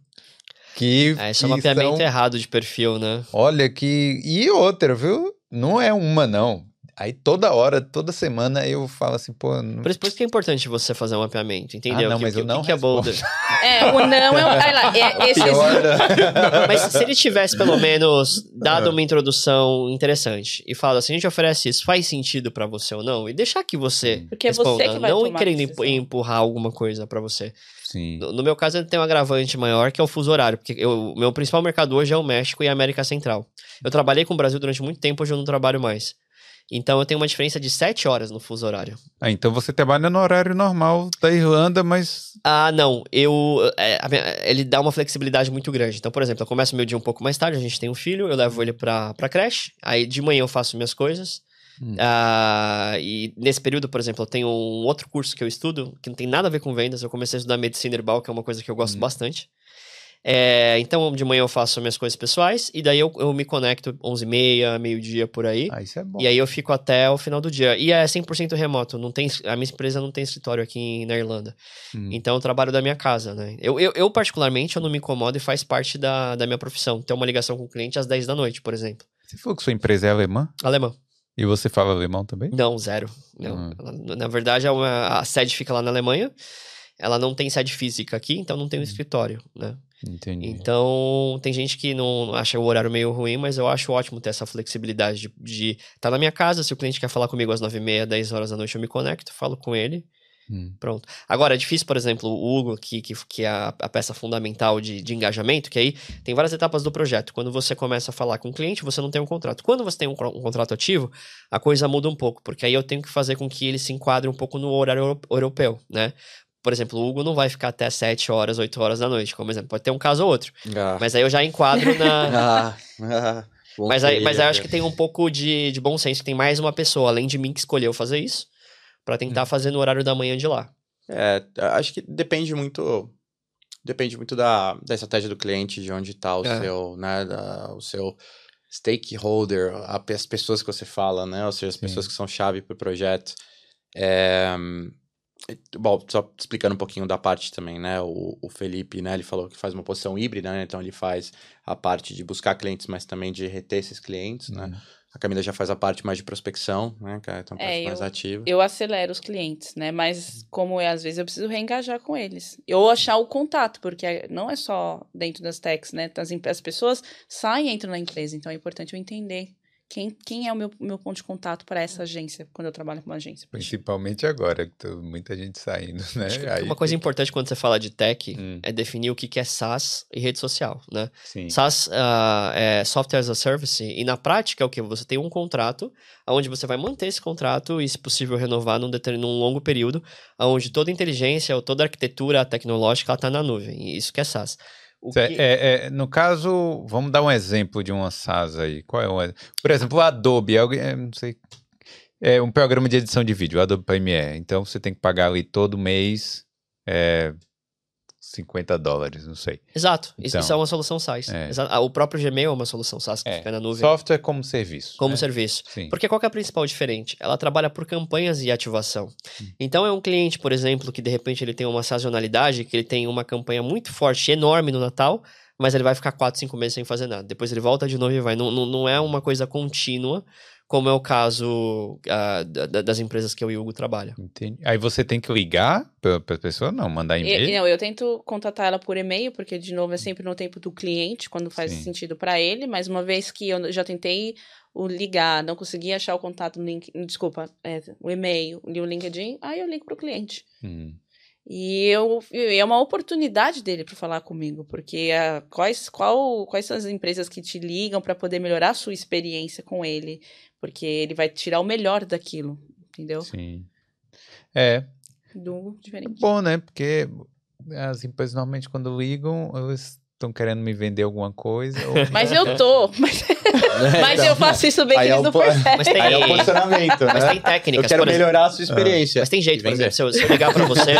Que, É, isso é que um mapeamento são- errado de perfil, né? Olha que. E outra, viu? Não é uma, não. Aí toda hora, toda semana eu falo assim, pô. Não... Por isso, por isso que é importante você fazer um mapeamento, entendeu? Ah, não, Que- mas que- eu o não que, que é boulder? É, o não é, um, olha lá, é esse né? Mas se ele tivesse, pelo menos, dado uma introdução interessante e falado assim, a gente oferece isso, faz sentido pra você ou não? E deixar que você Porque é você responda, que vai não querendo empurrar alguma coisa pra você. Sim. No, no meu caso, tem um agravante maior, que é o fuso horário, porque eu- o meu principal mercado hoje é o México e a América Central. Eu trabalhei com o Brasil durante muito tempo, hoje eu não trabalho mais. Então eu tenho uma diferença de 7 horas no fuso horário. Ah, então você trabalha no horário normal da Irlanda, mas. Ah, não. Eu. é, minha- ele dá uma flexibilidade muito grande. Então, por exemplo, eu começo meu dia um pouco mais tarde, a gente tem um filho, eu levo ele pra, pra creche, aí de manhã eu faço minhas coisas. Hum. Ah, e nesse período, por exemplo, eu tenho um outro curso que eu estudo, que não tem nada a ver com vendas. Eu comecei a estudar medicina herbal, que é uma coisa que eu gosto Hum. bastante. É, então, de manhã eu faço minhas coisas pessoais, e daí eu, eu me conecto 11h30, meio-dia por aí. Ah, isso é bom. E aí eu fico até o final do dia. E é 100% remoto. Não tem, a minha empresa não tem escritório aqui em- na Irlanda. Hum. Então eu trabalho da minha casa, né? Eu, eu, eu, particularmente, eu não me incomodo e faz parte da, da minha profissão. Ter uma ligação com o cliente às 10 da noite, por exemplo. Você falou que sua empresa é alemã? Alemão. E você fala alemão também? Não, zero. Não. Hum. Na verdade, é uma- a sede fica lá na Alemanha. Ela não tem sede física aqui, então não tem um escritório, né? Entendi. Então, tem gente que não acha o horário meio ruim, mas eu acho ótimo ter essa flexibilidade de- estar na minha casa. Se o cliente quer falar comigo às 9h30, 10 horas da noite, eu me conecto, falo com ele. Hum. Pronto. Agora, é difícil, por exemplo, o Hugo, que, que, que é a, a peça fundamental de, de engajamento, que aí tem várias etapas do projeto. Quando você começa a falar com o cliente, você não tem um contrato. Quando você tem um, um contrato ativo, a coisa muda um pouco, porque aí eu tenho que fazer com que ele se enquadre um pouco no horário euro- europeu, né? Por exemplo, o Hugo não vai ficar até 7 horas, 8 horas da noite, como exemplo. Pode ter um caso ou outro. Ah, Mas aí eu já enquadro na. ah, ah, bom mas, aí, mas aí eu acho que tem um pouco de, de bom senso, que tem mais uma pessoa, além de mim, que escolheu fazer isso, pra tentar fazer no horário da manhã de lá. É, acho que depende muito. Depende muito da, da estratégia do cliente, de onde está o É. seu, né, da- o seu stakeholder, a- as pessoas que você fala, né, ou seja, as Sim. pessoas que são chave para o projeto. É, Bom, só explicando um pouquinho da parte também, né? O, o Felipe, né? Ele falou que faz uma posição híbrida, né? Então ele faz a parte de buscar clientes, mas também de reter esses clientes, né? A Camila já faz a parte mais de prospecção, né? Que é então, a parte É, mais eu- ativa. Eu acelero os clientes, né? Mas como é, às vezes eu preciso reengajar com eles. Ou achar o contato, porque não é só dentro das techs, né? As, as pessoas saem e entram na empresa, então é importante eu entender quem, quem é o meu, meu ponto de contato para essa agência, quando eu trabalho com uma agência. Principalmente agora, que tem muita gente saindo, né? Acho que Aí uma coisa tem- importante quando você fala de tech Hum. é definir o que que é SaaS e rede social, né? Sim. SaaS ah, é Software as a Service, e na prática é o que? Você tem um contrato, onde você vai manter esse contrato e, se possível, renovar num, deter- num longo período, onde toda a inteligência ou toda a arquitetura tecnológica está na nuvem. E isso que é SaaS. Que- é- é, no caso, vamos dar um exemplo de uma SaaS aí. Qual é o Por exemplo, o Adobe, alguém, é, não sei. É um programa de edição de vídeo, o Adobe Premiere. Então você tem que pagar ali todo mês é, 50 dólares, não sei. Exato. Isso, Então, isso é uma solução SaaS. é. Ah, O próprio Gmail é uma solução SaaS que É, fica na nuvem Software como serviço. como né? serviço. Sim. Porque qual que é a principal diferente? Ela trabalha por campanhas e ativação. Hum. Então é um cliente, por exemplo, que de repente ele tem uma sazonalidade, que ele tem uma campanha muito forte, enorme no Natal, mas ele vai ficar 4, 5 meses sem fazer nada. Depois ele volta de novo e vai. Não, não, não é uma coisa contínua, como é o caso da- da- das empresas que eu e o Hugo trabalham. Entendi. Aí você tem que ligar para a pessoa? Não, mandar E- e-mail? não, eu tento contatar ela por e-mail, porque, de novo, é sempre no tempo do cliente, quando faz Sim. sentido para ele. Mas uma vez que eu já tentei o ligar, não consegui achar o contato no link, desculpa, é, o e-mail e o LinkedIn, aí eu ligo pro cliente. Hum. E eu, e é uma oportunidade dele para falar comigo, porque ah, quais, qual, quais são as empresas que te ligam para poder melhorar a sua experiência com ele, porque ele vai tirar o melhor daquilo, entendeu? Sim. É, Do diferente. bom, né? Porque as empresas normalmente quando ligam, eles estão querendo me vender alguma coisa. ou- Mas eu tô, mas, mas eu faço isso bem que Aí é eles o não po- percebem. Mas tem, Aí é o posicionamento, mas né? tem técnicas. Eu quero por exemplo. melhorar a sua experiência. Mas tem jeito, por exemplo, se eu, se eu ligar pra você,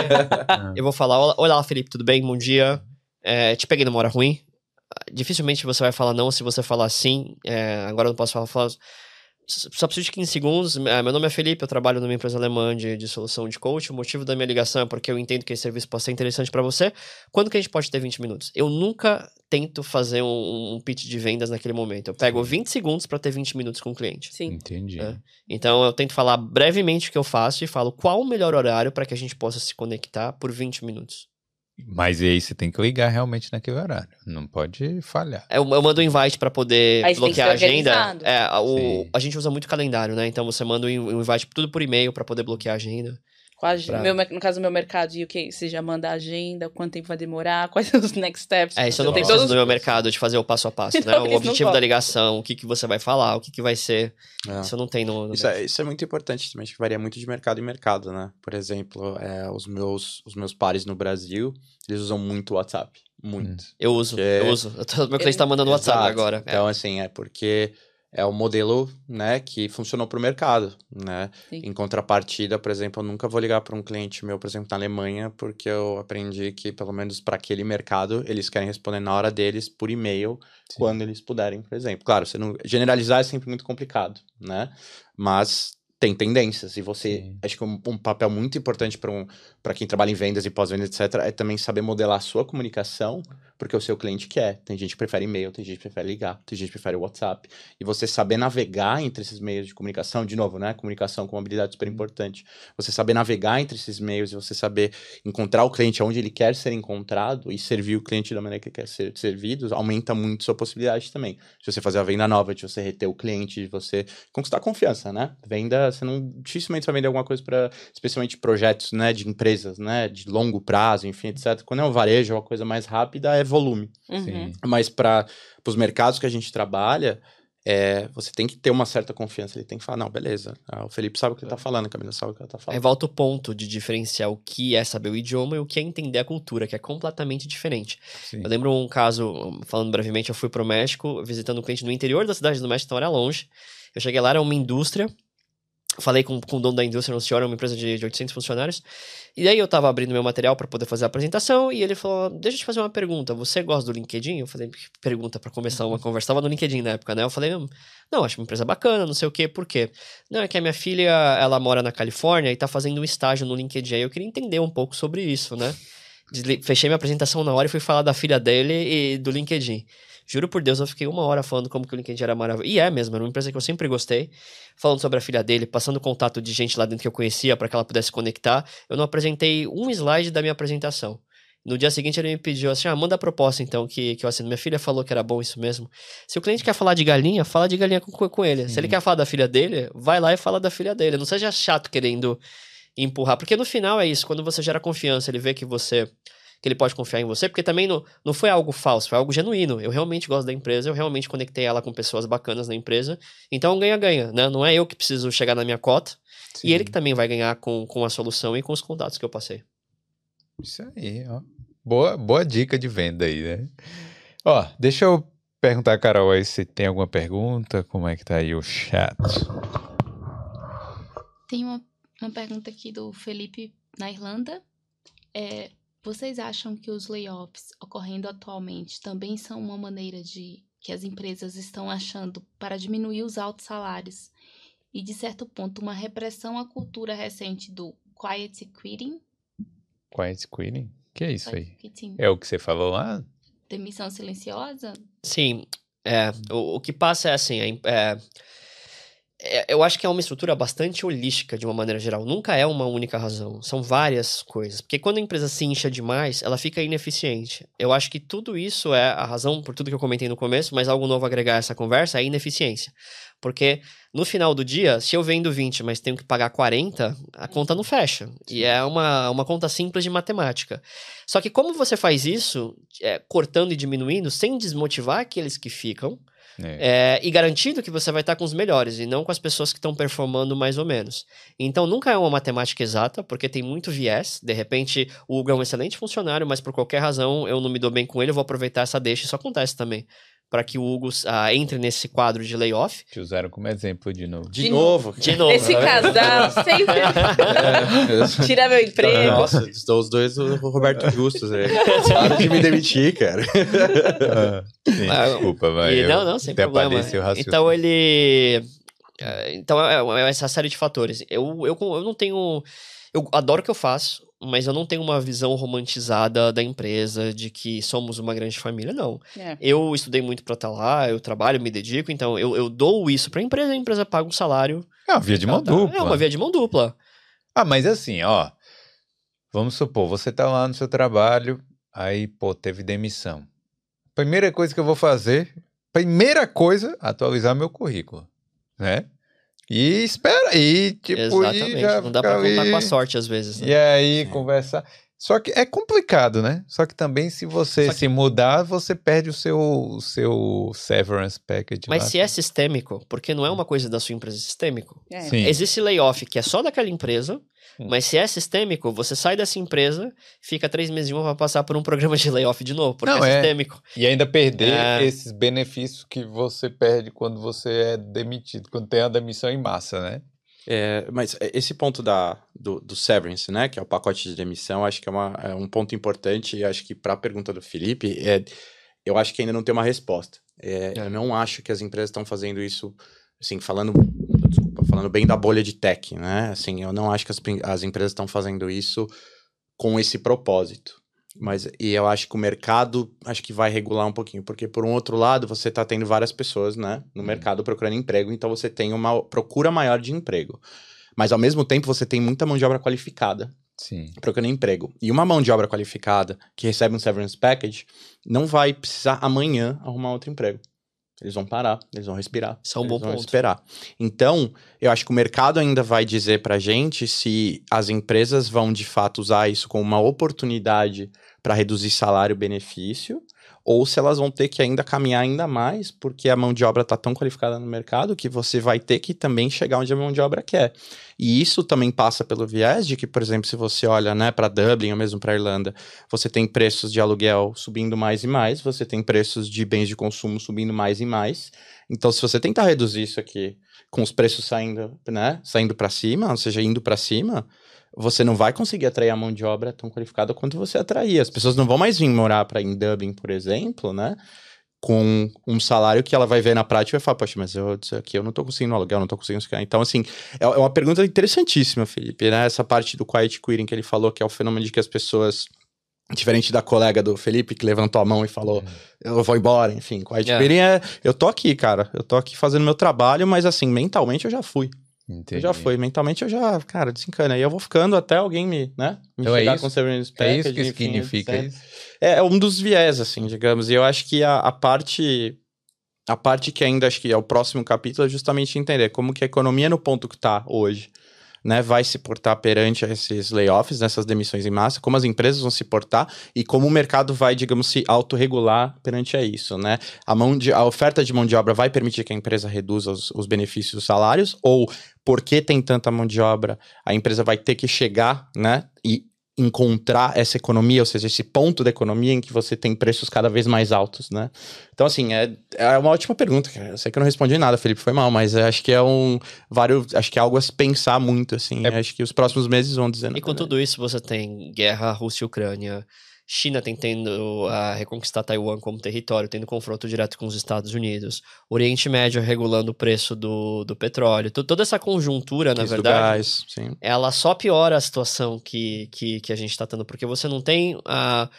eu vou falar, olá, olá, Felipe, tudo bem? Bom dia. É, te peguei numa hora ruim. Dificilmente você vai falar não se você falar sim. É, agora eu não posso falar, falar- Só preciso de 15 segundos. É, Meu nome é Felipe, eu trabalho numa empresa alemã de, de solução de coach. O motivo da minha ligação é porque eu entendo que esse serviço pode ser interessante pra você. Quando que a gente pode ter 20 minutos? Eu nunca tento fazer um, um pitch de vendas naquele momento. Eu pego 20 segundos pra ter 20 minutos com o cliente. Sim. Entendi. É. Então eu tento falar brevemente o que eu faço e falo qual o melhor horário para que a gente possa se conectar por 20 minutos. Mas e aí você tem que ligar realmente naquele horário. Não pode falhar. Eu, eu mando um invite para poder Aí bloquear a agenda. É, a- o, Sim. a gente usa muito calendário, né? Então você manda um invite tudo por e-mail para poder bloquear a agenda. Quase, Pra- meu, no caso do meu mercado, e o que você já manda a agenda, quanto tempo vai demorar, quais são os next steps. É, isso eu não Tem preciso todos do meu mercado de fazer o passo a passo, né? Não, O eles não objetivo da ligação, o que, que você vai falar, o que, que vai ser. É. Isso eu não tenho no. no Isso é, isso é muito importante também, acho que varia muito de mercado em mercado, né? Por exemplo, é, os, meus, os meus pares no Brasil, eles usam muito o WhatsApp. Muito. Eu uso, Que- eu uso. Eu tô- meu cliente tá mandando WhatsApp Exato. agora. É. Então, assim, é porque é o modelo, né, que funcionou para o mercado, né? Sim. Em contrapartida, por exemplo, eu nunca vou ligar para um cliente meu, por exemplo, na Alemanha, porque eu aprendi que, pelo menos para aquele mercado, eles querem responder na hora deles por e-mail, quando eles puderem, por exemplo. Claro, você não generalizar é sempre muito complicado, né? Mas tem tendências e você Sim. acho que um, um papel muito importante para um, para quem trabalha em vendas e pós-vendas etc é também saber modelar a sua comunicação porque o seu cliente quer. Tem gente que prefere e-mail tem gente que prefere ligar tem gente que prefere WhatsApp. E você saber navegar entre esses meios de comunicação de novo né comunicação com uma habilidade super importante. Você saber navegar entre esses meios e você saber encontrar o cliente onde ele quer ser encontrado e servir o cliente da maneira que ele quer ser servido aumenta muito sua possibilidade também. De você fazer a venda nova de você reter o cliente de você conquistar confiança, né? Venda, você não dificilmente vai vender alguma coisa para, especialmente projetos, né, de empresas, né, de longo prazo, enfim, etc. Quando é um varejo, uma coisa mais rápida é volume. Uhum. Mas para os mercados que a gente trabalha, é, você tem que ter uma certa confiança. Ele tem que falar, não, beleza. ah, o Felipe sabe o que ele tá falando, a Camila sabe o que ela tá Aí falando. volta o ponto de diferenciar o que é saber o idioma e o que é entender a cultura, que é completamente diferente. Sim. Eu lembro um caso, falando brevemente, eu fui pro México visitando um cliente no interior da cidade do México, então era longe. Eu cheguei lá, era uma indústria falei com, com o dono da indústria no Senhora, uma empresa de, de 800 funcionários. E aí eu tava abrindo meu material para poder fazer a apresentação e ele falou: Deixa eu te fazer uma pergunta. Você gosta do LinkedIn? Eu falei: "Que Pergunta para começar uma conversa. Tava no LinkedIn na época, né? Eu falei: Não, acho uma empresa bacana, não sei o quê. Por quê? Não, é que a minha filha, ela mora na Califórnia e tá fazendo um estágio no LinkedIn. Aí eu queria entender um pouco sobre isso, né? Fechei minha apresentação na hora e fui falar da filha dele e do LinkedIn. Juro por Deus, eu fiquei uma hora falando como que o LinkedIn era maravilhoso. E é mesmo, era uma empresa que eu sempre gostei. Falando sobre a filha dele, passando contato de gente lá dentro que eu conhecia para que ela pudesse conectar. Eu não apresentei um slide da minha apresentação. No dia seguinte ele me pediu assim: ah, manda a proposta então que, que eu assino. Minha filha falou que era bom isso mesmo. Se o cliente quer falar de galinha, fala de galinha com, com ele. Se ele quer falar da filha dele, vai lá e fala da filha dele. Não seja chato querendo empurrar. Porque no final é isso, quando você gera confiança, ele vê que você. Que ele pode confiar em você, porque também não, não foi algo falso, foi algo genuíno. Eu realmente gosto da empresa, eu realmente conectei ela com pessoas bacanas na empresa. Então, ganha-ganha, né? Não é eu que preciso chegar na minha cota, e ele que também vai ganhar com, com a solução e com os contatos que eu passei. Isso aí, ó. Boa, boa dica de venda aí, né? Ó, deixa eu perguntar a Carol aí se tem alguma pergunta, como é que tá aí o chat. Tem uma, uma pergunta aqui do Felipe na Irlanda. É, vocês acham que os layoffs ocorrendo atualmente também são uma maneira de que as empresas estão achando para diminuir os altos salários e, de certo ponto, uma repressão à cultura recente do quiet quitting? Quiet quitting? que é isso aí? Quiet quitting. É o que você falou lá? Demissão silenciosa? Sim, é, o, o que passa é assim, é, é, é, eu acho que é uma estrutura bastante holística de uma maneira geral. Nunca é uma única razão, são várias coisas. Porque quando a empresa se incha demais, ela fica ineficiente. Eu acho que tudo isso é a razão por tudo que eu comentei no começo, mas algo novo a agregar a essa conversa é a ineficiência. Porque no final do dia, se eu vendo 20, mas tenho que pagar 40, a conta não fecha. E é uma, uma conta simples de matemática. Só que como você faz isso, é, cortando e diminuindo, sem desmotivar aqueles que ficam, É. é, e garantindo que você vai estar com os melhores e não com as pessoas que estão performando mais ou menos. Então nunca é uma matemática exata, porque tem muito viés. De repente, o Hugo é um excelente funcionário, mas por qualquer razão eu não me dou bem com ele, eu vou aproveitar essa deixa. Isso acontece também. Para que o Hugo ah, entre nesse quadro de layoff. Te usaram como exemplo de novo. De, novo. De novo. Esse né? casal sempre É. tira meu emprego. Nossa, os dois o Roberto Justus aí. Para de me demitir, cara. Sim, Ah, desculpa, vai. E não, não, sem problema. Então ele. é, Então é é essa série de fatores. Eu, eu, eu não tenho. Eu adoro o que eu faço, mas eu não tenho uma visão romantizada da empresa, de que somos uma grande família, não. É. Eu estudei muito pra estar lá, eu trabalho, me dedico, então eu, eu dou isso pra empresa, a empresa paga um salário. É uma via de mão Tá, dupla. É uma via de mão dupla. Ah, mas assim, ó. Vamos supor, você tá lá no seu trabalho, aí, pô, teve demissão. Primeira coisa que eu vou fazer, primeira coisa, atualizar meu currículo, né? E espera aí, tipo, Exatamente. e já Não dá pra contar aí, com a sorte às vezes. né? E aí, conversar. Só que é complicado, né? Só que também, se você que- se mudar, você perde o seu, o seu severance package. Mas lá. se é sistêmico, porque não é uma coisa da sua empresa, é sistêmico. É. Sim. Existe layoff que é só daquela empresa, Hum. mas se é sistêmico, você sai dessa empresa, fica três meses de uma para passar por um programa de layoff de novo, porque Não, é é. sistêmico. E ainda perder É. esses benefícios que você perde quando você é demitido, quando tem a demissão em massa, né? É, mas esse ponto da, do, do severance, né, que é o pacote de demissão, acho que é, uma, é um ponto importante e acho que para a pergunta do Felipe, é, eu acho que ainda não tem uma resposta. É, Eu não acho que as empresas estão fazendo isso, assim, falando, falando bem da bolha de tech, né, assim, eu não acho que as, as empresas estão fazendo isso com esse propósito. Mas, e eu acho que o mercado, acho que vai regular um pouquinho, porque por um outro lado, você está tendo várias pessoas, né, no mercado procurando emprego, então você tem uma procura maior de emprego. Mas ao mesmo tempo, você tem muita mão de obra qualificada Sim. procurando emprego. E uma mão de obra qualificada que recebe um severance package não vai precisar amanhã arrumar outro emprego. Eles vão parar, eles vão respirar. É um bom vão ponto. esperar. Então, eu acho que o mercado ainda vai dizer pra gente se as empresas vão de fato usar isso como uma oportunidade para reduzir salário e benefício, ou se elas vão ter que ainda caminhar ainda mais, porque a mão de obra está tão qualificada no mercado que você vai ter que também chegar onde a mão de obra quer. E isso também passa pelo viés de que, por exemplo, se você olha né, para Dublin ou mesmo para Irlanda, você tem preços de aluguel subindo mais e mais, você tem preços de bens de consumo subindo mais e mais. Então, se você tentar reduzir isso aqui com os preços saindo, né, saindo para cima, ou seja, indo para cima, você não vai conseguir atrair a mão de obra tão qualificada quanto você atraía. As pessoas não vão mais vir morar para em Dublin, por exemplo, né? Com um salário que ela vai ver na prática e vai falar, poxa, mas eu, isso aqui eu não tô conseguindo aluguel, não tô conseguindo ficar. Então, assim, é, é uma pergunta interessantíssima, Felipe, né? Essa parte do quiet quitting que ele falou, que é o fenômeno de que as pessoas Diferente da colega do Felipe, que levantou a mão e falou, eu vou embora, enfim. Quiet é. quitting é, eu tô aqui, cara. Eu tô aqui fazendo meu trabalho, mas assim, mentalmente eu já fui. Entendi. Eu já foi. Mentalmente eu já, cara, desencana. Aí eu vou ficando até alguém me, né? Me então é chegar é isso, com Severance É isso que enfim, significa isso? É, é, um dos viés, assim, digamos. E eu acho que a, a parte... A parte que ainda acho que é o próximo capítulo é justamente entender como que a economia no ponto que tá hoje né, vai se portar perante esses layoffs, nessas demissões em massa, como as empresas vão se portar e como o mercado vai, digamos, se autorregular perante a isso, né? A, mão de, a oferta de mão de obra vai permitir que a empresa reduza os, os benefícios dos salários ou porque tem tanta mão de obra, a empresa vai ter que chegar, né, e encontrar essa economia, ou seja, esse ponto da economia em que você tem preços cada vez mais altos, né? Então, assim, é, é uma ótima pergunta, cara. Eu sei que eu não respondi nada, Felipe, foi mal, mas acho que é um vários, acho que é algo a se pensar muito, assim. É... Acho que os próximos meses vão dizer. E com tudo isso, você tem guerra Rússia e Ucrânia, China tentando a reconquistar Taiwan como território, tendo confronto direto com os Estados Unidos, Oriente Médio regulando o preço do, do petróleo, toda essa conjuntura, na verdade, gás, ela só piora a situação que, que, que a gente está tendo, porque você não tem a.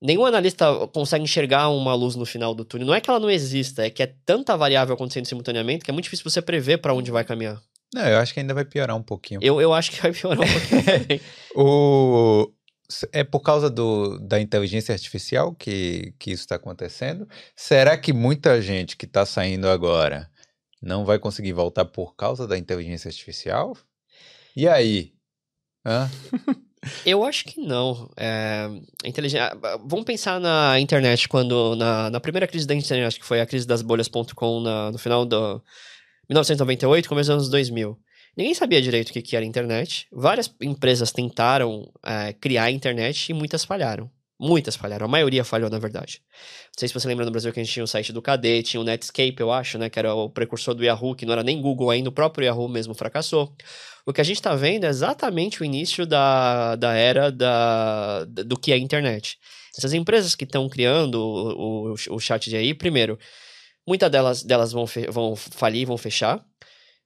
Nenhum analista consegue enxergar uma luz no final do túnel. Não é que ela não exista, é que é tanta variável acontecendo simultaneamente que é muito difícil você prever para onde vai caminhar. Não, eu acho que ainda vai piorar um pouquinho. Eu, eu acho que vai piorar um pouquinho. o, é por causa do, da inteligência artificial que, que isso está acontecendo? Será que muita gente que está saindo agora não vai conseguir voltar por causa da inteligência artificial? E aí? Hã? Eu acho que não. É, inteligência... Vamos pensar na internet, quando na, na primeira crise da internet, que foi a crise das bolhas.com no final do 1998, começo dos anos 2000. Ninguém sabia direito o que, era internet. Várias empresas tentaram é, criar a internet e muitas falharam. Muitas falharam, a maioria falhou, na verdade. Não sei se você lembra no Brasil que a gente tinha o site do KD, tinha o Netscape, eu acho, né? Que era o precursor do Yahoo, que não era nem Google ainda, o próprio Yahoo mesmo fracassou. O que a gente está vendo é exatamente o início da, da era da, do que é a internet. Essas empresas que estão criando o, o, o chat de aí, primeiro, muitas delas, delas vão, vão falir, vão fechar.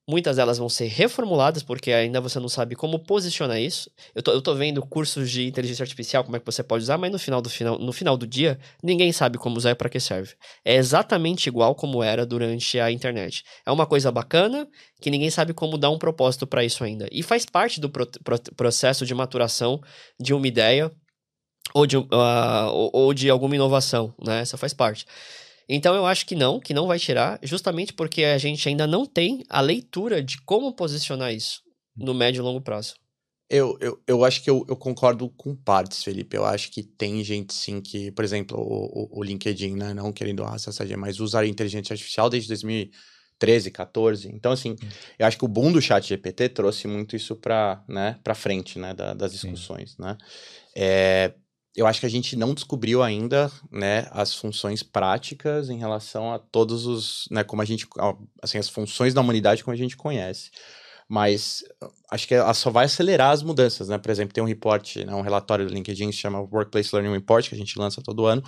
Muitas delas vão ser reformuladas, porque ainda você não sabe como posicionar isso. Eu tô, eu tô vendo cursos de inteligência artificial, como é que você pode usar, mas no final do, final, no final do dia, ninguém sabe como usar e para que serve. É exatamente igual como era durante a internet. É uma coisa bacana que ninguém sabe como dar um propósito para isso ainda. E faz parte do pro, pro, processo de maturação de uma ideia ou de, uh, ou, ou de alguma inovação, né? Essa faz parte. Então eu acho que não, que não vai tirar, justamente porque a gente ainda não tem a leitura de como posicionar isso no médio e longo prazo. Eu, eu, eu acho que eu, eu concordo com partes, Felipe. Eu acho que tem gente sim que, por exemplo, o, o, o LinkedIn, né, não querendo raciocínio, mas usar a inteligência artificial desde 2013, 14. Então, assim, eu acho que o boom do chat GPT trouxe muito isso para né, pra frente, né, da, das discussões, sim. né. É, eu acho que a gente não descobriu ainda, né, as funções práticas em relação a todos os, né, como a gente, assim, as funções da humanidade como a gente conhece. Mas acho que ela só vai acelerar as mudanças, né? Por exemplo, tem um né, um relatório do LinkedIn que se chama Workplace Learning Report, que a gente lança todo ano,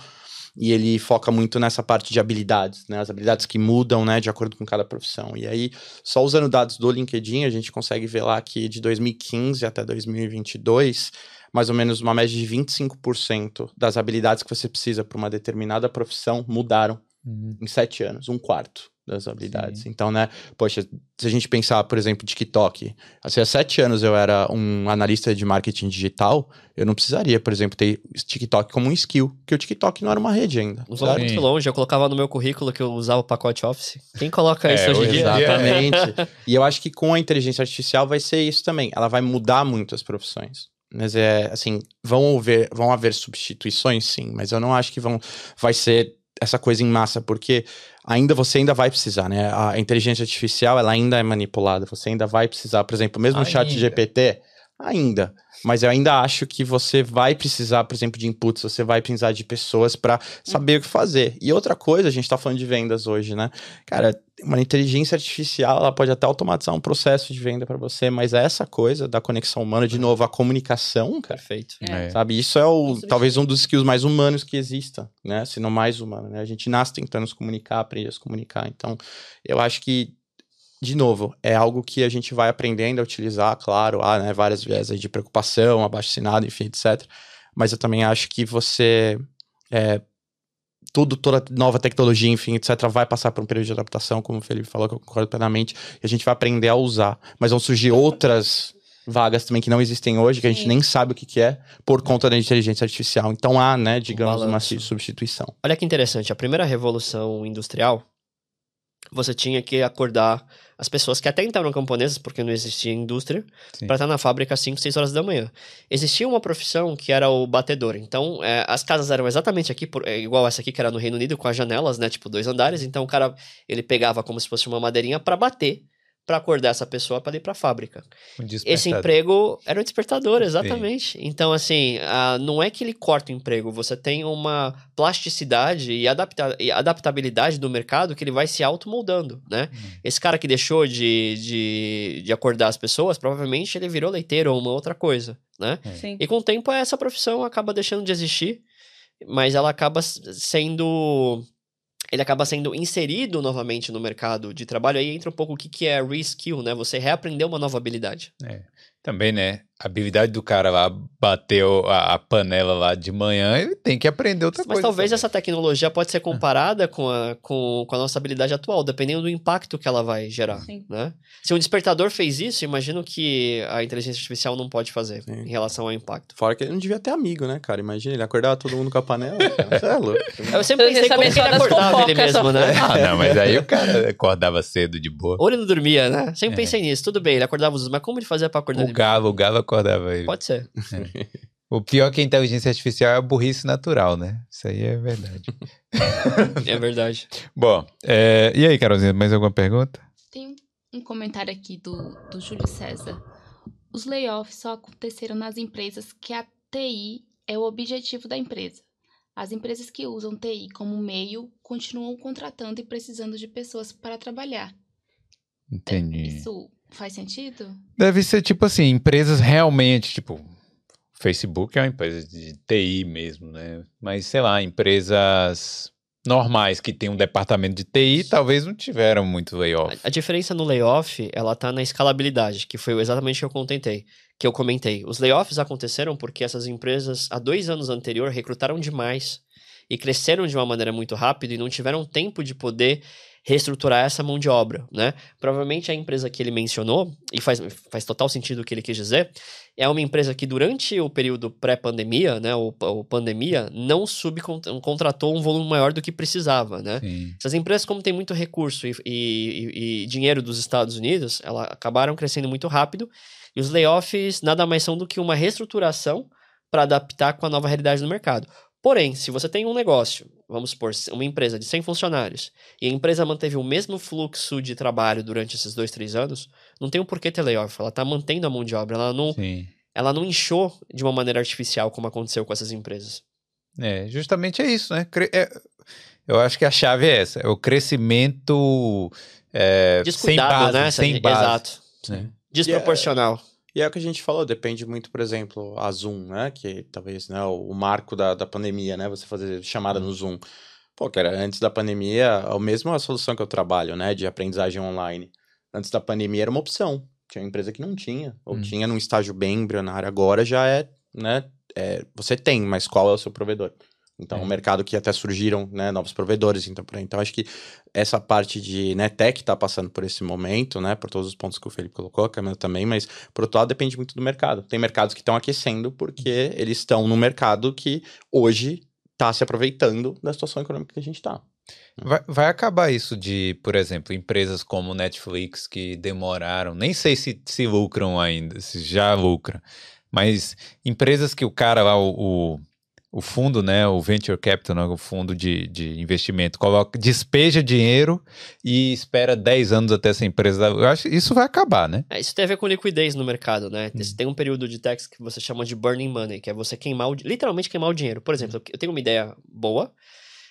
e ele foca muito nessa parte de habilidades, né? As habilidades que mudam, né, de acordo com cada profissão. E aí, só usando dados do LinkedIn, a gente consegue ver lá que de 2015 até 2022, mais ou menos uma média de 25% das habilidades que você precisa para uma determinada profissão mudaram uhum. em sete anos, um quarto das habilidades. Sim. Então, né, poxa, se a gente pensar, por exemplo, TikTok, assim, há sete anos eu era um analista de marketing digital, eu não precisaria, por exemplo, ter TikTok como um skill, porque o TikTok não era uma rede ainda. Vou muito longe, eu colocava no meu currículo que eu usava o pacote Office. Quem coloca é, isso hoje em dia? Exatamente. e eu acho que com a inteligência artificial vai ser isso também. Ela vai mudar muito as profissões Mas é assim, vão haver, vão haver substituições, sim, mas eu não acho que vão vai ser essa coisa em massa, porque ainda você ainda vai precisar, né? A inteligência artificial ela ainda é manipulada, você ainda vai precisar, por exemplo, mesmo o chat. GPT, ainda. Mas eu ainda acho que você vai precisar, por exemplo, de inputs, você vai precisar de pessoas para saber o que fazer. E outra coisa, a gente tá falando de vendas hoje, né? Cara, uma inteligência artificial, ela pode até automatizar um processo de venda para você, mas essa coisa da conexão humana, de novo, a comunicação, cara, Perfeito. É. Sabe, isso é o Isso talvez um dos skills mais humanos que exista, né? Se não mais humano, né? A gente nasce tentando se comunicar, aprender a se comunicar. Então, eu acho que de novo, é algo que a gente vai aprendendo a utilizar, claro, há né, várias viés aí de preocupação, abaixo assinado, enfim, etc. Mas eu também acho que você é, tudo, toda nova tecnologia, enfim, etc., vai passar por um período de adaptação, como o Felipe falou, que eu concordo plenamente, e a gente vai aprender a usar. Mas vão surgir outras vagas também que não existem hoje, que a gente Sim. nem sabe o que, que é, por conta da inteligência artificial. Então há, né, digamos, uma balanço. substituição. Olha que interessante, a primeira revolução industrial, você tinha que acordar as pessoas que até então eram camponesas, porque não existia indústria, para estar na fábrica às 5, 6 horas da manhã. Existia uma profissão que era o batedor. Então, é, as casas eram exatamente aqui, por- é, igual essa aqui que era no Reino Unido, com as janelas, né? Tipo, dois andares. Então, o cara, ele pegava como se fosse uma madeirinha para bater, para acordar essa pessoa para ir para a fábrica. Um Esse emprego era o despertador, exatamente. Então, assim, ah, não é que ele corta o emprego, você tem uma plasticidade e, adapta e adaptabilidade do mercado que ele vai se automoldando, né? Esse cara que deixou de, de, de acordar as pessoas, provavelmente ele virou leiteiro ou uma outra coisa, né? Sim. E com o tempo essa profissão acaba deixando de existir, mas ela acaba sendo ele acaba sendo inserido novamente no mercado de trabalho. Aí entra um pouco o que, que é reskill, né? Você reaprender uma nova habilidade. Também, né? A habilidade do cara lá bater o- a, a panela lá de manhã, ele tem que aprender outra Mas coisa. talvez também. essa tecnologia pode ser comparada com a, com, com a nossa habilidade atual, dependendo do impacto que ela vai gerar, Sim. né? Se um despertador fez isso, imagino que a inteligência artificial não pode fazer Sim. em relação ao impacto. Fora que ele não devia ter amigo, né, cara? Imagina, ele acordava todo mundo com a panela. é louco. Eu sempre pensei como que ele acordava ele mesmo, né? Ah, não, mas aí o cara acordava cedo de boa. Ou ele não dormia, né? Sempre É. pensei nisso. Tudo bem, ele acordava os outros, mas como ele fazia pra acordar O galo, o galo acordava ele. Pode ser. O pior que a inteligência artificial é a burrice natural, né? Isso aí é verdade. É verdade. Bom, é, e aí, Carolzinha, mais alguma pergunta? Tem um comentário aqui do, do Júlio César. Os layoffs só aconteceram nas empresas que a TI é o objetivo da empresa. As empresas que usam TI como meio continuam contratando e precisando de pessoas para trabalhar. Entendi. Isso faz sentido? Deve ser tipo assim, empresas realmente, tipo, Facebook é uma empresa de TI mesmo, né? Mas sei lá, empresas normais que tem um departamento de TI talvez não tiveram muito layoff. A, a diferença no layoff, ela tá na escalabilidade, que foi exatamente o que eu contentei, que eu comentei. Os layoffs aconteceram porque essas empresas, há dois anos anterior, recrutaram demais e cresceram de uma maneira muito rápida e não tiveram tempo de poder reestruturar essa mão de obra, né? Provavelmente a empresa que ele mencionou, e faz, faz total sentido o que ele quis dizer, é uma empresa que durante o período pré-pandemia, né, ou, ou pandemia, não subcontratou um volume maior do que precisava, né? Sim. Essas empresas, como tem muito recurso e, e- e- e dinheiro dos Estados Unidos, elas acabaram crescendo muito rápido e os layoffs nada mais são do que uma reestruturação para adaptar com a nova realidade do mercado. Porém, se você tem um negócio, vamos supor, uma empresa de 100 funcionários, e a empresa manteve o mesmo fluxo de trabalho durante esses dois, três anos, não tem um porquê ter layoff. Ela está mantendo a mão de obra, ela não, Sim. ela não inchou de uma maneira artificial, como aconteceu com essas empresas. É, justamente é isso, né? É- eu acho que a chave é essa, é o crescimento é, sem base, né? sem base. Exato. né? Desproporcional. E é o que a gente falou, depende muito, por exemplo, a Zoom, né? Que talvez, né, o, marco da, da pandemia, né? Você fazer chamada no Zoom. Pô, cara, antes da pandemia, a mesma solução que eu trabalho, né? De aprendizagem online. Antes da pandemia era uma opção. Tinha uma empresa que não tinha, ou Hum. tinha num estágio bem embrionário. Agora já é, né? é, você tem, mas qual é o seu provedor? Então, É. o mercado que até surgiram, né, novos provedores, então, por aí. então acho que essa parte de, né, tech tá passando por esse momento, né, por todos os pontos que o Felipe colocou, a Camila também, mas por outro lado depende muito do mercado. Tem mercados que estão aquecendo porque eles estão no mercado que hoje tá se aproveitando da situação econômica que a gente tá. Vai, vai acabar isso de, por exemplo, empresas como Netflix que demoraram, nem sei se, se lucram ainda, se já lucram, Mas empresas que o cara lá, o, o, o fundo, né, o venture capital, né, o fundo de, de investimento, coloca, despeja dinheiro e espera 10 anos até essa empresa. Eu acho que isso vai acabar, né? É, isso tem a ver com liquidez no mercado, né? Tem um período de tax que você chama de burning money, que é você queimar, o, literalmente queimar o dinheiro. Por exemplo, eu tenho uma ideia boa.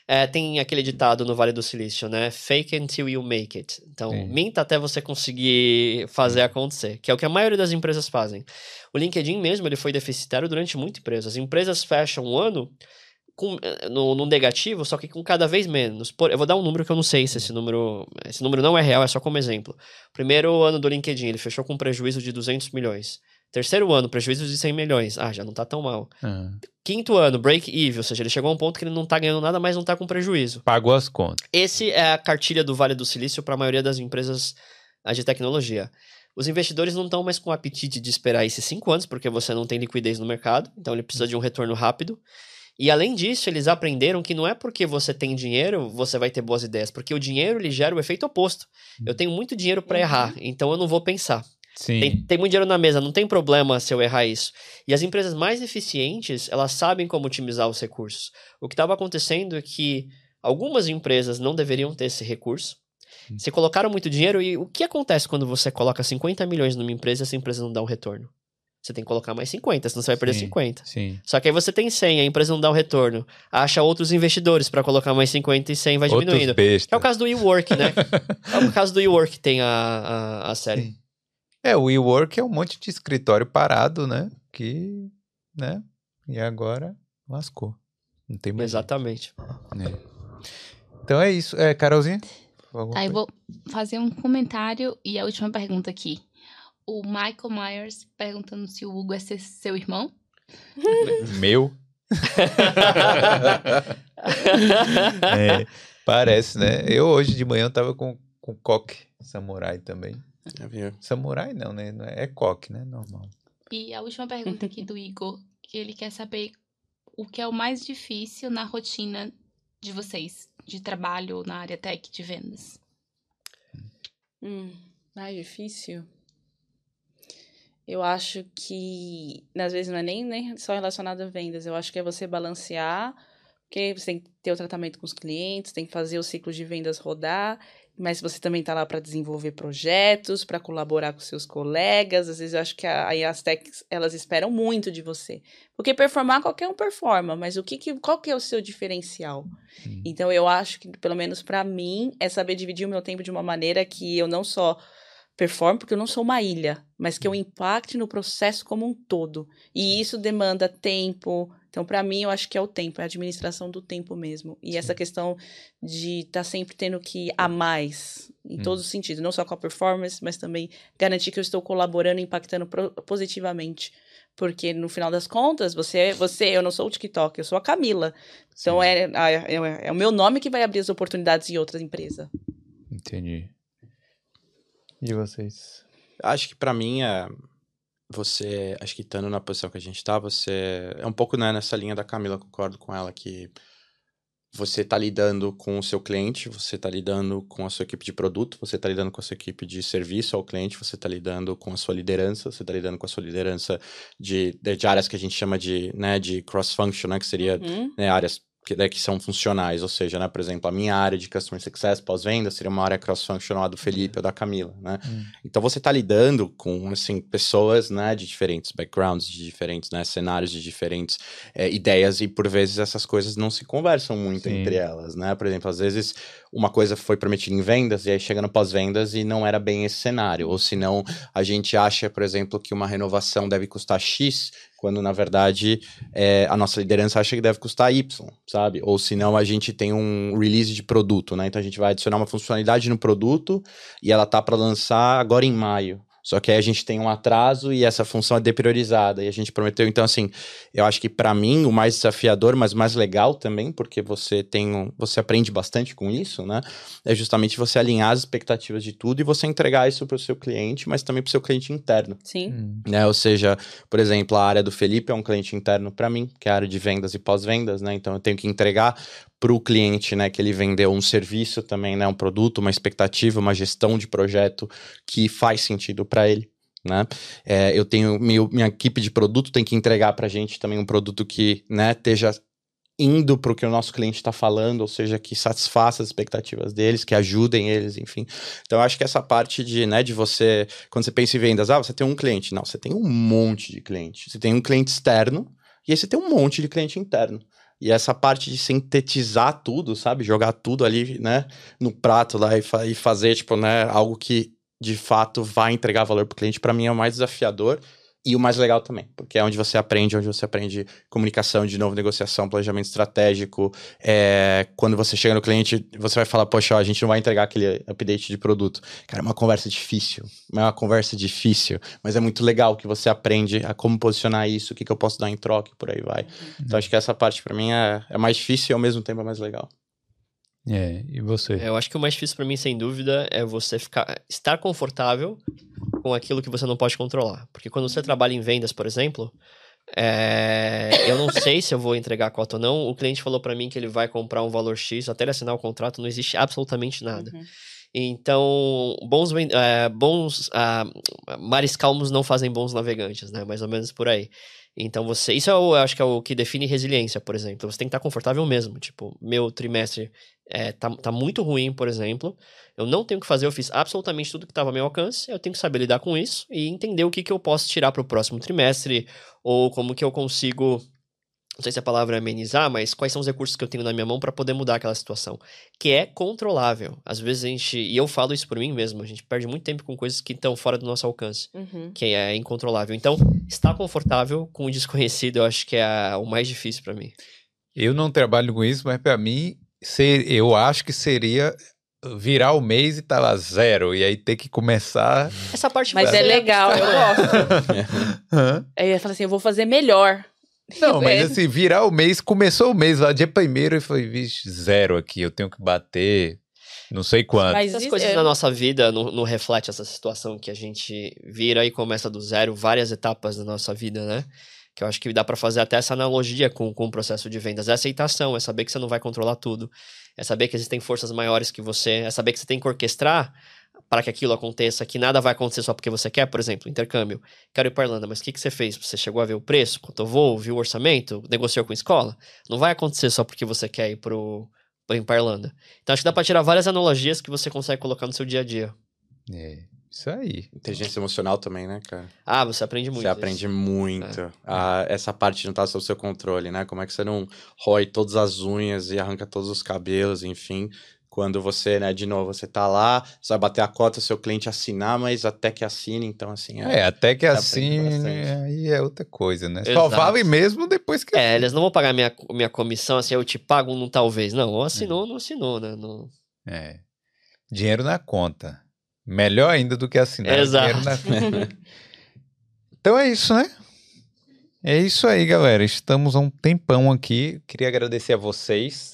É, tem aquele ditado no Vale do Silício, né? Fake until you make it. Então, Sim. minta até você conseguir fazer acontecer, que é o que a maioria das empresas fazem. O LinkedIn mesmo, ele foi deficitário durante muita empresa. As empresas fecham um ano com, eh, no, no negativo, só que com cada vez menos. Por, eu vou dar um número que eu não sei se esse número... Esse número não é real, é só como exemplo. Primeiro ano do LinkedIn, ele fechou com um prejuízo de 200 milhões. Terceiro ano, prejuízo de 100 milhões. Ah, já não tá tão mal. Ah, Quinto ano, break even, ou seja, ele chegou a um ponto que ele não tá ganhando nada, mas não tá com prejuízo. pagou as contas. Esse é a cartilha do Vale do Silício para a maioria das empresas ah, de tecnologia. Os investidores não estão mais com apetite de esperar esses cinco anos, porque você não tem liquidez no mercado, então ele precisa de um retorno rápido. E além disso, eles aprenderam que não é porque você tem dinheiro, você vai ter boas ideias, porque o dinheiro ele gera o efeito oposto. Eu tenho muito dinheiro para errar, então eu não vou pensar. Sim. Tem, tem muito dinheiro na mesa, não tem problema se eu errar isso. E as empresas mais eficientes, elas sabem como otimizar os recursos. O que estava acontecendo é que algumas empresas não deveriam ter esse recurso. Você colocaram muito dinheiro e o que acontece quando você coloca 50 milhões numa empresa e essa empresa não dá um retorno? Você tem que colocar mais 50, senão você vai perder Sim. 50. Sim. Só que aí você tem 100, a empresa não dá um retorno. Acha outros investidores para colocar mais 50 e 100 vai Outros diminuindo. bestas. É o caso do WeWork, né? é o caso do WeWork tem a, a, a série. Sim. É, o WeWork é um monte de escritório parado, né? Que, né? E agora lascou. Não tem mais. Exatamente. né? Então é isso. É, Carolzinha? Aí eu coisa? vou fazer um comentário e a última pergunta aqui. O Michael Myers perguntando se o Hugo é se- seu irmão. Meu? É, parece, né? Eu hoje de manhã tava com, com coque samurai também. Viu? Samurai não, né? Não É é coque, né? Normal. E a última pergunta aqui do Igor, que ele quer saber o que é o mais difícil na rotina de vocês, de trabalho na área tech de vendas. Hum, mais difícil. Eu acho que, às vezes, não é nem, nem só relacionado a vendas. Eu acho que é você balancear, porque você tem que ter o tratamento com os clientes, tem que fazer o ciclo de vendas rodar, mas você também está lá para desenvolver projetos, para colaborar com seus colegas. Às vezes, eu acho que aí as techs, elas esperam muito de você. Porque performar, qualquer um performa, mas o que, que qual que é o seu diferencial? Então, eu acho que, pelo menos para mim, é saber dividir o meu tempo de uma maneira que eu não só performe, porque eu não sou uma ilha, mas que eu impacte no processo como um todo. E isso demanda tempo. Então, para mim, eu acho que é o tempo, é a administração do tempo mesmo. E essa questão de estar sempre tendo que ir a mais, em Hum. todos os sentidos, não só com a performance, mas também garantir que eu estou colaborando e impactando positivamente. Porque no final das contas, você, você, eu não sou o TikTok, eu sou a Camila. Então é, é, é, é o meu nome que vai abrir as oportunidades em outras empresas. Entendi. E vocês? Acho que pra mim é você, acho que estando na posição que a gente tá, você é um pouco né, nessa linha da Camila, concordo com ela que você tá lidando com o seu cliente, você tá lidando com a sua equipe de produto, você tá lidando com a sua equipe de serviço ao cliente, você tá lidando com a sua liderança, você tá lidando com a sua liderança de, de, de áreas que a gente chama de, né, de cross-function, né, que seria Uhum. né, áreas que, né, que são funcionais, ou seja, né, por exemplo, a minha área de Customer Success pós-venda seria uma área cross-functional do Felipe ou da Camila, né? Então você está lidando com, assim, pessoas, né, de diferentes backgrounds, de diferentes, né, cenários, de diferentes eh, ideias e por vezes essas coisas não se conversam muito Sim. entre elas, né? Por exemplo, às vezes uma coisa foi prometida em vendas e aí chega no pós-vendas e não era bem esse cenário, ou se não a gente acha, por exemplo, que uma renovação deve custar X, quando na verdade é, a nossa liderança acha que deve custar Y, sabe? Ou se não a gente tem um release de produto, né? Então a gente vai adicionar uma funcionalidade no produto e ela tá para lançar agora em maio. Só que aí a gente tem um atraso e essa função é depriorizada. E a gente prometeu, então, assim, eu acho que para mim o mais desafiador, mas mais legal também, porque você tem. um- Você aprende bastante com isso, né? É justamente você alinhar as expectativas de tudo e você entregar isso para o seu cliente, mas também para o seu cliente interno Sim. né? Ou seja, por exemplo, a área do Felipe é um cliente interno para mim, que é a área de vendas e pós-vendas, né? Então eu tenho que entregar para o cliente, né, que ele vendeu um serviço também, né, um produto, uma expectativa, uma gestão de projeto que faz sentido para ele. né? É, eu tenho meu, minha equipe de produto tem que entregar para a gente também um produto que, né, esteja indo para o que o nosso cliente está falando, ou seja, que satisfaça as expectativas deles, que ajudem eles, enfim. Então, eu acho que essa parte de, né, de você, quando você pensa em vendas, ah, você tem um cliente. Não, você tem um monte de cliente. Você tem um cliente externo e aí você tem um monte de cliente interno. E essa parte de sintetizar tudo, sabe? Jogar tudo ali, né, no prato lá e, fa e fazer, tipo, né, algo que de fato vai entregar valor para o cliente, para mim é o mais desafiador e o mais legal também, porque é onde você aprende, onde você aprende comunicação, de novo, negociação, planejamento estratégico. É, quando você chega no cliente, você vai falar, poxa, ó, a gente não vai entregar aquele update de produto. Cara, é uma conversa difícil, é uma conversa difícil, mas é muito legal que você aprende a como posicionar isso, o que, que eu posso dar em troca e por aí vai. Uhum. Então, acho que essa parte para mim é, é mais difícil e ao mesmo tempo é mais legal. É, e você? Eu acho que o mais difícil para mim, sem dúvida, é você ficar, estar confortável com aquilo que você não pode controlar. Porque quando você trabalha em vendas, por exemplo, é, eu não sei se eu vou entregar a cota ou não. O cliente falou para mim que ele vai comprar um valor X, até ele assinar o contrato, não existe absolutamente nada. Uhum. Então, bons, é, bons uh, mares calmos não fazem bons navegantes, né? Mais ou menos por aí. Então você. Isso é o, eu acho que é o que define resiliência, por exemplo. Você tem que estar confortável mesmo. Tipo, meu trimestre é, tá, tá muito ruim, por exemplo. Eu não tenho que fazer, eu fiz absolutamente tudo que estava ao meu alcance. Eu tenho que saber lidar com isso e entender o que, que eu posso tirar para o próximo trimestre, ou como que eu consigo não sei se a palavra é amenizar, mas quais são os recursos que eu tenho na minha mão para poder mudar aquela situação, que é controlável. Às vezes a gente, e eu falo isso por mim mesmo, a gente perde muito tempo com coisas que estão fora do nosso alcance, uhum. que é incontrolável. Então, estar confortável com o desconhecido, eu acho que é o mais difícil para mim. Eu não trabalho com isso, mas para mim, ser, eu acho que seria virar o mês e tá lá zero, e aí ter que começar. Essa parte Mas é legal, eu gosto. aí eu falo assim: eu vou fazer melhor. Não, mas assim, virar o mês, começou o mês lá, dia primeiro, e foi, vixe, zero aqui, eu tenho que bater não sei quanto. Mas as coisas é... na nossa vida não, não reflete essa situação que a gente vira e começa do zero, várias etapas da nossa vida, né? Que eu acho que dá para fazer até essa analogia com, com o processo de vendas. É aceitação, é saber que você não vai controlar tudo. É saber que existem forças maiores que você. É saber que você tem que orquestrar para que aquilo aconteça, que nada vai acontecer só porque você quer, por exemplo, intercâmbio. Quero ir para Irlanda, mas o que, que você fez? Você chegou a ver o preço, quanto eu vou, viu o orçamento, negociou com a escola? Não vai acontecer só porque você quer ir para Irlanda. Então acho que dá para tirar várias analogias que você consegue colocar no seu dia a dia. É, isso aí. Inteligência emocional também, né, cara? Ah, você aprende muito. Você isso. aprende muito. É. Ah, essa parte não tá sob seu controle, né? Como é que você não rói todas as unhas e arranca todos os cabelos, enfim quando você, né, de novo, você tá lá, você vai bater a cota, seu cliente assinar, mas até que assine, então assim... É, é até que assine, aí é outra coisa, né? Exato. Só vale mesmo depois que... É, eles não vão pagar minha, minha comissão, assim, eu te pago um talvez. Não, ou assinou, é. não assinou, né? Não... É. Dinheiro na conta. Melhor ainda do que assinar Exato. dinheiro na conta. então é isso, né? É isso aí, galera. Estamos há um tempão aqui. Queria agradecer a vocês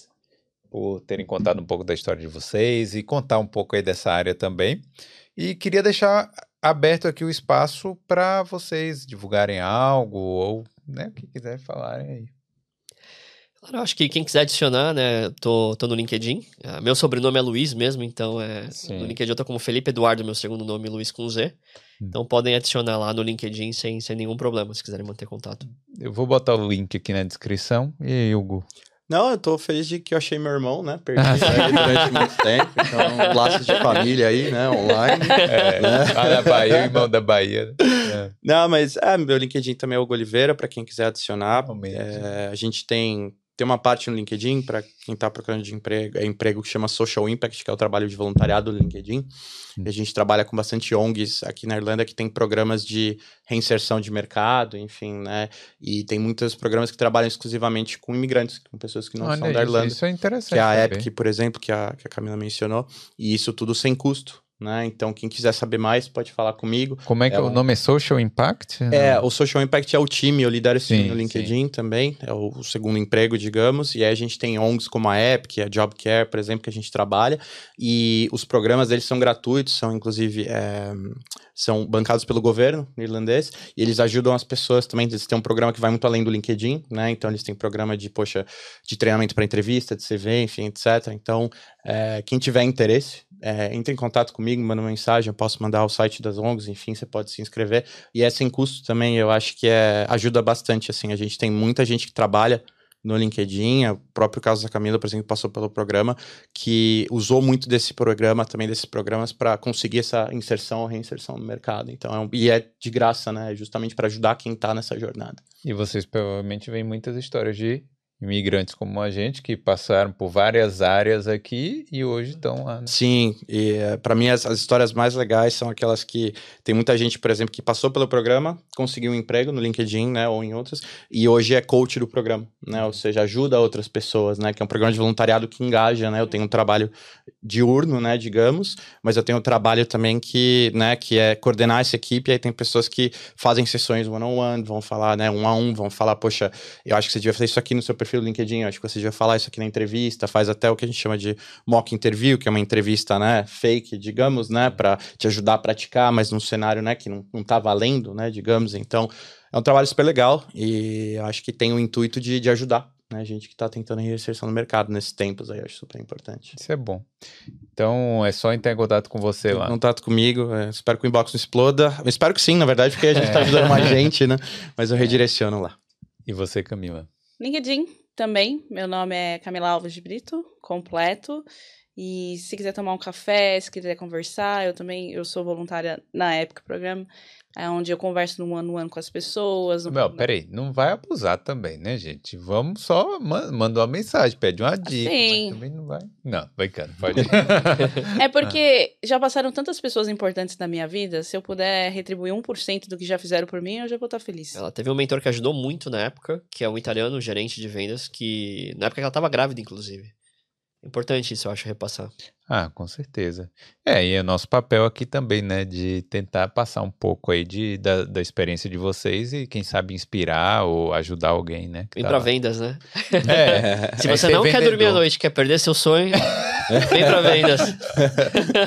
por terem contado um pouco da história de vocês e contar um pouco aí dessa área também. E queria deixar aberto aqui o espaço para vocês divulgarem algo ou né, o que quiser falarem aí. Claro, acho que quem quiser adicionar, né, tô, tô no LinkedIn. Uh, meu sobrenome é Luiz mesmo, então é, no LinkedIn eu tô como Felipe Eduardo, meu segundo nome, Luiz com Z. Hum. Então podem adicionar lá no LinkedIn sem, sem nenhum problema, se quiserem manter contato. Eu vou botar o link aqui na descrição. E aí, Hugo? Não, eu tô feliz de que eu achei meu irmão, né? Perdi ele durante muito tempo. Então, laços de família aí, né? Online. É, né? Da Bahia, irmão da Bahia. É. Não, mas é, meu LinkedIn também é o Oliveira, para quem quiser adicionar. É, a gente tem tem uma parte no LinkedIn para quem está procurando de emprego, é emprego que chama Social Impact, que é o trabalho de voluntariado do LinkedIn. Hum. A gente trabalha com bastante ONGs aqui na Irlanda que tem programas de reinserção de mercado, enfim, né? E tem muitos programas que trabalham exclusivamente com imigrantes, com pessoas que não Olha são da Irlanda. Isso é interessante. Que é a Epic, por exemplo, que a, que a Camila mencionou. E isso tudo sem custo. Né? Então, quem quiser saber mais, pode falar comigo. Como é que é o nome é Social Impact? É, o Social Impact é o time, eu lidero esse sim, time no LinkedIn sim. também, é o segundo emprego, digamos, e aí a gente tem ONGs como a Epic, a Job Care, por exemplo, que a gente trabalha, e os programas deles são gratuitos, são inclusive é, são bancados pelo governo irlandês, e eles ajudam as pessoas também, eles têm um programa que vai muito além do LinkedIn, né? Então eles têm programa de, poxa, de treinamento para entrevista, de CV, enfim, etc. Então, é, quem tiver interesse, é, entre em contato comigo, manda uma mensagem, eu posso mandar o site das ONGs, enfim, você pode se inscrever. E é sem custo também, eu acho que é, ajuda bastante, assim, a gente tem muita gente que trabalha no LinkedIn, o próprio caso da Camila, por exemplo, passou pelo programa, que usou muito desse programa, também desses programas, para conseguir essa inserção ou reinserção no mercado. Então, é um, e é de graça, né? Justamente para ajudar quem está nessa jornada. E vocês provavelmente veem muitas histórias de imigrantes como a gente que passaram por várias áreas aqui e hoje estão lá. Né? Sim, e uh, para mim as, as, histórias mais legais são aquelas que tem muita gente, por exemplo, que passou pelo programa, conseguiu um emprego no LinkedIn, né, ou em outras, e hoje é coach do programa, né, ou seja, ajuda outras pessoas, né, que é um programa de voluntariado que engaja, né, eu tenho um trabalho diurno, né, digamos, mas eu tenho um trabalho também que, né, que é coordenar essa equipe, e aí tem pessoas que fazem sessões one-on-one, -on -one, vão falar, né, um a um, vão falar, poxa, eu acho que você devia fazer isso aqui no seu perfil perfil do LinkedIn, acho que você já falar isso aqui na entrevista, faz até o que a gente chama de mock interview, que é uma entrevista, né, fake, digamos, né, para te ajudar a praticar, mas num cenário, né, que não, não tá valendo, né, digamos. Então, é um trabalho super legal e acho que tem o intuito de, de ajudar né, gente que está tentando reinserção no mercado nesses tempos aí, acho super importante. Isso é bom. Então é só entrar em contato com você lá. Contato comigo, é, espero que o inbox não exploda. Eu espero que sim, na verdade, porque a gente está ajudando mais gente, né? Mas eu redireciono lá. E você, Camila? LinkedIn, também. Meu nome é Camila Alves de Brito, completo. E se quiser tomar um café, se quiser conversar, eu também eu sou voluntária na época programa, é onde eu converso no ano ano com as pessoas. No... Não, peraí, não vai abusar também, né, gente? Vamos só manda uma mensagem, pede uma dica. Sim. também não vai. Não, vai cara, pode. é porque já passaram tantas pessoas importantes na minha vida, se eu puder retribuir 1% do que já fizeram por mim, eu já vou estar feliz. Ela teve um mentor que ajudou muito na época, que é um italiano, gerente de vendas, que na época ela estava grávida, inclusive. Importante isso, eu acho, repassar. Ah, com certeza. É, e é nosso papel aqui também, né, de tentar passar um pouco aí de, da, da experiência de vocês e, quem sabe, inspirar ou ajudar alguém, né? Vem tá pra lá. vendas, né? É. Se você não quer dormir à noite, quer perder seu sonho, vem pra vendas.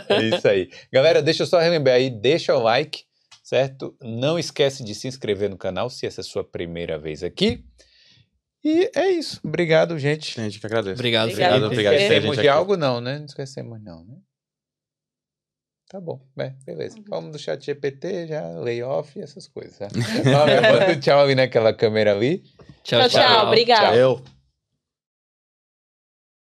é isso aí. Galera, deixa eu só relembrar aí, deixa o like, certo? Não esquece de se inscrever no canal se essa é a sua primeira vez aqui. E é isso. Obrigado, gente. Gente, que agradeço. Obrigado, obrigado. obrigado. Esquecemos de algo, não, né? Não esquecemos, não, né? Tá bom, é, beleza. Uhum. Vamos do chat GPT, já layoff e essas coisas. Tá? tchau ali naquela câmera ali. Tchau, tchau. tchau. Obrigado. Tchau.